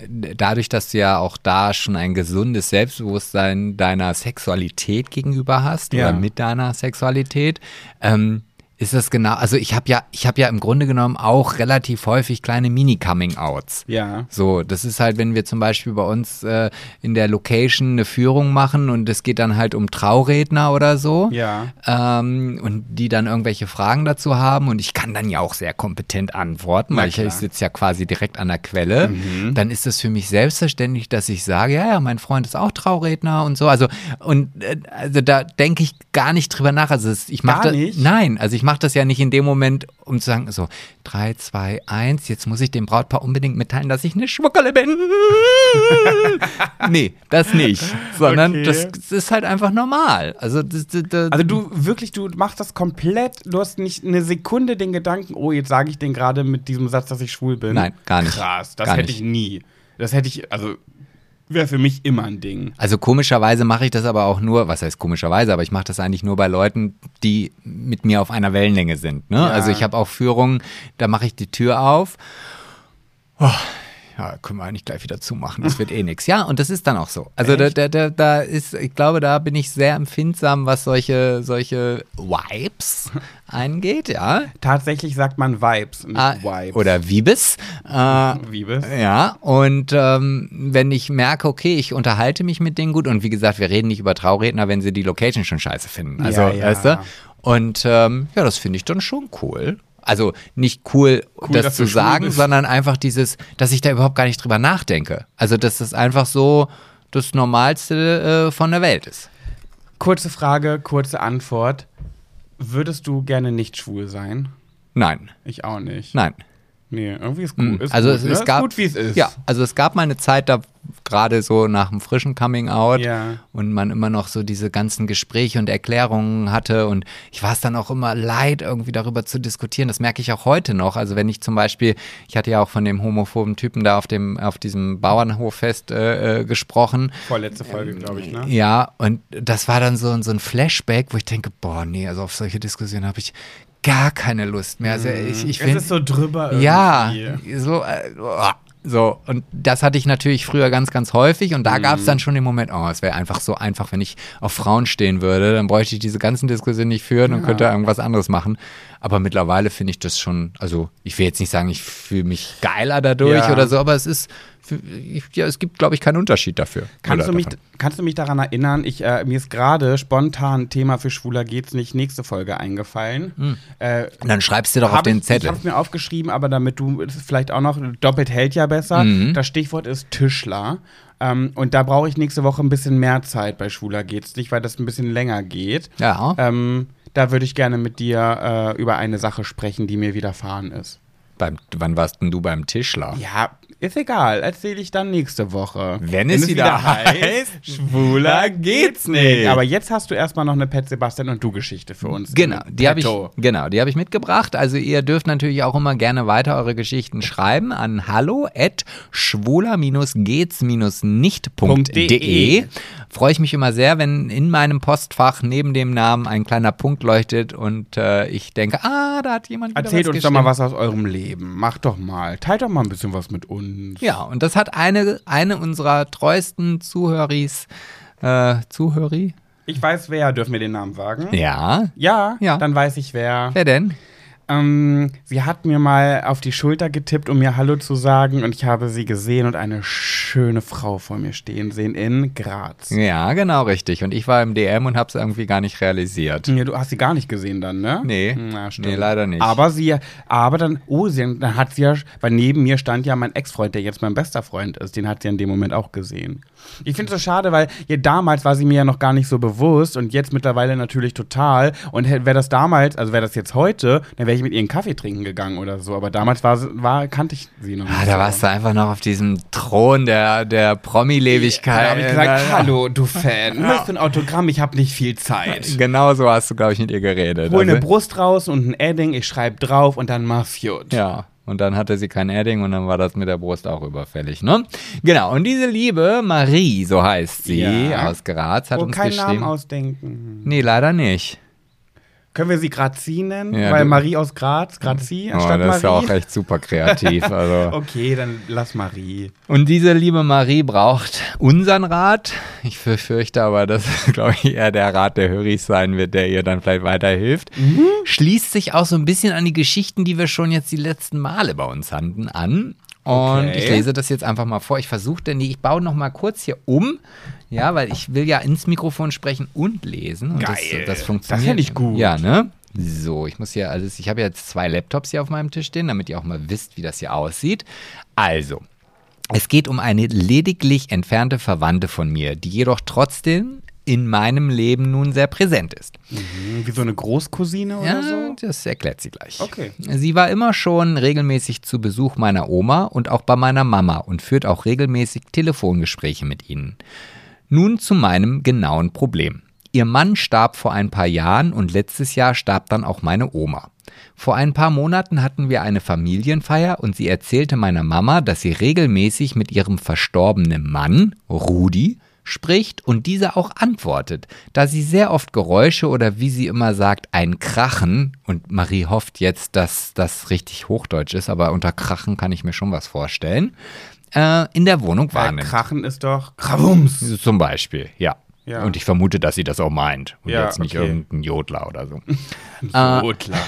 Speaker 2: dadurch, dass du ja auch da schon ein gesundes Selbstbewusstsein deiner Sexualität gegenüber hast ja. oder mit deiner Sexualität, ähm, ist das genau, also ich habe ja, ich habe ja im Grunde genommen auch relativ häufig kleine Mini-Coming-Outs.
Speaker 1: Ja.
Speaker 2: So, das ist halt, wenn wir zum Beispiel bei uns äh, in der Location eine Führung machen und es geht dann halt um Trauredner oder so.
Speaker 1: Ja.
Speaker 2: Ähm, und die dann irgendwelche Fragen dazu haben und ich kann dann ja auch sehr kompetent antworten, weil ich, ich sitze ja quasi direkt an der Quelle. Mhm. Dann ist es für mich selbstverständlich, dass ich sage, ja, ja, mein Freund ist auch Trauredner und so. Also, und äh, also da denke ich gar nicht drüber nach. Also ich mache
Speaker 1: das.
Speaker 2: Nein, also ich mache das ja nicht in dem Moment, um zu sagen, so, 3, 2, 1, jetzt muss ich dem Brautpaar unbedingt mitteilen, dass ich eine Schwuckerle bin. nee, das nicht. Sondern okay. das, das, ist halt einfach normal. Also, das,
Speaker 1: das, also du wirklich, du machst das komplett, du hast nicht eine Sekunde den Gedanken, oh, jetzt sage ich den gerade mit diesem Satz, dass ich schwul bin.
Speaker 2: Nein, gar nicht.
Speaker 1: Krass, das
Speaker 2: gar
Speaker 1: hätte
Speaker 2: nicht.
Speaker 1: ich nie. Das hätte ich, also wäre für mich immer ein Ding.
Speaker 2: Also komischerweise mache ich das aber auch nur, was heißt komischerweise, aber ich mache das eigentlich nur bei Leuten, die mit mir auf einer Wellenlänge sind. Ne? Ja. Also ich habe auch Führungen, da mache ich die Tür auf. Oh, ja, können wir eigentlich gleich wieder zumachen, das wird eh nichts. Ja, und das ist dann auch so. Also da, da, da, da ist, ich glaube, da bin ich sehr empfindsam, was solche, solche Vibes angeht, ja.
Speaker 1: Tatsächlich sagt man Vibes, nicht
Speaker 2: ah,
Speaker 1: Vibes.
Speaker 2: Oder Vibes. Äh,
Speaker 1: Vibes.
Speaker 2: Ja, und ähm, wenn ich merke, okay, ich unterhalte mich mit denen gut und wie gesagt, wir reden nicht über Trauredner, wenn sie die Location schon scheiße finden. Also, ja, ja. weißt du? Und ähm, ja, das finde ich dann schon cool. Also nicht cool, cool das zu sagen, sondern einfach dieses, dass ich da überhaupt gar nicht drüber nachdenke. Also dass das einfach so das Normalste äh, von der Welt ist.
Speaker 1: Kurze Frage, kurze Antwort. Würdest du gerne nicht schwul sein?
Speaker 2: Nein.
Speaker 1: Ich auch nicht.
Speaker 2: Nein.
Speaker 1: Nee, irgendwie ist gut. Ist
Speaker 2: also
Speaker 1: gut,
Speaker 2: es,
Speaker 1: ne?
Speaker 2: es
Speaker 1: Ist
Speaker 2: gab
Speaker 1: gut, wie es ist.
Speaker 2: Ja, also es gab mal eine Zeit, da gerade so nach dem frischen Coming Out
Speaker 1: Ja.
Speaker 2: und man immer noch so diese ganzen Gespräche und Erklärungen hatte und ich war es dann auch immer leid, irgendwie darüber zu diskutieren. Das merke ich auch heute noch. Also wenn ich zum Beispiel, ich hatte ja auch von dem homophoben Typen da auf dem auf diesem Bauernhoffest äh, äh, gesprochen.
Speaker 1: Vorletzte Folge, glaube ich, ne?
Speaker 2: Ja, und das war dann so, so ein Flashback, wo ich denke, boah, nee, also auf solche Diskussionen habe ich gar keine Lust mehr. Also ich, ich
Speaker 1: Es
Speaker 2: find-
Speaker 1: ist so drüber
Speaker 2: ja,
Speaker 1: irgendwie.
Speaker 2: so, äh, uah. so. Und das hatte ich natürlich früher ganz, ganz häufig. Und da gab es dann schon den Moment, oh, es wäre einfach so einfach, wenn ich auf Frauen stehen würde. Dann bräuchte ich diese ganzen Diskussionen nicht führen und könnte irgendwas anderes machen. Aber mittlerweile finde ich das schon, also ich will jetzt nicht sagen, ich fühle mich geiler dadurch
Speaker 1: Ja.
Speaker 2: oder so, aber es ist, ich, ja, es gibt, glaube ich, keinen Unterschied dafür.
Speaker 1: Kannst du, mich,
Speaker 2: davon.
Speaker 1: kannst du mich daran erinnern? Ich, äh, mir ist gerade spontan Thema für Schwuler geht's nicht nächste Folge eingefallen. Äh,
Speaker 2: Und dann schreibst du doch auf den
Speaker 1: ich,
Speaker 2: Zettel.
Speaker 1: Ich habe mir aufgeschrieben, aber damit du es vielleicht auch noch doppelt hält ja besser.
Speaker 2: Mhm.
Speaker 1: Das Stichwort ist Tischler. Ähm, und da brauche ich nächste Woche ein bisschen mehr Zeit bei Schwuler geht's nicht, weil das ein bisschen länger geht.
Speaker 2: Ja.
Speaker 1: Ähm, da würde ich gerne mit dir äh, über eine Sache sprechen, die mir widerfahren ist.
Speaker 2: Beim, wann warst denn du beim Tischler?
Speaker 1: Ja, ist egal. Erzähle ich dann nächste Woche.
Speaker 2: Wenn es wieder heißt,
Speaker 1: schwuler geht's nicht. Aber jetzt hast du erstmal noch eine Pet Sebastian und du Geschichte für uns.
Speaker 2: Genau, die habe ich, genau, die habe ich mitgebracht. Also ihr dürft natürlich auch immer gerne weiter eure Geschichten schreiben an hallo at schwuler-gehts-nicht.de. Freue ich mich immer sehr, wenn in meinem Postfach neben dem Namen ein kleiner Punkt leuchtet und äh, ich denke, ah, da hat jemand
Speaker 1: Erzählt uns doch mal was aus eurem Leben. Macht doch mal. Teilt doch mal ein bisschen was mit uns.
Speaker 2: Ja, und das hat eine, eine unserer treuesten Zuhöris, äh, Zuhöri?
Speaker 1: Ich weiß wer, dürfen wir den Namen sagen?
Speaker 2: Ja.
Speaker 1: Ja,
Speaker 2: Ja.
Speaker 1: dann weiß ich wer.
Speaker 2: Wer denn?
Speaker 1: Ähm, sie hat mir mal auf die Schulter getippt, um mir Hallo zu sagen und ich habe sie gesehen und eine schöne Frau vor mir stehen sehen in Graz.
Speaker 2: Ja, genau, richtig. Und ich war im DM und habe es irgendwie gar nicht realisiert.
Speaker 1: Ja, du hast sie gar nicht gesehen dann, ne?
Speaker 2: Nee.
Speaker 1: Na, stimmt.
Speaker 2: Nee, leider nicht.
Speaker 1: Aber sie, aber dann, oh, sie, dann hat sie ja, weil neben mir stand ja mein Ex-Freund, der jetzt mein bester Freund ist, den hat sie in dem Moment auch gesehen. Ich finde es so schade, weil ja, damals war sie mir ja noch gar nicht so bewusst und jetzt mittlerweile natürlich total. Und wäre das damals, also wäre das jetzt heute, dann wäre ich mit ihr einen Kaffee trinken gegangen oder so. Aber damals war, war kannte ich sie noch nicht.
Speaker 2: Ah, da warst du einfach noch auf diesem Thron der, der Promi-Lebigkeit.
Speaker 1: Da habe ich gesagt,
Speaker 2: Ja, ja.
Speaker 1: hallo, du Fan, möchtest du ein Autogramm? Ich habe nicht viel Zeit.
Speaker 2: Genau so hast du, glaube ich, mit ihr geredet.
Speaker 1: Hol eine
Speaker 2: Also-
Speaker 1: Brust raus und ein Edding, ich schreibe drauf und dann mach's gut.
Speaker 2: Ja. Und dann hatte sie kein Edding und dann war das mit der Brust auch überfällig, ne? Genau. Und diese liebe Marie, so heißt sie,
Speaker 1: Ja.
Speaker 2: aus Graz, hat
Speaker 1: Und
Speaker 2: uns
Speaker 1: keinen
Speaker 2: geschrieben.
Speaker 1: Namen ausdenken.
Speaker 2: Nee, leider nicht.
Speaker 1: Können wir sie Grazi nennen?
Speaker 2: Ja,
Speaker 1: Weil Marie aus Graz, Grazi
Speaker 2: Oh,
Speaker 1: anstatt
Speaker 2: das ist ja auch
Speaker 1: Marie.
Speaker 2: echt super kreativ. Also.
Speaker 1: okay, dann lass Marie.
Speaker 2: Und diese liebe Marie braucht unseren Rat. Ich befürchte aber, dass, glaube ich, eher der Rat der Höris sein wird, der ihr dann vielleicht weiterhilft. Schließt sich auch so ein bisschen an die Geschichten, die wir schon jetzt die letzten Male bei uns hatten, an. Und
Speaker 1: Okay.
Speaker 2: ich lese das jetzt einfach mal vor. Ich versuche denn die, ich baue noch mal kurz hier um. Ja, weil ich will ja ins Mikrofon sprechen und lesen. Und
Speaker 1: Geil.
Speaker 2: Das, das
Speaker 1: Das
Speaker 2: funktioniert.
Speaker 1: fänd ich gut.
Speaker 2: Ja, ne? So, ich muss hier alles, ich habe jetzt zwei Laptops hier auf meinem Tisch stehen, damit ihr auch mal wisst, wie das hier aussieht. Also, es geht um eine lediglich entfernte Verwandte von mir, die jedoch trotzdem in meinem Leben nun sehr präsent ist.
Speaker 1: Hm, Wie so eine Großcousine oder
Speaker 2: Ja,
Speaker 1: so?
Speaker 2: das erklärt sie gleich.
Speaker 1: Okay.
Speaker 2: Sie war immer schon regelmäßig zu Besuch meiner Oma und auch bei meiner Mama und führt auch regelmäßig Telefongespräche mit ihnen. Nun zu meinem genauen Problem. Ihr Mann starb vor ein paar Jahren und letztes Jahr starb dann auch meine Oma. Vor ein paar Monaten hatten wir eine Familienfeier und sie erzählte meiner Mama, dass sie regelmäßig mit ihrem verstorbenen Mann, Rudi, spricht und dieser auch antwortet, da sie sehr oft Geräusche oder wie sie immer sagt, ein Krachen, und Marie hofft jetzt, dass das richtig Hochdeutsch ist, aber unter Krachen kann ich mir schon was vorstellen, äh, in der Wohnung
Speaker 1: Weil
Speaker 2: wahrnimmt.
Speaker 1: Krachen ist doch Krawums.
Speaker 2: Zum Beispiel, ja.
Speaker 1: Ja.
Speaker 2: Und ich vermute, dass sie das auch meint und
Speaker 1: Ja,
Speaker 2: jetzt nicht
Speaker 1: okay.
Speaker 2: irgendein Jodler oder so.
Speaker 1: So klar.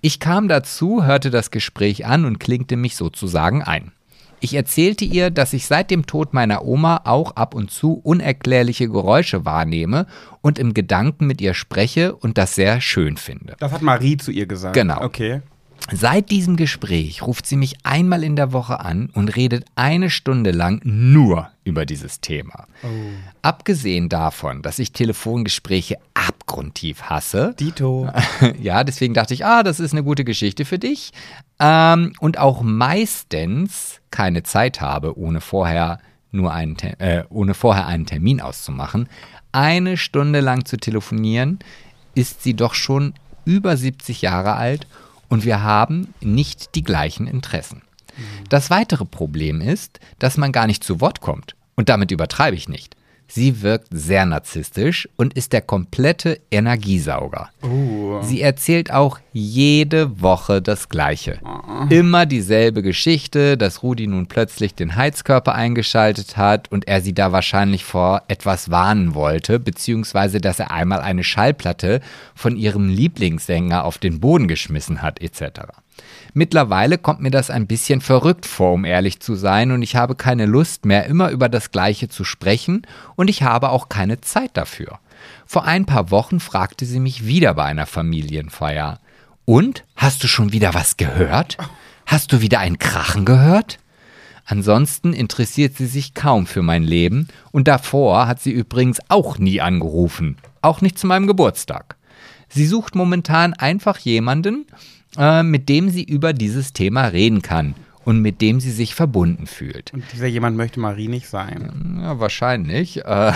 Speaker 2: Ich kam dazu, hörte das Gespräch an und klinkte mich sozusagen ein. Ich erzählte ihr, dass ich seit dem Tod meiner Oma auch ab und zu unerklärliche Geräusche wahrnehme und im Gedanken mit ihr spreche und das sehr schön finde.
Speaker 1: Das hat Marie zu ihr gesagt.
Speaker 2: Genau.
Speaker 1: Okay.
Speaker 2: Seit diesem Gespräch ruft sie mich einmal in der Woche an und redet eine Stunde lang nur über dieses Thema.
Speaker 1: Oh.
Speaker 2: Abgesehen davon, dass ich Telefongespräche abgrundtief hasse.
Speaker 1: Dito.
Speaker 2: ja, deswegen dachte ich, ah, das ist eine gute Geschichte für dich. Ähm, und auch meistens keine Zeit habe, ohne vorher nur einen, äh, ohne vorher einen Termin auszumachen. Eine Stunde lang zu telefonieren, ist sie doch schon über 70 Jahre alt und wir haben nicht die gleichen Interessen. Das weitere Problem ist, dass man gar nicht zu Wort kommt. Und damit übertreibe ich nicht. Sie wirkt sehr narzisstisch und ist der komplette Energiesauger.
Speaker 1: Oh.
Speaker 2: Sie erzählt auch jede Woche das Gleiche. Immer dieselbe Geschichte, dass Rudi nun plötzlich den Heizkörper eingeschaltet hat und er sie da wahrscheinlich vor etwas warnen wollte, beziehungsweise dass er einmal eine Schallplatte von ihrem Lieblingssänger auf den Boden geschmissen hat, etc. Mittlerweile kommt mir das ein bisschen verrückt vor, um ehrlich zu sein, und ich habe keine Lust mehr, immer über das Gleiche zu sprechen, und ich habe auch keine Zeit dafür. Vor ein paar Wochen fragte sie mich wieder bei einer Familienfeier. Und? Hast du schon wieder was gehört? Hast du wieder ein Krachen gehört? Ansonsten interessiert sie sich kaum für mein Leben und davor hat sie übrigens auch nie angerufen, auch nicht zu meinem Geburtstag. Sie sucht momentan einfach jemanden, äh, mit dem sie über dieses Thema reden kann und mit dem sie sich verbunden fühlt.
Speaker 1: Und dieser jemand möchte Marie nicht sein.
Speaker 2: Ja, wahrscheinlich. Äh,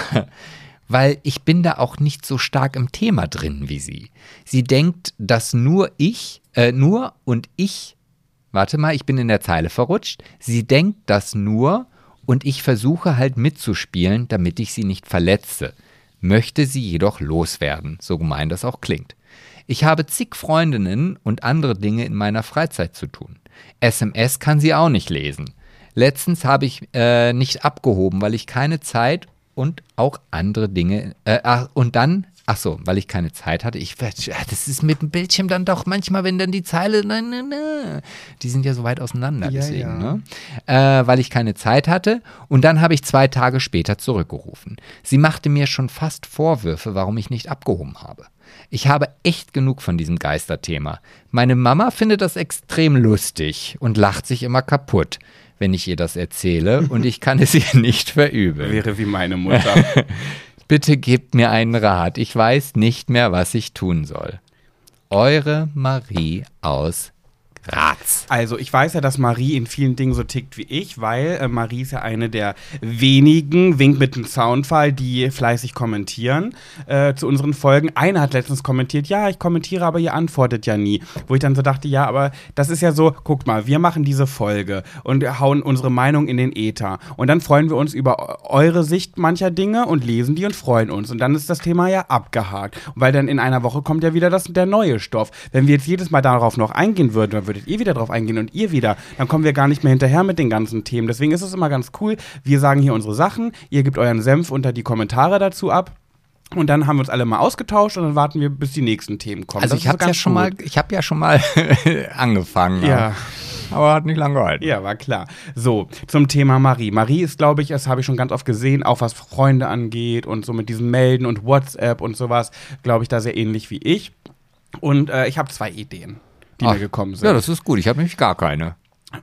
Speaker 2: weil ich bin da auch nicht so stark im Thema drin wie sie. Sie denkt, dass nur ich, äh, nur und ich, warte mal, ich bin in der Zeile verrutscht. Sie denkt das nur und ich versuche halt mitzuspielen, damit ich sie nicht verletze. Möchte sie jedoch loswerden, so gemein das auch klingt. Ich habe zig Freundinnen und andere Dinge in meiner Freizeit zu tun. SMS kann sie auch nicht lesen. Letztens habe ich äh, nicht abgehoben, weil ich keine Zeit und auch andere Dinge. Äh, und dann, ach so, weil ich keine Zeit hatte. Ich, das ist mit dem Bildschirm dann doch manchmal, wenn dann die Zeile, na, na, na, die sind ja so weit auseinander,
Speaker 1: Ja,
Speaker 2: deswegen,
Speaker 1: ja.
Speaker 2: ne? Äh, weil ich keine Zeit hatte. Und dann habe ich zwei Tage später zurückgerufen. Sie machte mir schon fast Vorwürfe, warum ich nicht abgehoben habe. Ich habe echt genug von diesem Geisterthema. Meine Mama findet das extrem lustig und lacht sich immer kaputt, wenn ich ihr das erzähle und ich kann es ihr nicht verübeln.
Speaker 1: Wäre wie meine Mutter.
Speaker 2: Bitte gebt mir einen Rat. Ich weiß nicht mehr, was ich tun soll. Eure Marie aus Graz.
Speaker 1: Also ich weiß ja, dass Marie in vielen Dingen so tickt wie ich, weil äh, Marie ist ja eine der wenigen, wink mit dem Soundfall, die fleißig kommentieren äh, zu unseren Folgen. Eine hat letztens kommentiert, ja, ich kommentiere, aber ihr antwortet ja nie. Wo ich dann so dachte, ja, aber das ist ja so, guckt mal, wir machen diese Folge und hauen unsere Meinung in den Äther. Und dann freuen wir uns über eure Sicht mancher Dinge und lesen die und freuen uns. Und dann ist das Thema ja abgehakt. Weil dann in einer Woche kommt ja wieder das, der neue Stoff. Wenn wir jetzt jedes Mal darauf noch eingehen würden, dann würdet ihr wieder drauf eingehen und ihr wieder. Dann kommen wir gar nicht mehr hinterher mit den ganzen Themen. Deswegen ist es immer ganz cool. Wir sagen hier unsere Sachen, ihr gebt euren Senf unter die Kommentare dazu ab. Und dann haben wir uns alle mal ausgetauscht und dann warten wir, bis die nächsten Themen kommen.
Speaker 2: Also
Speaker 1: Das
Speaker 2: ich habe ja schon
Speaker 1: gut.
Speaker 2: mal, ich habe ja schon mal angefangen,
Speaker 1: Ja.
Speaker 2: aber hat nicht lange gehalten.
Speaker 1: Ja, war klar. So, zum Thema Marie. Marie ist, glaube ich, das habe ich schon ganz oft gesehen, auch was Freunde angeht und so mit diesem Melden und WhatsApp und sowas, glaube ich, da sehr ähnlich wie ich. Und äh, ich habe zwei Ideen, die
Speaker 2: Ach,
Speaker 1: mir gekommen sind.
Speaker 2: Ja, das ist gut. Ich habe nämlich gar keine.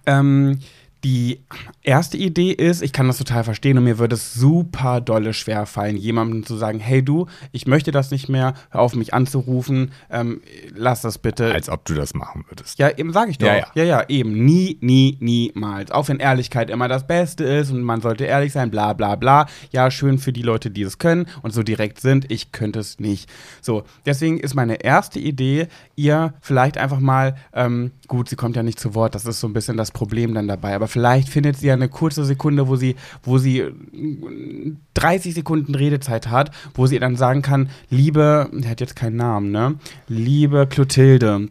Speaker 1: Ähm, die erste Idee ist, ich kann das total verstehen und mir würde es super dolle schwer fallen, jemandem zu sagen, hey du, ich möchte das nicht mehr, hör auf mich anzurufen, ähm, lass das bitte.
Speaker 2: Als ob du das machen würdest.
Speaker 1: ja, eben sage ich doch.
Speaker 2: Ja,
Speaker 1: Ja,
Speaker 2: ja.
Speaker 1: ja, eben. Nie, nie, niemals. Auch wenn Ehrlichkeit immer das Beste ist und man sollte ehrlich sein, bla bla bla. Ja, schön für die Leute, die es können und so direkt sind. Ich könnte es nicht. So, deswegen ist meine erste Idee, ihr vielleicht einfach mal, ähm, gut, sie kommt ja nicht zu Wort, das ist so ein bisschen das Problem dann dabei, aber vielleicht findet sie ja eine kurze Sekunde, wo sie, wo sie äh, 30 Sekunden Redezeit hat, wo sie dann sagen kann, liebe, der hat jetzt keinen Namen, ne? Liebe Clotilde.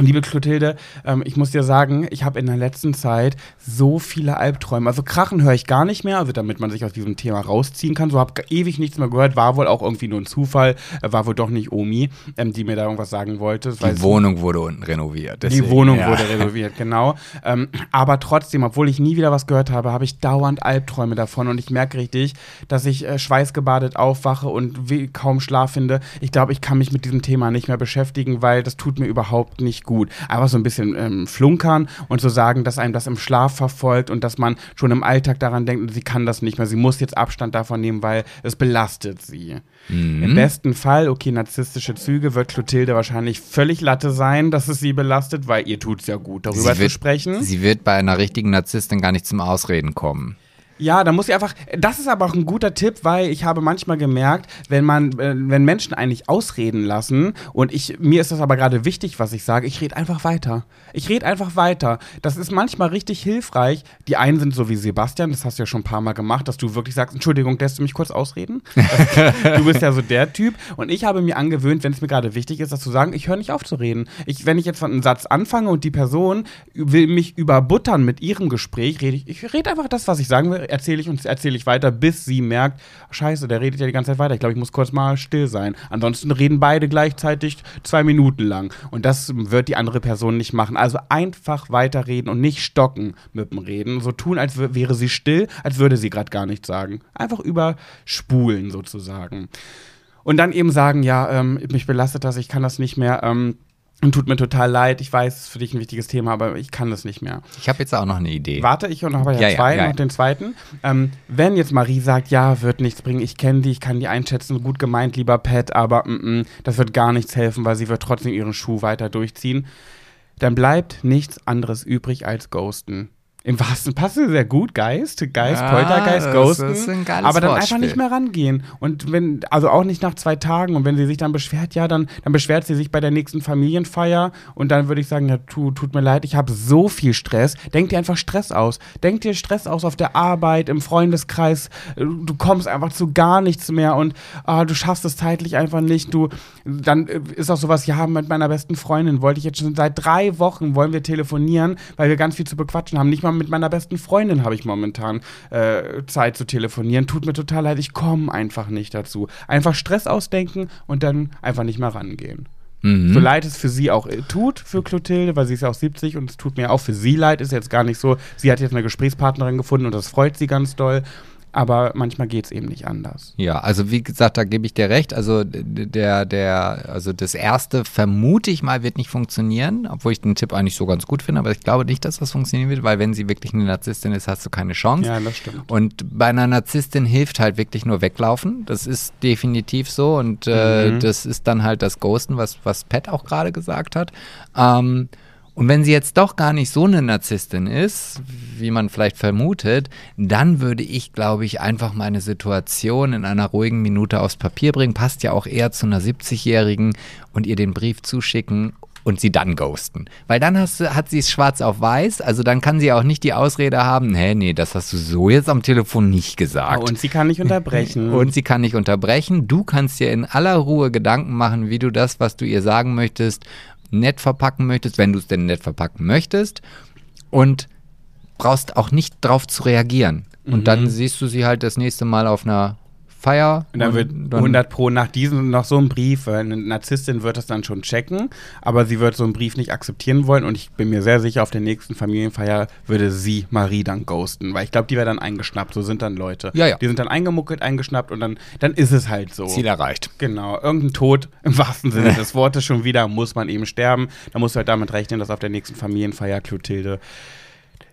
Speaker 1: Liebe Clotilde, ähm, ich muss dir sagen, ich habe in der letzten Zeit so viele Albträume. Also Krachen höre ich gar nicht mehr, also damit man sich aus diesem Thema rausziehen kann. So habe ewig nichts mehr gehört. War wohl auch irgendwie nur ein Zufall. Äh, war wohl doch nicht Omi, ähm, die mir da irgendwas sagen wollte.
Speaker 2: Die
Speaker 1: jetzt-
Speaker 2: Wohnung wurde unten renoviert.
Speaker 1: die
Speaker 2: deswegen,
Speaker 1: Wohnung
Speaker 2: ja.
Speaker 1: wurde renoviert, genau. Ähm, aber trotzdem, obwohl ich nie wieder was gehört habe, habe ich dauernd Albträume davon und ich merke richtig, dass ich äh, schweißgebadet aufwache und kaum Schlaf finde. Ich glaube, ich kann mich mit diesem Thema nicht mehr beschäftigen, weil das tut mir überhaupt nicht gut. Einfach so ein bisschen ähm, flunkern und so sagen, dass einem das im Schlaf verfolgt und dass man schon im Alltag daran denkt, sie kann das nicht mehr, sie muss jetzt Abstand davon nehmen, weil es belastet sie.
Speaker 2: Mhm.
Speaker 1: Im besten Fall, okay, narzisstische Züge, wird Clotilde wahrscheinlich völlig Latte sein, dass es sie belastet, weil ihr tut es ja gut, darüber
Speaker 2: Sie
Speaker 1: zu
Speaker 2: wird-
Speaker 1: sprechen.
Speaker 2: Sie wird bei einer richtigen Narzisstin gar nicht zum Ausreden kommen.
Speaker 1: Ja, da muss ich einfach. Das ist aber auch ein guter Tipp, weil ich habe manchmal gemerkt, wenn man, äh, wenn Menschen eigentlich ausreden lassen und ich mir ist das aber gerade wichtig, was ich sage, ich rede einfach weiter. Ich rede einfach weiter. Das ist manchmal richtig hilfreich. Die einen sind so wie Sebastian, das hast du ja schon ein paar Mal gemacht, dass du wirklich sagst, Entschuldigung, lässt du mich kurz ausreden? Du bist ja so der Typ. Und ich habe mir angewöhnt, wenn es mir gerade wichtig ist, das zu sagen, ich höre nicht auf zu reden. Ich, wenn ich jetzt einen Satz anfange und die Person will mich überbuttern mit ihrem Gespräch, rede ich, ich rede einfach das, was ich sagen will, erzähle ich und erzähle ich weiter, bis sie merkt, scheiße, der redet ja die ganze Zeit weiter. Ich glaube, ich muss kurz mal still sein. Ansonsten reden beide gleichzeitig zwei Minuten lang. Und das wird die andere Person nicht machen. Also einfach weiterreden und nicht stocken mit dem Reden. So tun, als wär- wäre sie still, als würde sie gerade gar nichts sagen. Einfach überspulen sozusagen. Und dann eben sagen, ja, ähm, mich belastet das, ich kann das nicht mehr. Ähm, und tut mir total leid, ich weiß, es ist für dich ein wichtiges Thema, aber ich kann das nicht mehr.
Speaker 2: Ich habe jetzt auch noch eine Idee.
Speaker 1: Warte, ich und habe ja,
Speaker 2: Ja, ja,
Speaker 1: zwei,
Speaker 2: ja.
Speaker 1: noch den zweiten. Ähm, wenn jetzt Marie sagt, ja, wird nichts bringen, ich kenne die, ich kann die einschätzen, gut gemeint, lieber Pat, aber mm, mm, das wird gar nichts helfen, weil sie wird trotzdem ihren Schuh weiter durchziehen, dann bleibt nichts anderes übrig als Ghosten. Im wahrsten passt sehr gut, Geist, Geist,
Speaker 2: Ja,
Speaker 1: Poltergeist, Ghosten. aber dann
Speaker 2: Wortspiel.
Speaker 1: einfach nicht mehr rangehen. Und wenn, also auch nicht nach zwei Tagen. Und wenn sie sich dann beschwert, ja, dann, dann beschwert sie sich bei der nächsten Familienfeier. Und dann würde ich sagen, ja, tu, tut mir leid, ich habe so viel Stress. Denk dir einfach Stress aus. Denk dir Stress aus auf der Arbeit, im Freundeskreis. Du kommst einfach zu gar nichts mehr und ah, du schaffst es zeitlich einfach nicht. Du, dann äh, ist auch sowas, ja, mit meiner besten Freundin wollte ich jetzt schon seit drei Wochen wollen wir telefonieren, weil wir ganz viel zu bequatschen haben. Nicht mal mit meiner besten Freundin habe ich momentan äh, Zeit zu telefonieren. Tut mir total leid, ich komme einfach nicht dazu. Einfach Stress ausdenken und dann einfach nicht mehr rangehen.
Speaker 2: Mhm.
Speaker 1: So leid es für sie auch äh, tut, für Clotilde, weil sie ist ja auch 70 und es tut mir auch für sie leid, ist jetzt gar nicht so. Sie hat jetzt eine Gesprächspartnerin gefunden und das freut sie ganz doll. Aber manchmal geht es eben nicht anders.
Speaker 2: Ja, also wie gesagt, da gebe ich dir recht. Also der, der, also das erste vermute ich mal wird nicht funktionieren, obwohl ich den Tipp eigentlich so ganz gut finde, aber ich glaube nicht, dass das funktionieren wird, weil wenn sie wirklich eine Narzisstin ist, hast du keine Chance.
Speaker 1: Ja, das stimmt.
Speaker 2: Und bei einer Narzisstin hilft halt wirklich nur weglaufen. Das ist definitiv so. Und äh,
Speaker 1: Mhm.
Speaker 2: das ist dann halt das Ghosten, was, was Pat auch gerade gesagt hat. Ähm, und wenn sie jetzt doch gar nicht so eine Narzisstin ist, wie man vielleicht vermutet, dann würde ich, glaube ich, einfach meine Situation in einer ruhigen Minute aufs Papier bringen. Passt ja auch eher zu einer 70-Jährigen und ihr den Brief zuschicken und sie dann ghosten. Weil dann hast du, hat sie es schwarz auf weiß, also dann kann sie auch nicht die Ausrede haben, hä, nee, das hast du so jetzt am Telefon nicht gesagt.
Speaker 1: und sie kann nicht unterbrechen.
Speaker 2: Und sie kann nicht unterbrechen. Du kannst dir in aller Ruhe Gedanken machen, wie du das, was du ihr sagen möchtest, nett verpacken möchtest, wenn du es denn nett verpacken möchtest. Und brauchst auch nicht drauf zu reagieren. Und dann siehst du sie halt das nächste Mal auf einer Feier.
Speaker 1: Und dann wird 100 Pro nach diesem noch so ein Brief, weil eine Narzisstin wird das dann schon checken, aber sie wird so einen Brief nicht akzeptieren wollen und ich bin mir sehr sicher, auf der nächsten Familienfeier würde sie Marie dann ghosten, weil ich glaube, die wäre dann eingeschnappt, so sind dann Leute.
Speaker 2: Ja, ja.
Speaker 1: Die sind dann eingemuckelt, eingeschnappt und dann, dann ist es halt so.
Speaker 2: Ziel erreicht.
Speaker 1: Genau, irgendein Tod im wahrsten Sinne des Wortes schon wieder, muss man eben sterben. Da musst du halt damit rechnen, dass auf der nächsten Familienfeier Clotilde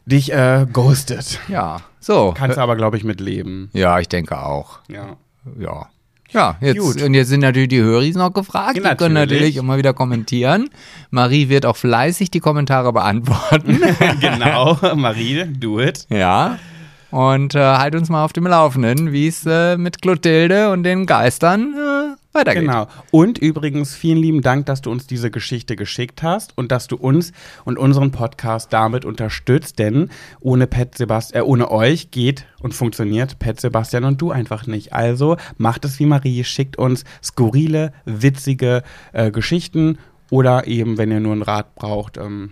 Speaker 1: dich äh, ghostet.
Speaker 2: Ja, so.
Speaker 1: Kannst du aber, glaube ich, mit leben.
Speaker 2: Ja, ich denke auch.
Speaker 1: Ja.
Speaker 2: Ja. Ja, jetzt,
Speaker 1: Gut.
Speaker 2: und jetzt sind natürlich die Höris noch gefragt.
Speaker 1: Ja,
Speaker 2: Die können
Speaker 1: natürlich.
Speaker 2: natürlich immer wieder kommentieren. Marie wird auch fleißig die Kommentare beantworten.
Speaker 1: genau, Marie, do it.
Speaker 2: ja. Und äh, halt uns mal auf dem Laufenden, wie es äh, mit Clotilde und den Geistern äh, weitergeht.
Speaker 1: Genau. Und übrigens, vielen lieben Dank, dass du uns diese Geschichte geschickt hast und dass du uns und unseren Podcast damit unterstützt, denn ohne Pet Sebastian, äh, ohne euch geht und funktioniert Pet Sebastian und du einfach nicht. Also macht es wie Marie, schickt uns skurrile, witzige äh, Geschichten oder eben, wenn ihr nur einen Rat braucht, ähm,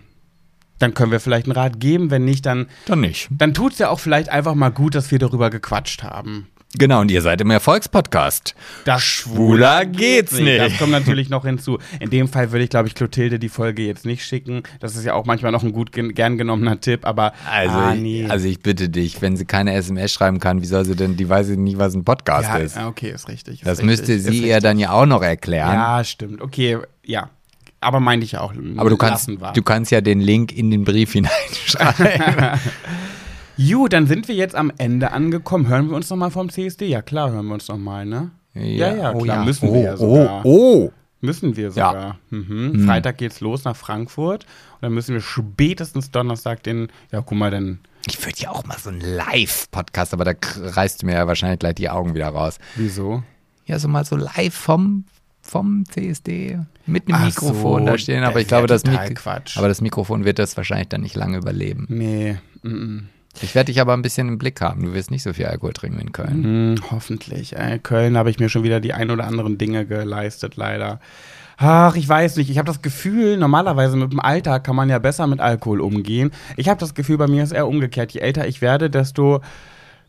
Speaker 1: dann können wir vielleicht einen Rat geben. Wenn nicht, dann,
Speaker 2: Dann nicht.
Speaker 1: dann tut es ja auch vielleicht einfach mal gut, dass wir darüber gequatscht haben.
Speaker 2: Genau, und ihr seid im Erfolgspodcast.
Speaker 1: Das
Speaker 2: Schwuler geht's nicht.
Speaker 1: Das kommt natürlich noch hinzu. In dem Fall würde ich, glaube ich, Clotilde die Folge jetzt nicht schicken. Das ist ja auch manchmal noch ein gut gern genommener Tipp, aber
Speaker 2: Also,
Speaker 1: ah,
Speaker 2: ich,
Speaker 1: nee.
Speaker 2: also ich bitte dich, wenn sie keine SMS schreiben kann, wie soll sie denn, die weiß nie, was ein Podcast
Speaker 1: ja,
Speaker 2: ist.
Speaker 1: ah, okay, ist richtig. Ist
Speaker 2: Das
Speaker 1: richtig,
Speaker 2: müsste sie ihr dann ja auch noch erklären.
Speaker 1: Ja, stimmt. Okay, ja. aber meinte ich ja auch.
Speaker 2: Aber du kannst,
Speaker 1: wir.
Speaker 2: du kannst ja den Link in den Brief hineinschreiben.
Speaker 1: Gut, dann sind wir jetzt am Ende angekommen. Hören wir uns nochmal vom CSD? Ja, klar, hören wir uns nochmal, ne? Ja, ja,
Speaker 2: oh
Speaker 1: klar, müssen
Speaker 2: oh,
Speaker 1: wir ja sogar.
Speaker 2: Oh, oh.
Speaker 1: Müssen wir sogar. Mhm. Freitag geht's los nach Frankfurt. Und dann müssen wir spätestens Donnerstag den, ja, guck mal, dann,
Speaker 2: Ich würde ja auch mal so einen Live-Podcast, aber da reißt du mir ja wahrscheinlich gleich die Augen wieder raus.
Speaker 1: wieso?
Speaker 2: Ja, so mal so live vom, vom CSD mit einem
Speaker 1: Ach
Speaker 2: Mikrofon
Speaker 1: so,
Speaker 2: da stehen. Aber ich glaube, das, Mik
Speaker 1: Quatsch.
Speaker 2: aber das Mikrofon wird das wahrscheinlich dann nicht lange überleben.
Speaker 1: Nee, mm,
Speaker 2: Ich werde dich aber ein bisschen im Blick haben. Du wirst nicht so viel Alkohol trinken in Köln.
Speaker 1: Hm, hoffentlich. Äh, Köln habe ich mir schon wieder die ein oder anderen Dinge geleistet, leider. Ach, ich weiß nicht. Ich habe das Gefühl, normalerweise mit dem Alter kann man ja besser mit Alkohol umgehen. Ich habe das Gefühl, bei mir ist eher umgekehrt. Je älter ich werde, desto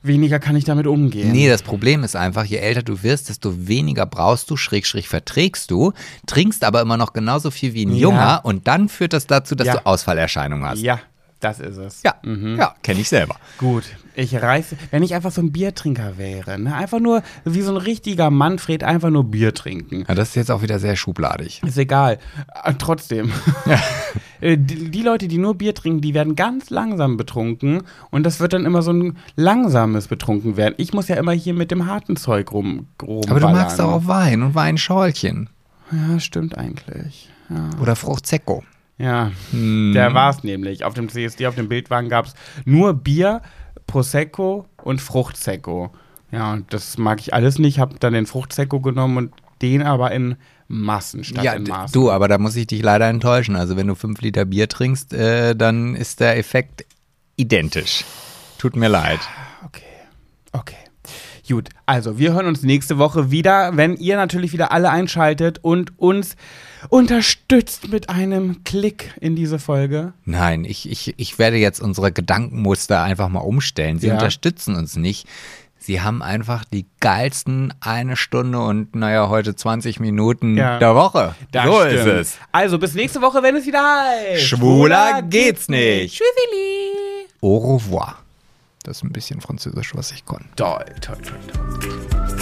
Speaker 1: weniger kann ich damit umgehen.
Speaker 2: Nee, das Problem ist einfach, je älter du wirst, desto weniger brauchst du, schräg, schräg verträgst du, trinkst aber immer noch genauso viel wie ein
Speaker 1: Ja.
Speaker 2: Junger und dann führt das dazu, dass
Speaker 1: Ja.
Speaker 2: du Ausfallerscheinungen hast.
Speaker 1: Ja, das ist es.
Speaker 2: Ja,
Speaker 1: Mhm.
Speaker 2: ja kenne ich selber.
Speaker 1: Gut, ich reiße, wenn ich einfach so ein Biertrinker wäre, ne? einfach nur wie so ein richtiger Manfred, einfach nur Bier trinken.
Speaker 2: Ja, das ist jetzt auch wieder sehr schubladig.
Speaker 1: Ist egal. Äh, trotzdem. Äh, die, die Leute, die nur Bier trinken, die werden ganz langsam betrunken und das wird dann immer so ein langsames betrunken werden. Ich muss ja immer hier mit dem harten Zeug rum, rum
Speaker 2: Aber du magst auch Wein und Weinschorlchen.
Speaker 1: Ja, stimmt eigentlich. Ja,
Speaker 2: Oder Frucht Secco.
Speaker 1: Ja.
Speaker 2: Hm.
Speaker 1: der war es nämlich. Auf dem CSD, auf dem Bildwagen gab es nur Bier, Prosecco und Fruchtsecco. Ja, und das mag ich alles nicht. Habe dann den Fruchtsecco genommen und den aber in Massen statt
Speaker 2: Ja,
Speaker 1: in Maßen.
Speaker 2: du, aber da muss ich dich leider enttäuschen. Also wenn du fünf Liter Bier trinkst, äh, dann ist der Effekt identisch. Tut mir leid.
Speaker 1: Okay. Okay. Gut, also wir hören uns nächste Woche wieder, wenn ihr natürlich wieder alle einschaltet und uns unterstützt mit einem Klick in diese Folge.
Speaker 2: Nein, ich, ich, ich werde jetzt unsere Gedankenmuster einfach mal umstellen. Sie
Speaker 1: Ja.
Speaker 2: unterstützen uns nicht. Sie haben einfach die geilsten eine Stunde und naja, heute 20 Minuten
Speaker 1: Ja.
Speaker 2: der Woche.
Speaker 1: Das
Speaker 2: so
Speaker 1: stimmt.
Speaker 2: ist es.
Speaker 1: Also bis nächste Woche, wenn es wieder heißt.
Speaker 2: Schwuler geht's nicht.
Speaker 1: Tschüssili.
Speaker 2: Au revoir. Das ist ein bisschen französisch, was ich konnte.
Speaker 1: Toll, toll, toll, toll.